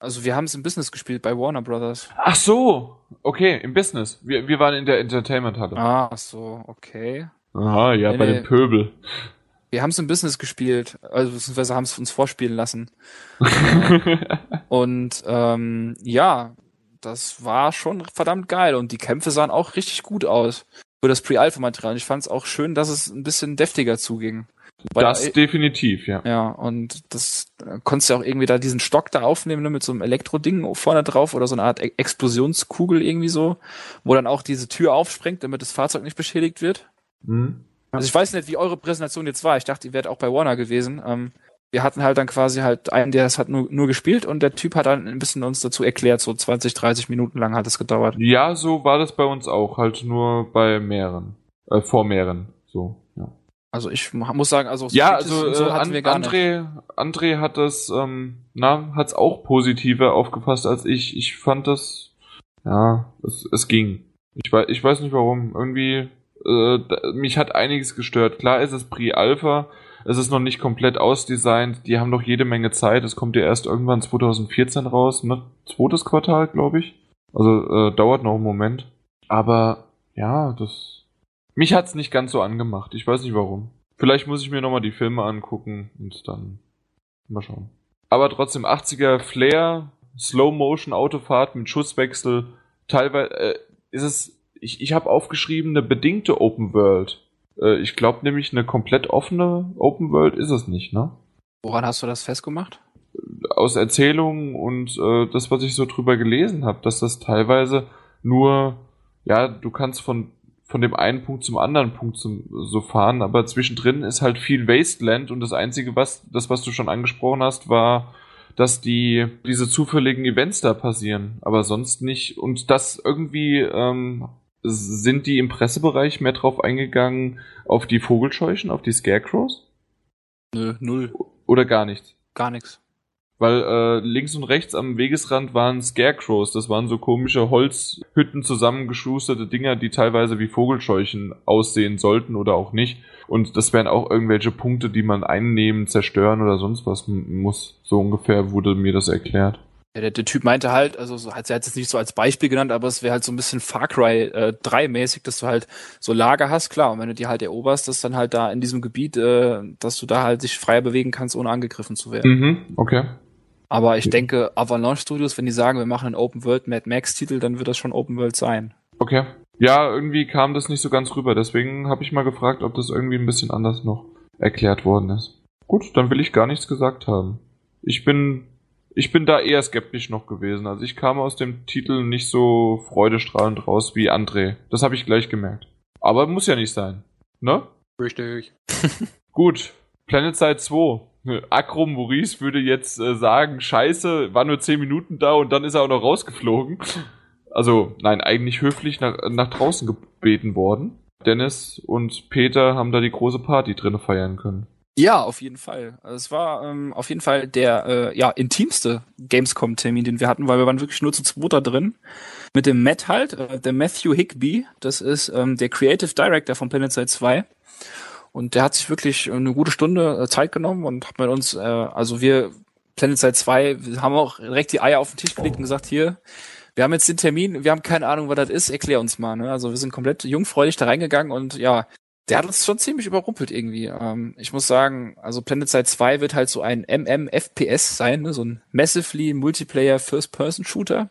Also wir haben es im Business gespielt bei Warner Brothers. Ach so, okay, im Business. Wir, wir waren in der Entertainment-Halle. Ah, so, okay. Aha, ja, nee, bei dem Pöbel. Wir haben es im Business gespielt, also beziehungsweise haben es uns vorspielen lassen. und ähm, ja, das war schon verdammt geil und die Kämpfe sahen auch richtig gut aus für das Pre-Alpha-Material. Ich fand es auch schön, dass es ein bisschen deftiger zuging. Weil, das definitiv, ja. Ja, und das äh, konntest du auch irgendwie da diesen Stock da aufnehmen, ne, mit so einem Elektroding vorne drauf oder so eine Art e Explosionskugel irgendwie so, wo dann auch diese Tür aufspringt, damit das Fahrzeug nicht beschädigt wird. Mhm. Also ich weiß nicht, wie eure Präsentation jetzt war. Ich dachte, ihr wärt auch bei Warner gewesen. Ähm, wir hatten halt dann quasi halt einen, der das hat nur, nur gespielt und der Typ hat dann ein bisschen uns dazu erklärt, so 20, 30 Minuten lang hat es gedauert. Ja, so war das bei uns auch, halt nur bei mehreren, äh, vor mehreren, so. Also ich muss sagen, also ja, also so äh, hatten gar André. André hat das, ähm, na, hat's auch positiver aufgefasst als ich. Ich fand das, ja, es, es ging. Ich weiß, ich weiß nicht warum. Irgendwie, äh, mich hat einiges gestört. Klar ist es Pre-Alpha, es ist noch nicht komplett ausdesignt. Die haben noch jede Menge Zeit. Es kommt ja erst irgendwann 2014 raus, ne? Zweites Quartal, glaube ich. Also äh, dauert noch einen Moment. Aber ja, das mich hat's nicht ganz so angemacht. Ich weiß nicht warum. Vielleicht muss ich mir nochmal die Filme angucken und dann mal schauen. Aber trotzdem 80er Flair Slow-Motion-Autofahrt mit Schusswechsel. Teilweise äh, ist es, ich, ich habe aufgeschrieben, eine bedingte Open World. Äh, ich glaube nämlich, eine komplett offene Open World ist es nicht, ne? Woran hast du das festgemacht? Aus Erzählungen und äh, das, was ich so drüber gelesen habe, dass das teilweise nur, ja, du kannst von von dem einen Punkt zum anderen Punkt zum, so fahren, aber zwischendrin ist halt viel Wasteland und das einzige, was, das, was du schon angesprochen hast, war, dass die, diese zufälligen Events da passieren, aber sonst nicht. Und das irgendwie, ähm, sind die im Pressebereich mehr drauf eingegangen, auf die Vogelscheuchen, auf die Scarecrows? Nö, null. Oder gar nichts? Gar nichts. Weil äh, links und rechts am Wegesrand waren Scarecrows. Das waren so komische Holzhütten zusammengeschusterte Dinger, die teilweise wie Vogelscheuchen aussehen sollten oder auch nicht. Und das wären auch irgendwelche Punkte, die man einnehmen, zerstören oder sonst was muss. So ungefähr wurde mir das erklärt. Ja, der, der Typ meinte halt, also so, hat er jetzt nicht so als Beispiel genannt, aber es wäre halt so ein bisschen Far Cry äh, 3 mäßig, dass du halt so Lager hast, klar, und wenn du die halt eroberst, dass dann halt da in diesem Gebiet, äh, dass du da halt dich freier bewegen kannst, ohne angegriffen zu werden. Mhm, okay. Aber ich denke, Avalanche Studios, wenn die sagen, wir machen einen Open World Mad Max Titel, dann wird das schon Open World sein. Okay. Ja, irgendwie kam das nicht so ganz rüber. Deswegen habe ich mal gefragt, ob das irgendwie ein bisschen anders noch erklärt worden ist. Gut, dann will ich gar nichts gesagt haben. Ich bin, ich bin da eher skeptisch noch gewesen. Also ich kam aus dem Titel nicht so freudestrahlend raus wie André. Das habe ich gleich gemerkt. Aber muss ja nicht sein. Ne? Richtig. Gut. Planet Side 2. Akrom Maurice würde jetzt äh, sagen, scheiße, war nur 10 Minuten da und dann ist er auch noch rausgeflogen. Also, nein, eigentlich höflich nach, nach draußen gebeten worden. Dennis und Peter haben da die große Party drin feiern können. Ja, auf jeden Fall. Also es war ähm, auf jeden Fall der äh, ja intimste Gamescom-Termin, den wir hatten, weil wir waren wirklich nur zu zweit da drin. Mit dem Matt halt, äh, der Matthew Higby, das ist ähm, der Creative Director von Planet Side 2. Und der hat sich wirklich eine gute Stunde äh, Zeit genommen und hat mit uns, äh, also wir, Planet Side 2, wir haben auch direkt die Eier auf den Tisch gelegt und gesagt, hier, wir haben jetzt den Termin, wir haben keine Ahnung, was das ist, erklär uns mal. Ne? Also wir sind komplett jungfräulich da reingegangen und ja, der hat uns schon ziemlich überrumpelt irgendwie. Ähm, ich muss sagen, also Planet Side 2 wird halt so ein MMFPS sein, ne? so ein Massively Multiplayer First-Person-Shooter.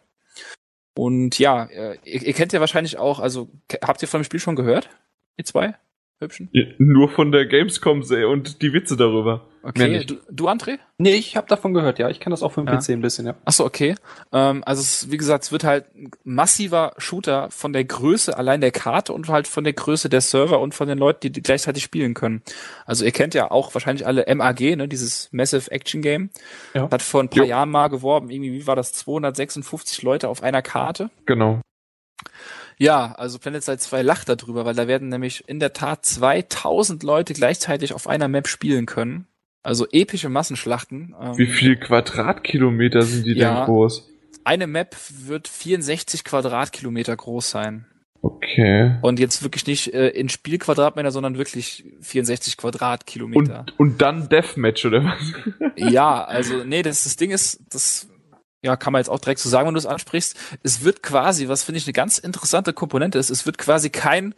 Und ja, äh, ihr, ihr kennt ja wahrscheinlich auch, also habt ihr von dem Spiel schon gehört? Ihr zwei? Hübschen? Ja, nur von der Gamescom und die Witze darüber. Okay, du, du André? Nee, ich habe davon gehört, ja. Ich kenne das auch vom ja. PC ein bisschen, ja. Achso, okay. Ähm, also es, wie gesagt, es wird halt ein massiver Shooter von der Größe allein der Karte und halt von der Größe der Server und von den Leuten, die, die gleichzeitig spielen können. Also ihr kennt ja auch wahrscheinlich alle MAG, ne, dieses Massive Action Game. Ja. Hat vor ein paar jo. Jahren mal geworben, irgendwie, wie war das, 256 Leute auf einer Karte? Genau. Ja, also Planet Side 2 lacht darüber, weil da werden nämlich in der Tat 2000 Leute gleichzeitig auf einer Map spielen können. Also epische Massenschlachten. Ähm, Wie viel Quadratkilometer sind die ja, denn groß? Eine Map wird 64 Quadratkilometer groß sein. Okay. Und jetzt wirklich nicht äh, in Spielquadratmeter, sondern wirklich 64 Quadratkilometer. Und, und dann Deathmatch, oder was? ja, also nee, das, das Ding ist, das ja, kann man jetzt auch direkt so sagen, wenn du es ansprichst. Es wird quasi, was finde ich eine ganz interessante Komponente ist, es wird quasi kein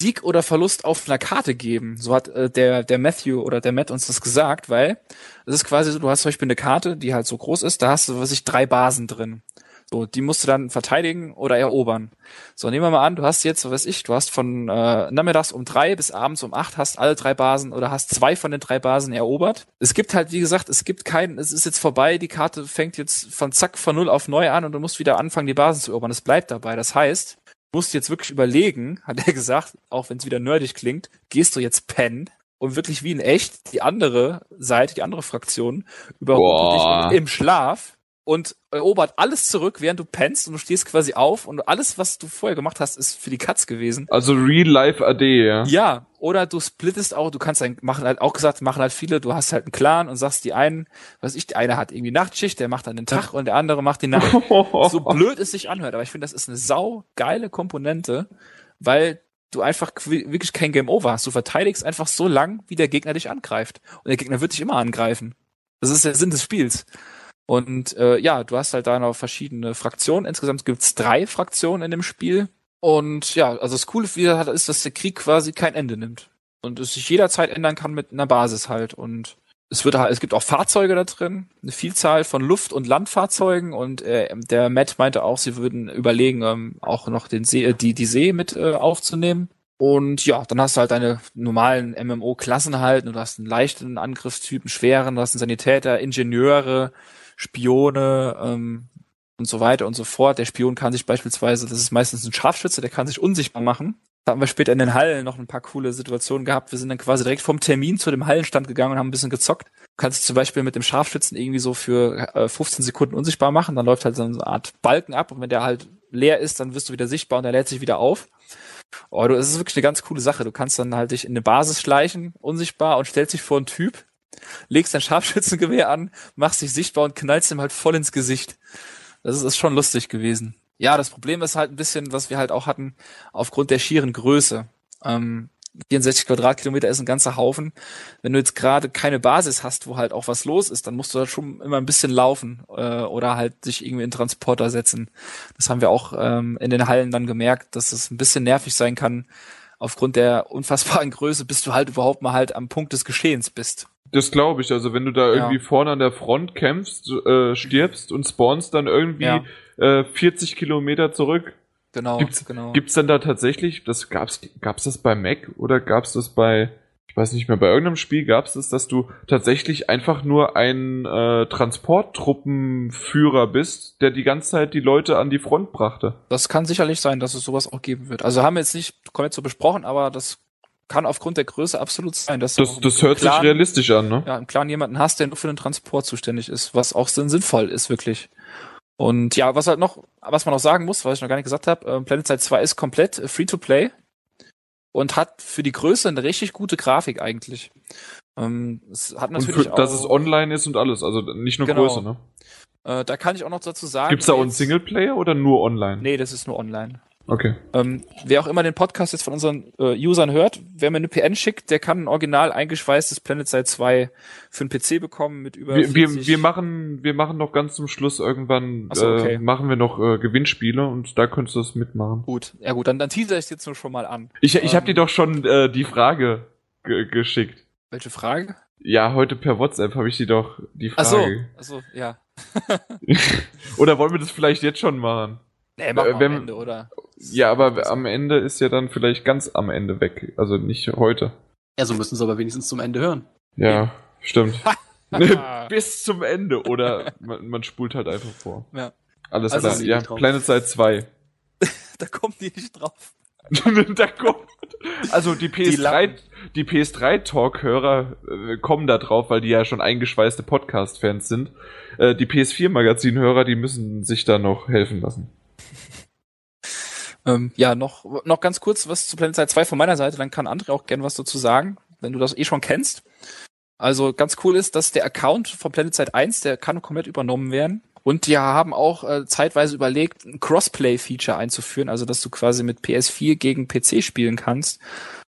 Sieg oder Verlust auf einer Karte geben. So hat äh, der, der Matthew oder der Matt uns das gesagt, weil es ist quasi so, du hast zum Beispiel eine Karte, die halt so groß ist, da hast du, was ich, drei Basen drin. So, die musst du dann verteidigen oder erobern. So, nehmen wir mal an, du hast jetzt, was weiß ich, du hast von äh, nachmittags um drei bis abends um acht hast alle drei Basen oder hast zwei von den drei Basen erobert. Es gibt halt, wie gesagt, es gibt keinen, es ist jetzt vorbei, die Karte fängt jetzt von zack von null auf neu an und du musst wieder anfangen, die Basen zu erobern. Es bleibt dabei. Das heißt, du musst jetzt wirklich überlegen, hat er gesagt, auch wenn es wieder nerdig klingt, gehst du jetzt pennen und wirklich wie in echt die andere Seite, die andere Fraktion überholt dich im Schlaf und erobert alles zurück, während du pennst und du stehst quasi auf und alles, was du vorher gemacht hast, ist für die Katz gewesen. Also Real Life AD, ja. Ja, oder du splittest auch, du kannst dann machen halt auch gesagt, machen halt viele, du hast halt einen Clan und sagst die einen, was ich, der eine hat irgendwie Nachtschicht, der macht dann den Tag und der andere macht die Nacht. so blöd es sich anhört, aber ich finde, das ist eine sau geile Komponente, weil du einfach wirklich kein Game Over hast. Du verteidigst einfach so lang, wie der Gegner dich angreift. Und der Gegner wird dich immer angreifen. Das ist der Sinn des Spiels. Und äh, ja, du hast halt da noch verschiedene Fraktionen. Insgesamt gibt's drei Fraktionen in dem Spiel. Und ja, also das Coole wieder ist, dass der Krieg quasi kein Ende nimmt. Und es sich jederzeit ändern kann mit einer Basis halt. Und es wird es gibt auch Fahrzeuge da drin, eine Vielzahl von Luft- und Landfahrzeugen und äh, der Matt meinte auch, sie würden überlegen, ähm, auch noch den See, äh, die die See mit äh, aufzunehmen. Und ja, dann hast du halt deine normalen MMO-Klassen halt, du hast einen leichten Angriffstypen, schweren, du hast einen Sanitäter, Ingenieure, Spione ähm, und so weiter und so fort. Der Spion kann sich beispielsweise, das ist meistens ein Scharfschütze, der kann sich unsichtbar machen da haben wir später in den Hallen noch ein paar coole Situationen gehabt. Wir sind dann quasi direkt vom Termin zu dem Hallenstand gegangen und haben ein bisschen gezockt. Du kannst zum Beispiel mit dem Scharfschützen irgendwie so für äh, 15 Sekunden unsichtbar machen. Dann läuft halt so eine Art Balken ab und wenn der halt leer ist, dann wirst du wieder sichtbar und der lädt sich wieder auf. Oh, du, es ist wirklich eine ganz coole Sache. Du kannst dann halt dich in eine Basis schleichen, unsichtbar und stellst dich vor einen Typ, legst dein Scharfschützengewehr an, machst dich sichtbar und knallst ihm halt voll ins Gesicht. Das ist, ist schon lustig gewesen. Ja, das Problem ist halt ein bisschen, was wir halt auch hatten, aufgrund der schieren Größe. Ähm, 64 Quadratkilometer ist ein ganzer Haufen. Wenn du jetzt gerade keine Basis hast, wo halt auch was los ist, dann musst du da schon immer ein bisschen laufen äh, oder halt dich irgendwie in Transporter setzen. Das haben wir auch ähm, in den Hallen dann gemerkt, dass es ein bisschen nervig sein kann. Aufgrund der unfassbaren Größe, bis du halt überhaupt mal halt am Punkt des Geschehens bist. Das glaube ich. Also wenn du da irgendwie ja. vorne an der Front kämpfst, äh, stirbst und spawnst dann irgendwie ja äh, 40 Kilometer zurück. Genau, gibt's, genau. Gibt's dann da tatsächlich, das gab's, gab's das bei Mac oder gab's das bei, ich weiß nicht mehr, bei irgendeinem Spiel gab's das, dass du tatsächlich einfach nur ein äh, Transporttruppenführer bist, der die ganze Zeit die Leute an die Front brachte. Das kann sicherlich sein, dass es sowas auch geben wird. Also haben wir jetzt nicht komplett so besprochen, aber das kann aufgrund der Größe absolut sein. Dass das das hört Plan, sich realistisch an, ne? Ja, im Plan jemanden hast, der nur für den Transport zuständig ist, was auch sinnvoll ist, wirklich. Und ja, was halt noch, was man noch sagen muss, was ich noch gar nicht gesagt habe, äh, Planet Side 2 ist komplett äh, free to play und hat für die Größe eine richtig gute Grafik eigentlich. Ähm, es hat natürlich und für, auch, dass es online ist und alles, also nicht nur genau. Größe, ne? Äh, da kann ich auch noch dazu sagen. Gibt's da auch einen Singleplayer oder nur online? Nee, das ist nur online. Okay. Ähm, wer auch immer den Podcast jetzt von unseren äh, Usern hört, wer mir eine PN schickt, der kann ein original eingeschweißtes Planet Side 2 für einen PC bekommen mit über wir, wir, wir machen wir machen noch ganz zum Schluss irgendwann so, okay. äh, machen wir noch äh, Gewinnspiele und da könntest du es mitmachen. Gut, ja gut, dann dann teaser ich jetzt nur schon mal an. Ich ich ähm, habe dir doch schon äh, die Frage geschickt. Welche Frage? Ja, heute per WhatsApp habe ich dir doch die Frage. Ach so, ach so ja. Oder wollen wir das vielleicht jetzt schon machen? Nee, machen äh, am Ende, oder? Ja, aber am Ende ist ja dann vielleicht ganz am Ende weg. Also nicht heute. Ja, so müssen sie aber wenigstens zum Ende hören. Ja, stimmt. Bis zum Ende. Oder man, man, spult halt einfach vor. Ja. Alles also klar. Ja, Planet Side 2. da kommt die nicht drauf. da kommt. Also die PS3, die, die PS3 Talk-Hörer äh, kommen da drauf, weil die ja schon eingeschweißte Podcast-Fans sind. Äh, die PS4 Magazin-Hörer, die müssen sich da noch helfen lassen. Ähm, ja, noch, noch ganz kurz was zu Planet Side 2 von meiner Seite, dann kann André auch gern was dazu sagen, wenn du das eh schon kennst. Also ganz cool ist, dass der Account von Planet Side 1, der kann komplett übernommen werden. Und die haben auch äh, zeitweise überlegt, ein Crossplay-Feature einzuführen, also dass du quasi mit PS4 gegen PC spielen kannst.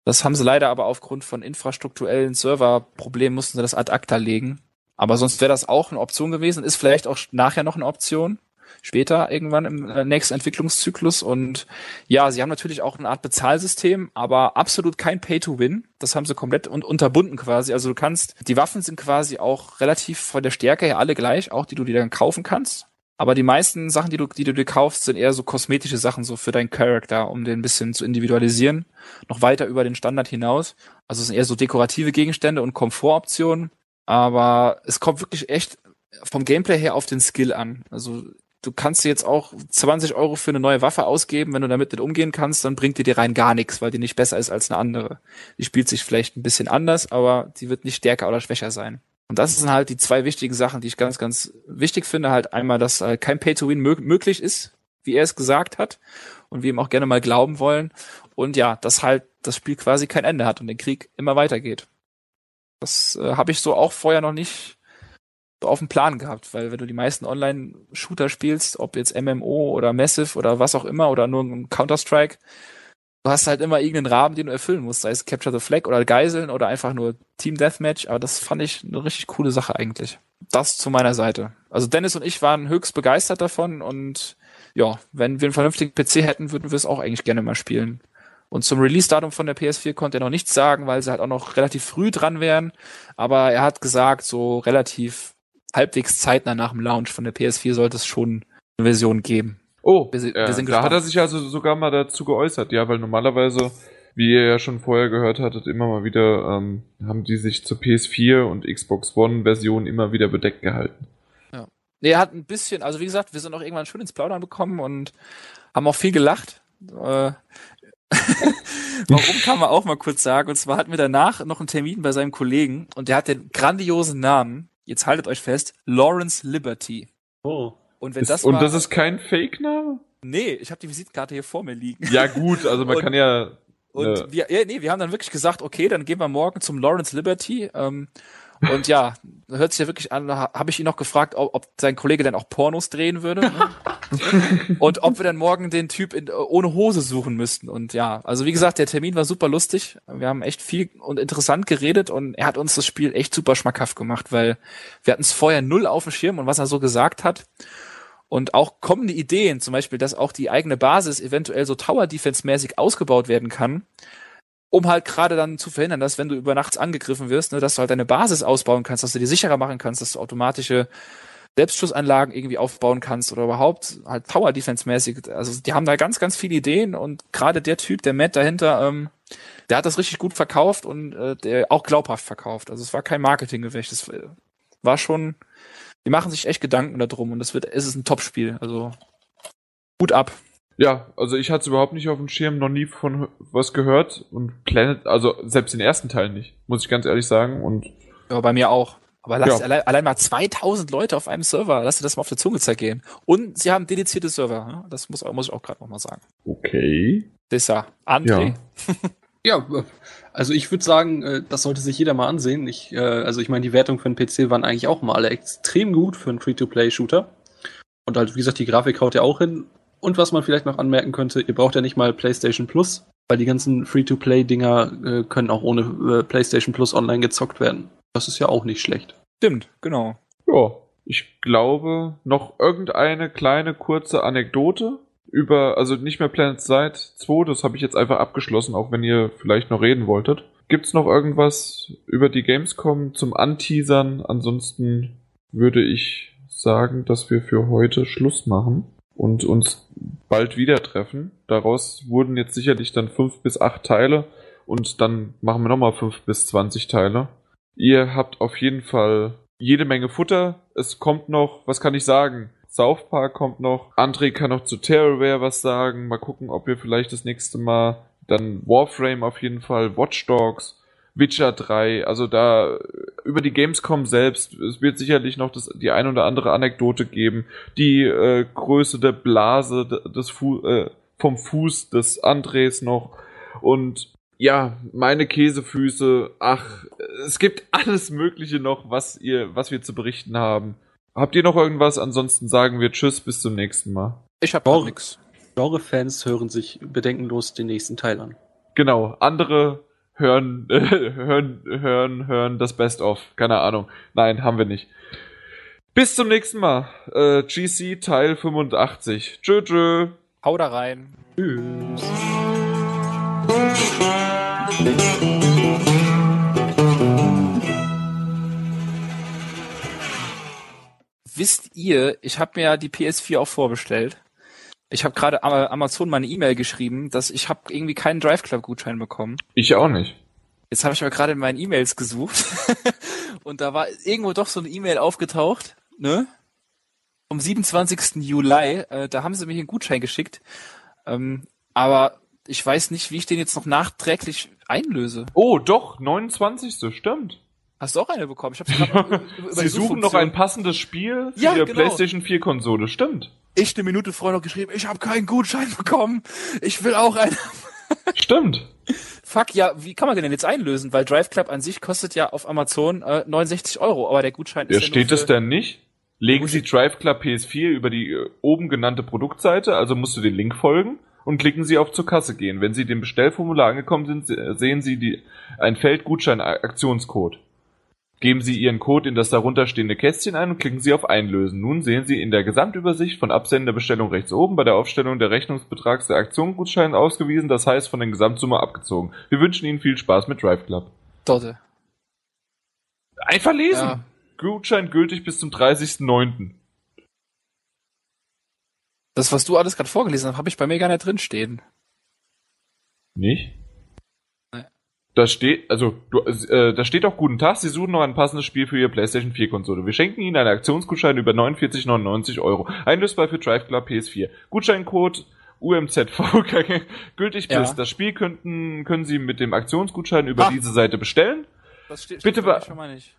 Das haben sie leider aber aufgrund von infrastrukturellen Serverproblemen mussten sie das ad acta legen. Aber sonst wäre das auch eine Option gewesen, ist vielleicht auch nachher noch eine Option später irgendwann im äh, nächsten Entwicklungszyklus. Und ja, sie haben natürlich auch eine Art Bezahlsystem, aber absolut kein Pay-to-Win. Das haben sie komplett un unterbunden quasi. Also du kannst, die Waffen sind quasi auch relativ von der Stärke her alle gleich, auch die du dir dann kaufen kannst. Aber die meisten Sachen, die du, die du dir kaufst, sind eher so kosmetische Sachen, so für deinen Charakter, um den ein bisschen zu individualisieren. Noch weiter über den Standard hinaus. Also es sind eher so dekorative Gegenstände und Komfortoptionen. Aber es kommt wirklich echt vom Gameplay her auf den Skill an. Also du kannst jetzt auch 20 Euro für eine neue Waffe ausgeben, wenn du damit nicht umgehen kannst, dann bringt die dir rein gar nichts, weil die nicht besser ist als eine andere. Die spielt sich vielleicht ein bisschen anders, aber die wird nicht stärker oder schwächer sein. Und das sind halt die zwei wichtigen Sachen, die ich ganz, ganz wichtig finde. Halt einmal, dass äh, kein Pay-to-Win mög möglich ist, wie er es gesagt hat und wir ihm auch gerne mal glauben wollen. Und ja, dass halt das Spiel quasi kein Ende hat und der Krieg immer weitergeht. Das äh, habe ich so auch vorher noch nicht auf dem Plan gehabt, weil wenn du die meisten Online-Shooter spielst, ob jetzt MMO oder Massive oder was auch immer oder nur ein Counter-Strike, du hast halt immer irgendeinen Rahmen, den du erfüllen musst, sei es Capture the Flag oder Geiseln oder einfach nur Team Deathmatch, aber das fand ich eine richtig coole Sache eigentlich. Das zu meiner Seite. Also Dennis und ich waren höchst begeistert davon und ja, wenn wir einen vernünftigen PC hätten, würden wir es auch eigentlich gerne mal spielen. Und zum Release-Datum von der PS4 konnte er noch nichts sagen, weil sie halt auch noch relativ früh dran wären. Aber er hat gesagt, so relativ halbwegs zeitnah nach dem Launch von der PS4 sollte es schon eine Version geben. Oh, wir, wir sind da hat er sich also sogar mal dazu geäußert, ja, weil normalerweise, wie ihr ja schon vorher gehört hattet, immer mal wieder ähm, haben die sich zur PS4 und Xbox One Version immer wieder bedeckt gehalten. Ja. Nee, er hat ein bisschen, also wie gesagt, wir sind auch irgendwann schön ins Plaudern bekommen und haben auch viel gelacht. Äh, Warum kann man auch mal kurz sagen. Und zwar hatten wir danach noch einen Termin bei seinem Kollegen und der hat den grandiosen Namen, jetzt haltet euch fest, Lawrence Liberty. Oh. Und wenn ist, das Und mal, das ist kein Fake-Name? Nee, ich habe die Visitkarte hier vor mir liegen. Ja gut, also man und, kann ja und ne. wir, ja, nee, wir haben dann wirklich gesagt, okay, dann gehen wir morgen zum Lawrence Liberty. Ähm, und ja, hört sich ja wirklich an, habe ich ihn noch gefragt, ob, ob sein Kollege dann auch Pornos drehen würde. Ne? und ob wir dann morgen den Typ in, ohne Hose suchen müssten. Und ja, also wie gesagt, der Termin war super lustig. Wir haben echt viel und interessant geredet und er hat uns das Spiel echt super schmackhaft gemacht, weil wir hatten es vorher null auf dem Schirm und was er so gesagt hat. Und auch kommende Ideen, zum Beispiel, dass auch die eigene Basis eventuell so Tower-Defense-mäßig ausgebaut werden kann, um halt gerade dann zu verhindern, dass wenn du über nachts angegriffen wirst, ne, dass du halt deine Basis ausbauen kannst, dass du die sicherer machen kannst, dass du automatische Selbstschussanlagen irgendwie aufbauen kannst oder überhaupt halt Tower Defense mäßig. Also die haben da ganz, ganz viele Ideen und gerade der Typ, der Matt dahinter, ähm, der hat das richtig gut verkauft und äh, der auch glaubhaft verkauft. Also es war kein Marketinggewächt, es war schon, die machen sich echt Gedanken darum und es wird, es ist ein Top-Spiel. Also gut ab. Ja, also ich hatte es überhaupt nicht auf dem Schirm, noch nie von was gehört und Planet, also selbst den ersten Teil nicht, muss ich ganz ehrlich sagen und ja, bei mir auch. Aber lass ja. allein, allein, mal 2000 Leute auf einem Server, lass dir das mal auf der Zunge zergehen. Und sie haben dedizierte Server, ne? das muss, muss ich auch gerade nochmal sagen. Okay. Dessa, André. Ja. ja, also ich würde sagen, äh, das sollte sich jeder mal ansehen. Ich, äh, also ich meine, die Wertungen für den PC waren eigentlich auch mal alle extrem gut für einen Free-to-Play-Shooter. Und halt, wie gesagt, die Grafik haut ja auch hin. Und was man vielleicht noch anmerken könnte, ihr braucht ja nicht mal PlayStation Plus, weil die ganzen Free-to-Play-Dinger äh, können auch ohne äh, PlayStation Plus online gezockt werden. Das ist ja auch nicht schlecht. Stimmt, genau. Ja, ich glaube, noch irgendeine kleine kurze Anekdote über, also nicht mehr Planet Side 2, das habe ich jetzt einfach abgeschlossen, auch wenn ihr vielleicht noch reden wolltet. Gibt's noch irgendwas über die Gamescom zum Anteasern? Ansonsten würde ich sagen, dass wir für heute Schluss machen und uns bald wieder treffen. Daraus wurden jetzt sicherlich dann fünf bis acht Teile und dann machen wir nochmal fünf bis zwanzig Teile. Ihr habt auf jeden Fall jede Menge Futter. Es kommt noch, was kann ich sagen? South Park kommt noch. André kann noch zu Terrorware was sagen. Mal gucken, ob wir vielleicht das nächste Mal dann Warframe auf jeden Fall, Watch Dogs, Witcher 3, also da über die Gamescom selbst, es wird sicherlich noch das, die ein oder andere Anekdote geben, die äh, Größe der Blase des Fu äh, vom Fuß des Andres noch und ja, meine Käsefüße, ach, es gibt alles Mögliche noch, was ihr, was wir zu berichten haben. Habt ihr noch irgendwas? Ansonsten sagen wir Tschüss, bis zum nächsten Mal. Ich hab auch nix. Genre-Fans hören sich bedenkenlos den nächsten Teil an. Genau, andere hören, äh, hören, hören, hören das Best-of. Keine Ahnung. Nein, haben wir nicht. Bis zum nächsten Mal. Äh, GC Teil 85. Tschö, tschö. Hau da rein. Tschüss. Wisst ihr, ich habe mir ja die PS4 auch vorbestellt. Ich habe gerade Amazon meine E-Mail geschrieben, dass ich habe irgendwie keinen Drive Club Gutschein bekommen. Ich auch nicht. Jetzt habe ich aber gerade in meinen E-Mails gesucht und da war irgendwo doch so eine E-Mail aufgetaucht, ne? Vom 27. Juli, äh, da haben sie mir einen Gutschein geschickt. Ähm, aber ich weiß nicht, wie ich den jetzt noch nachträglich einlöse. Oh, doch, 29. stimmt. Hast du auch eine bekommen? Ich hab's gerade Sie suchen noch ein passendes Spiel für ja, die genau. PlayStation 4 Konsole, stimmt. Ich eine Minute vorher noch geschrieben, ich habe keinen Gutschein bekommen. Ich will auch einen. Stimmt. Fuck, ja, wie kann man den denn jetzt einlösen? Weil Drive Club an sich kostet ja auf Amazon äh, 69 Euro, aber der Gutschein ist ja, ja steht es denn nicht? Legen Sie Drive Club PS4 über die äh, oben genannte Produktseite, also musst du den Link folgen und klicken Sie auf zur Kasse gehen. Wenn Sie dem Bestellformular angekommen sind, sehen Sie die, ein Feld Gutschein Aktionscode. Geben Sie Ihren Code in das darunterstehende Kästchen ein und klicken Sie auf Einlösen. Nun sehen Sie in der Gesamtübersicht von Absenderbestellung rechts oben bei der Aufstellung der Rechnungsbetrags der Aktiongutschein ausgewiesen, das heißt von der Gesamtsumme abgezogen. Wir wünschen Ihnen viel Spaß mit Drive Club. Dotte. Einfach lesen! Ja. Gutschein gültig bis zum 30.09. Das, was du alles gerade vorgelesen hast, habe ich bei mir gar nicht drinstehen. Nicht? Da steht, also, du, äh, da steht auch guten Tag, Sie suchen noch ein passendes Spiel für Ihre PlayStation 4 Konsole. Wir schenken Ihnen einen Aktionsgutschein über 49,99 Euro. Einlösbar für Drive Club PS4. Gutscheincode UMZV gültig bis. Das Spiel könnten, können Sie mit dem Aktionsgutschein über Ach. diese Seite bestellen. Das steht, Bitte steht schon mal nicht.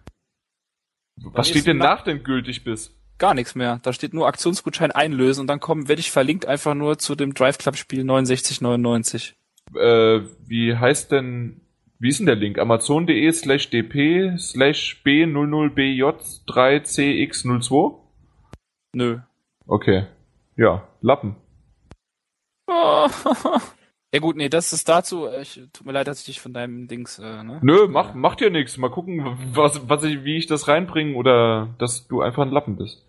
Was steht denn nach denn gültig bis? Gar nichts mehr. Da steht nur Aktionsgutschein einlösen und dann kommen, werde ich verlinkt einfach nur zu dem Drive Club Spiel 6999. Äh, wie heißt denn wie ist denn der Link? Amazon.de slash dp slash b00bj3cx02? Nö. Okay. Ja, Lappen. Ja gut, nee, das ist dazu. Ich, tut mir leid, dass ich dich von deinem Dings. Äh, ne? Nö, mach, macht ja nichts. Mal gucken, was, was ich, wie ich das reinbringe oder dass du einfach ein Lappen bist.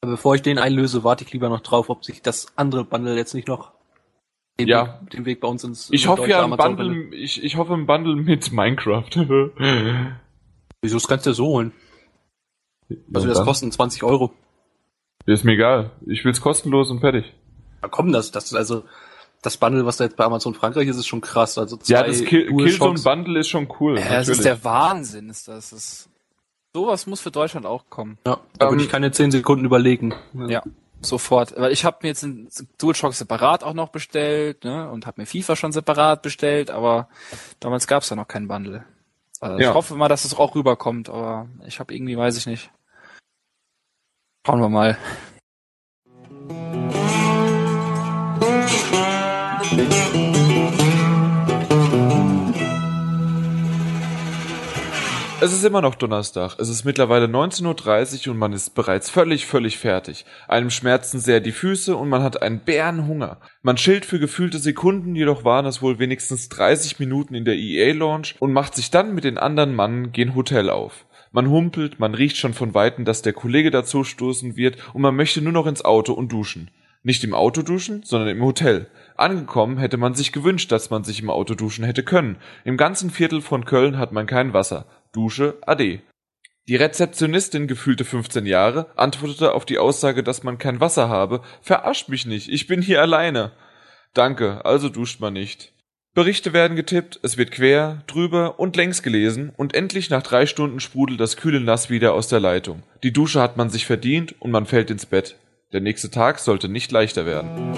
Bevor ich den einlöse, warte ich lieber noch drauf, ob sich das andere Bundle jetzt nicht noch den, ja. Weg, den Weg bei uns ins. Ich hoffe ja ein Bundle, ich, ich hoffe ein Bundle mit Minecraft. Wieso, das kannst du ja so holen? Also ja, das kosten 20 Euro. Ist mir egal. Ich will's kostenlos und fertig. Ja, komm, das, das ist also, das Bundle, was da jetzt bei Amazon Frankreich ist, ist schon krass. Also zwei ja, das Kill, Killzone Bundle ist schon cool. Ja, das ist der Wahnsinn, ist das. das sowas muss für Deutschland auch kommen. Ja, da ähm, würde ich keine 10 Sekunden überlegen. Ja. Sofort, weil ich habe mir jetzt einen DualShock separat auch noch bestellt, ne, und habe mir FIFA schon separat bestellt, aber damals gab's ja noch kein Bundle. Also ja. ich hoffe mal, dass es auch rüberkommt, aber ich habe irgendwie, weiß ich nicht. Schauen wir mal. Es ist immer noch Donnerstag. Es ist mittlerweile 19.30 Uhr und man ist bereits völlig, völlig fertig. Einem schmerzen sehr die Füße und man hat einen Bärenhunger. Man chillt für gefühlte Sekunden, jedoch waren es wohl wenigstens 30 Minuten in der EA-Launch und macht sich dann mit den anderen Mannen gen Hotel auf. Man humpelt, man riecht schon von Weitem, dass der Kollege dazu stoßen wird und man möchte nur noch ins Auto und duschen. Nicht im Auto duschen, sondern im Hotel. Angekommen hätte man sich gewünscht, dass man sich im Auto duschen hätte können. Im ganzen Viertel von Köln hat man kein Wasser. Dusche Ade. Die Rezeptionistin, gefühlte 15 Jahre, antwortete auf die Aussage, dass man kein Wasser habe, verarscht mich nicht, ich bin hier alleine. Danke, also duscht man nicht. Berichte werden getippt, es wird quer, drüber und längs gelesen und endlich nach drei Stunden sprudelt das kühle Nass wieder aus der Leitung. Die Dusche hat man sich verdient und man fällt ins Bett. Der nächste Tag sollte nicht leichter werden.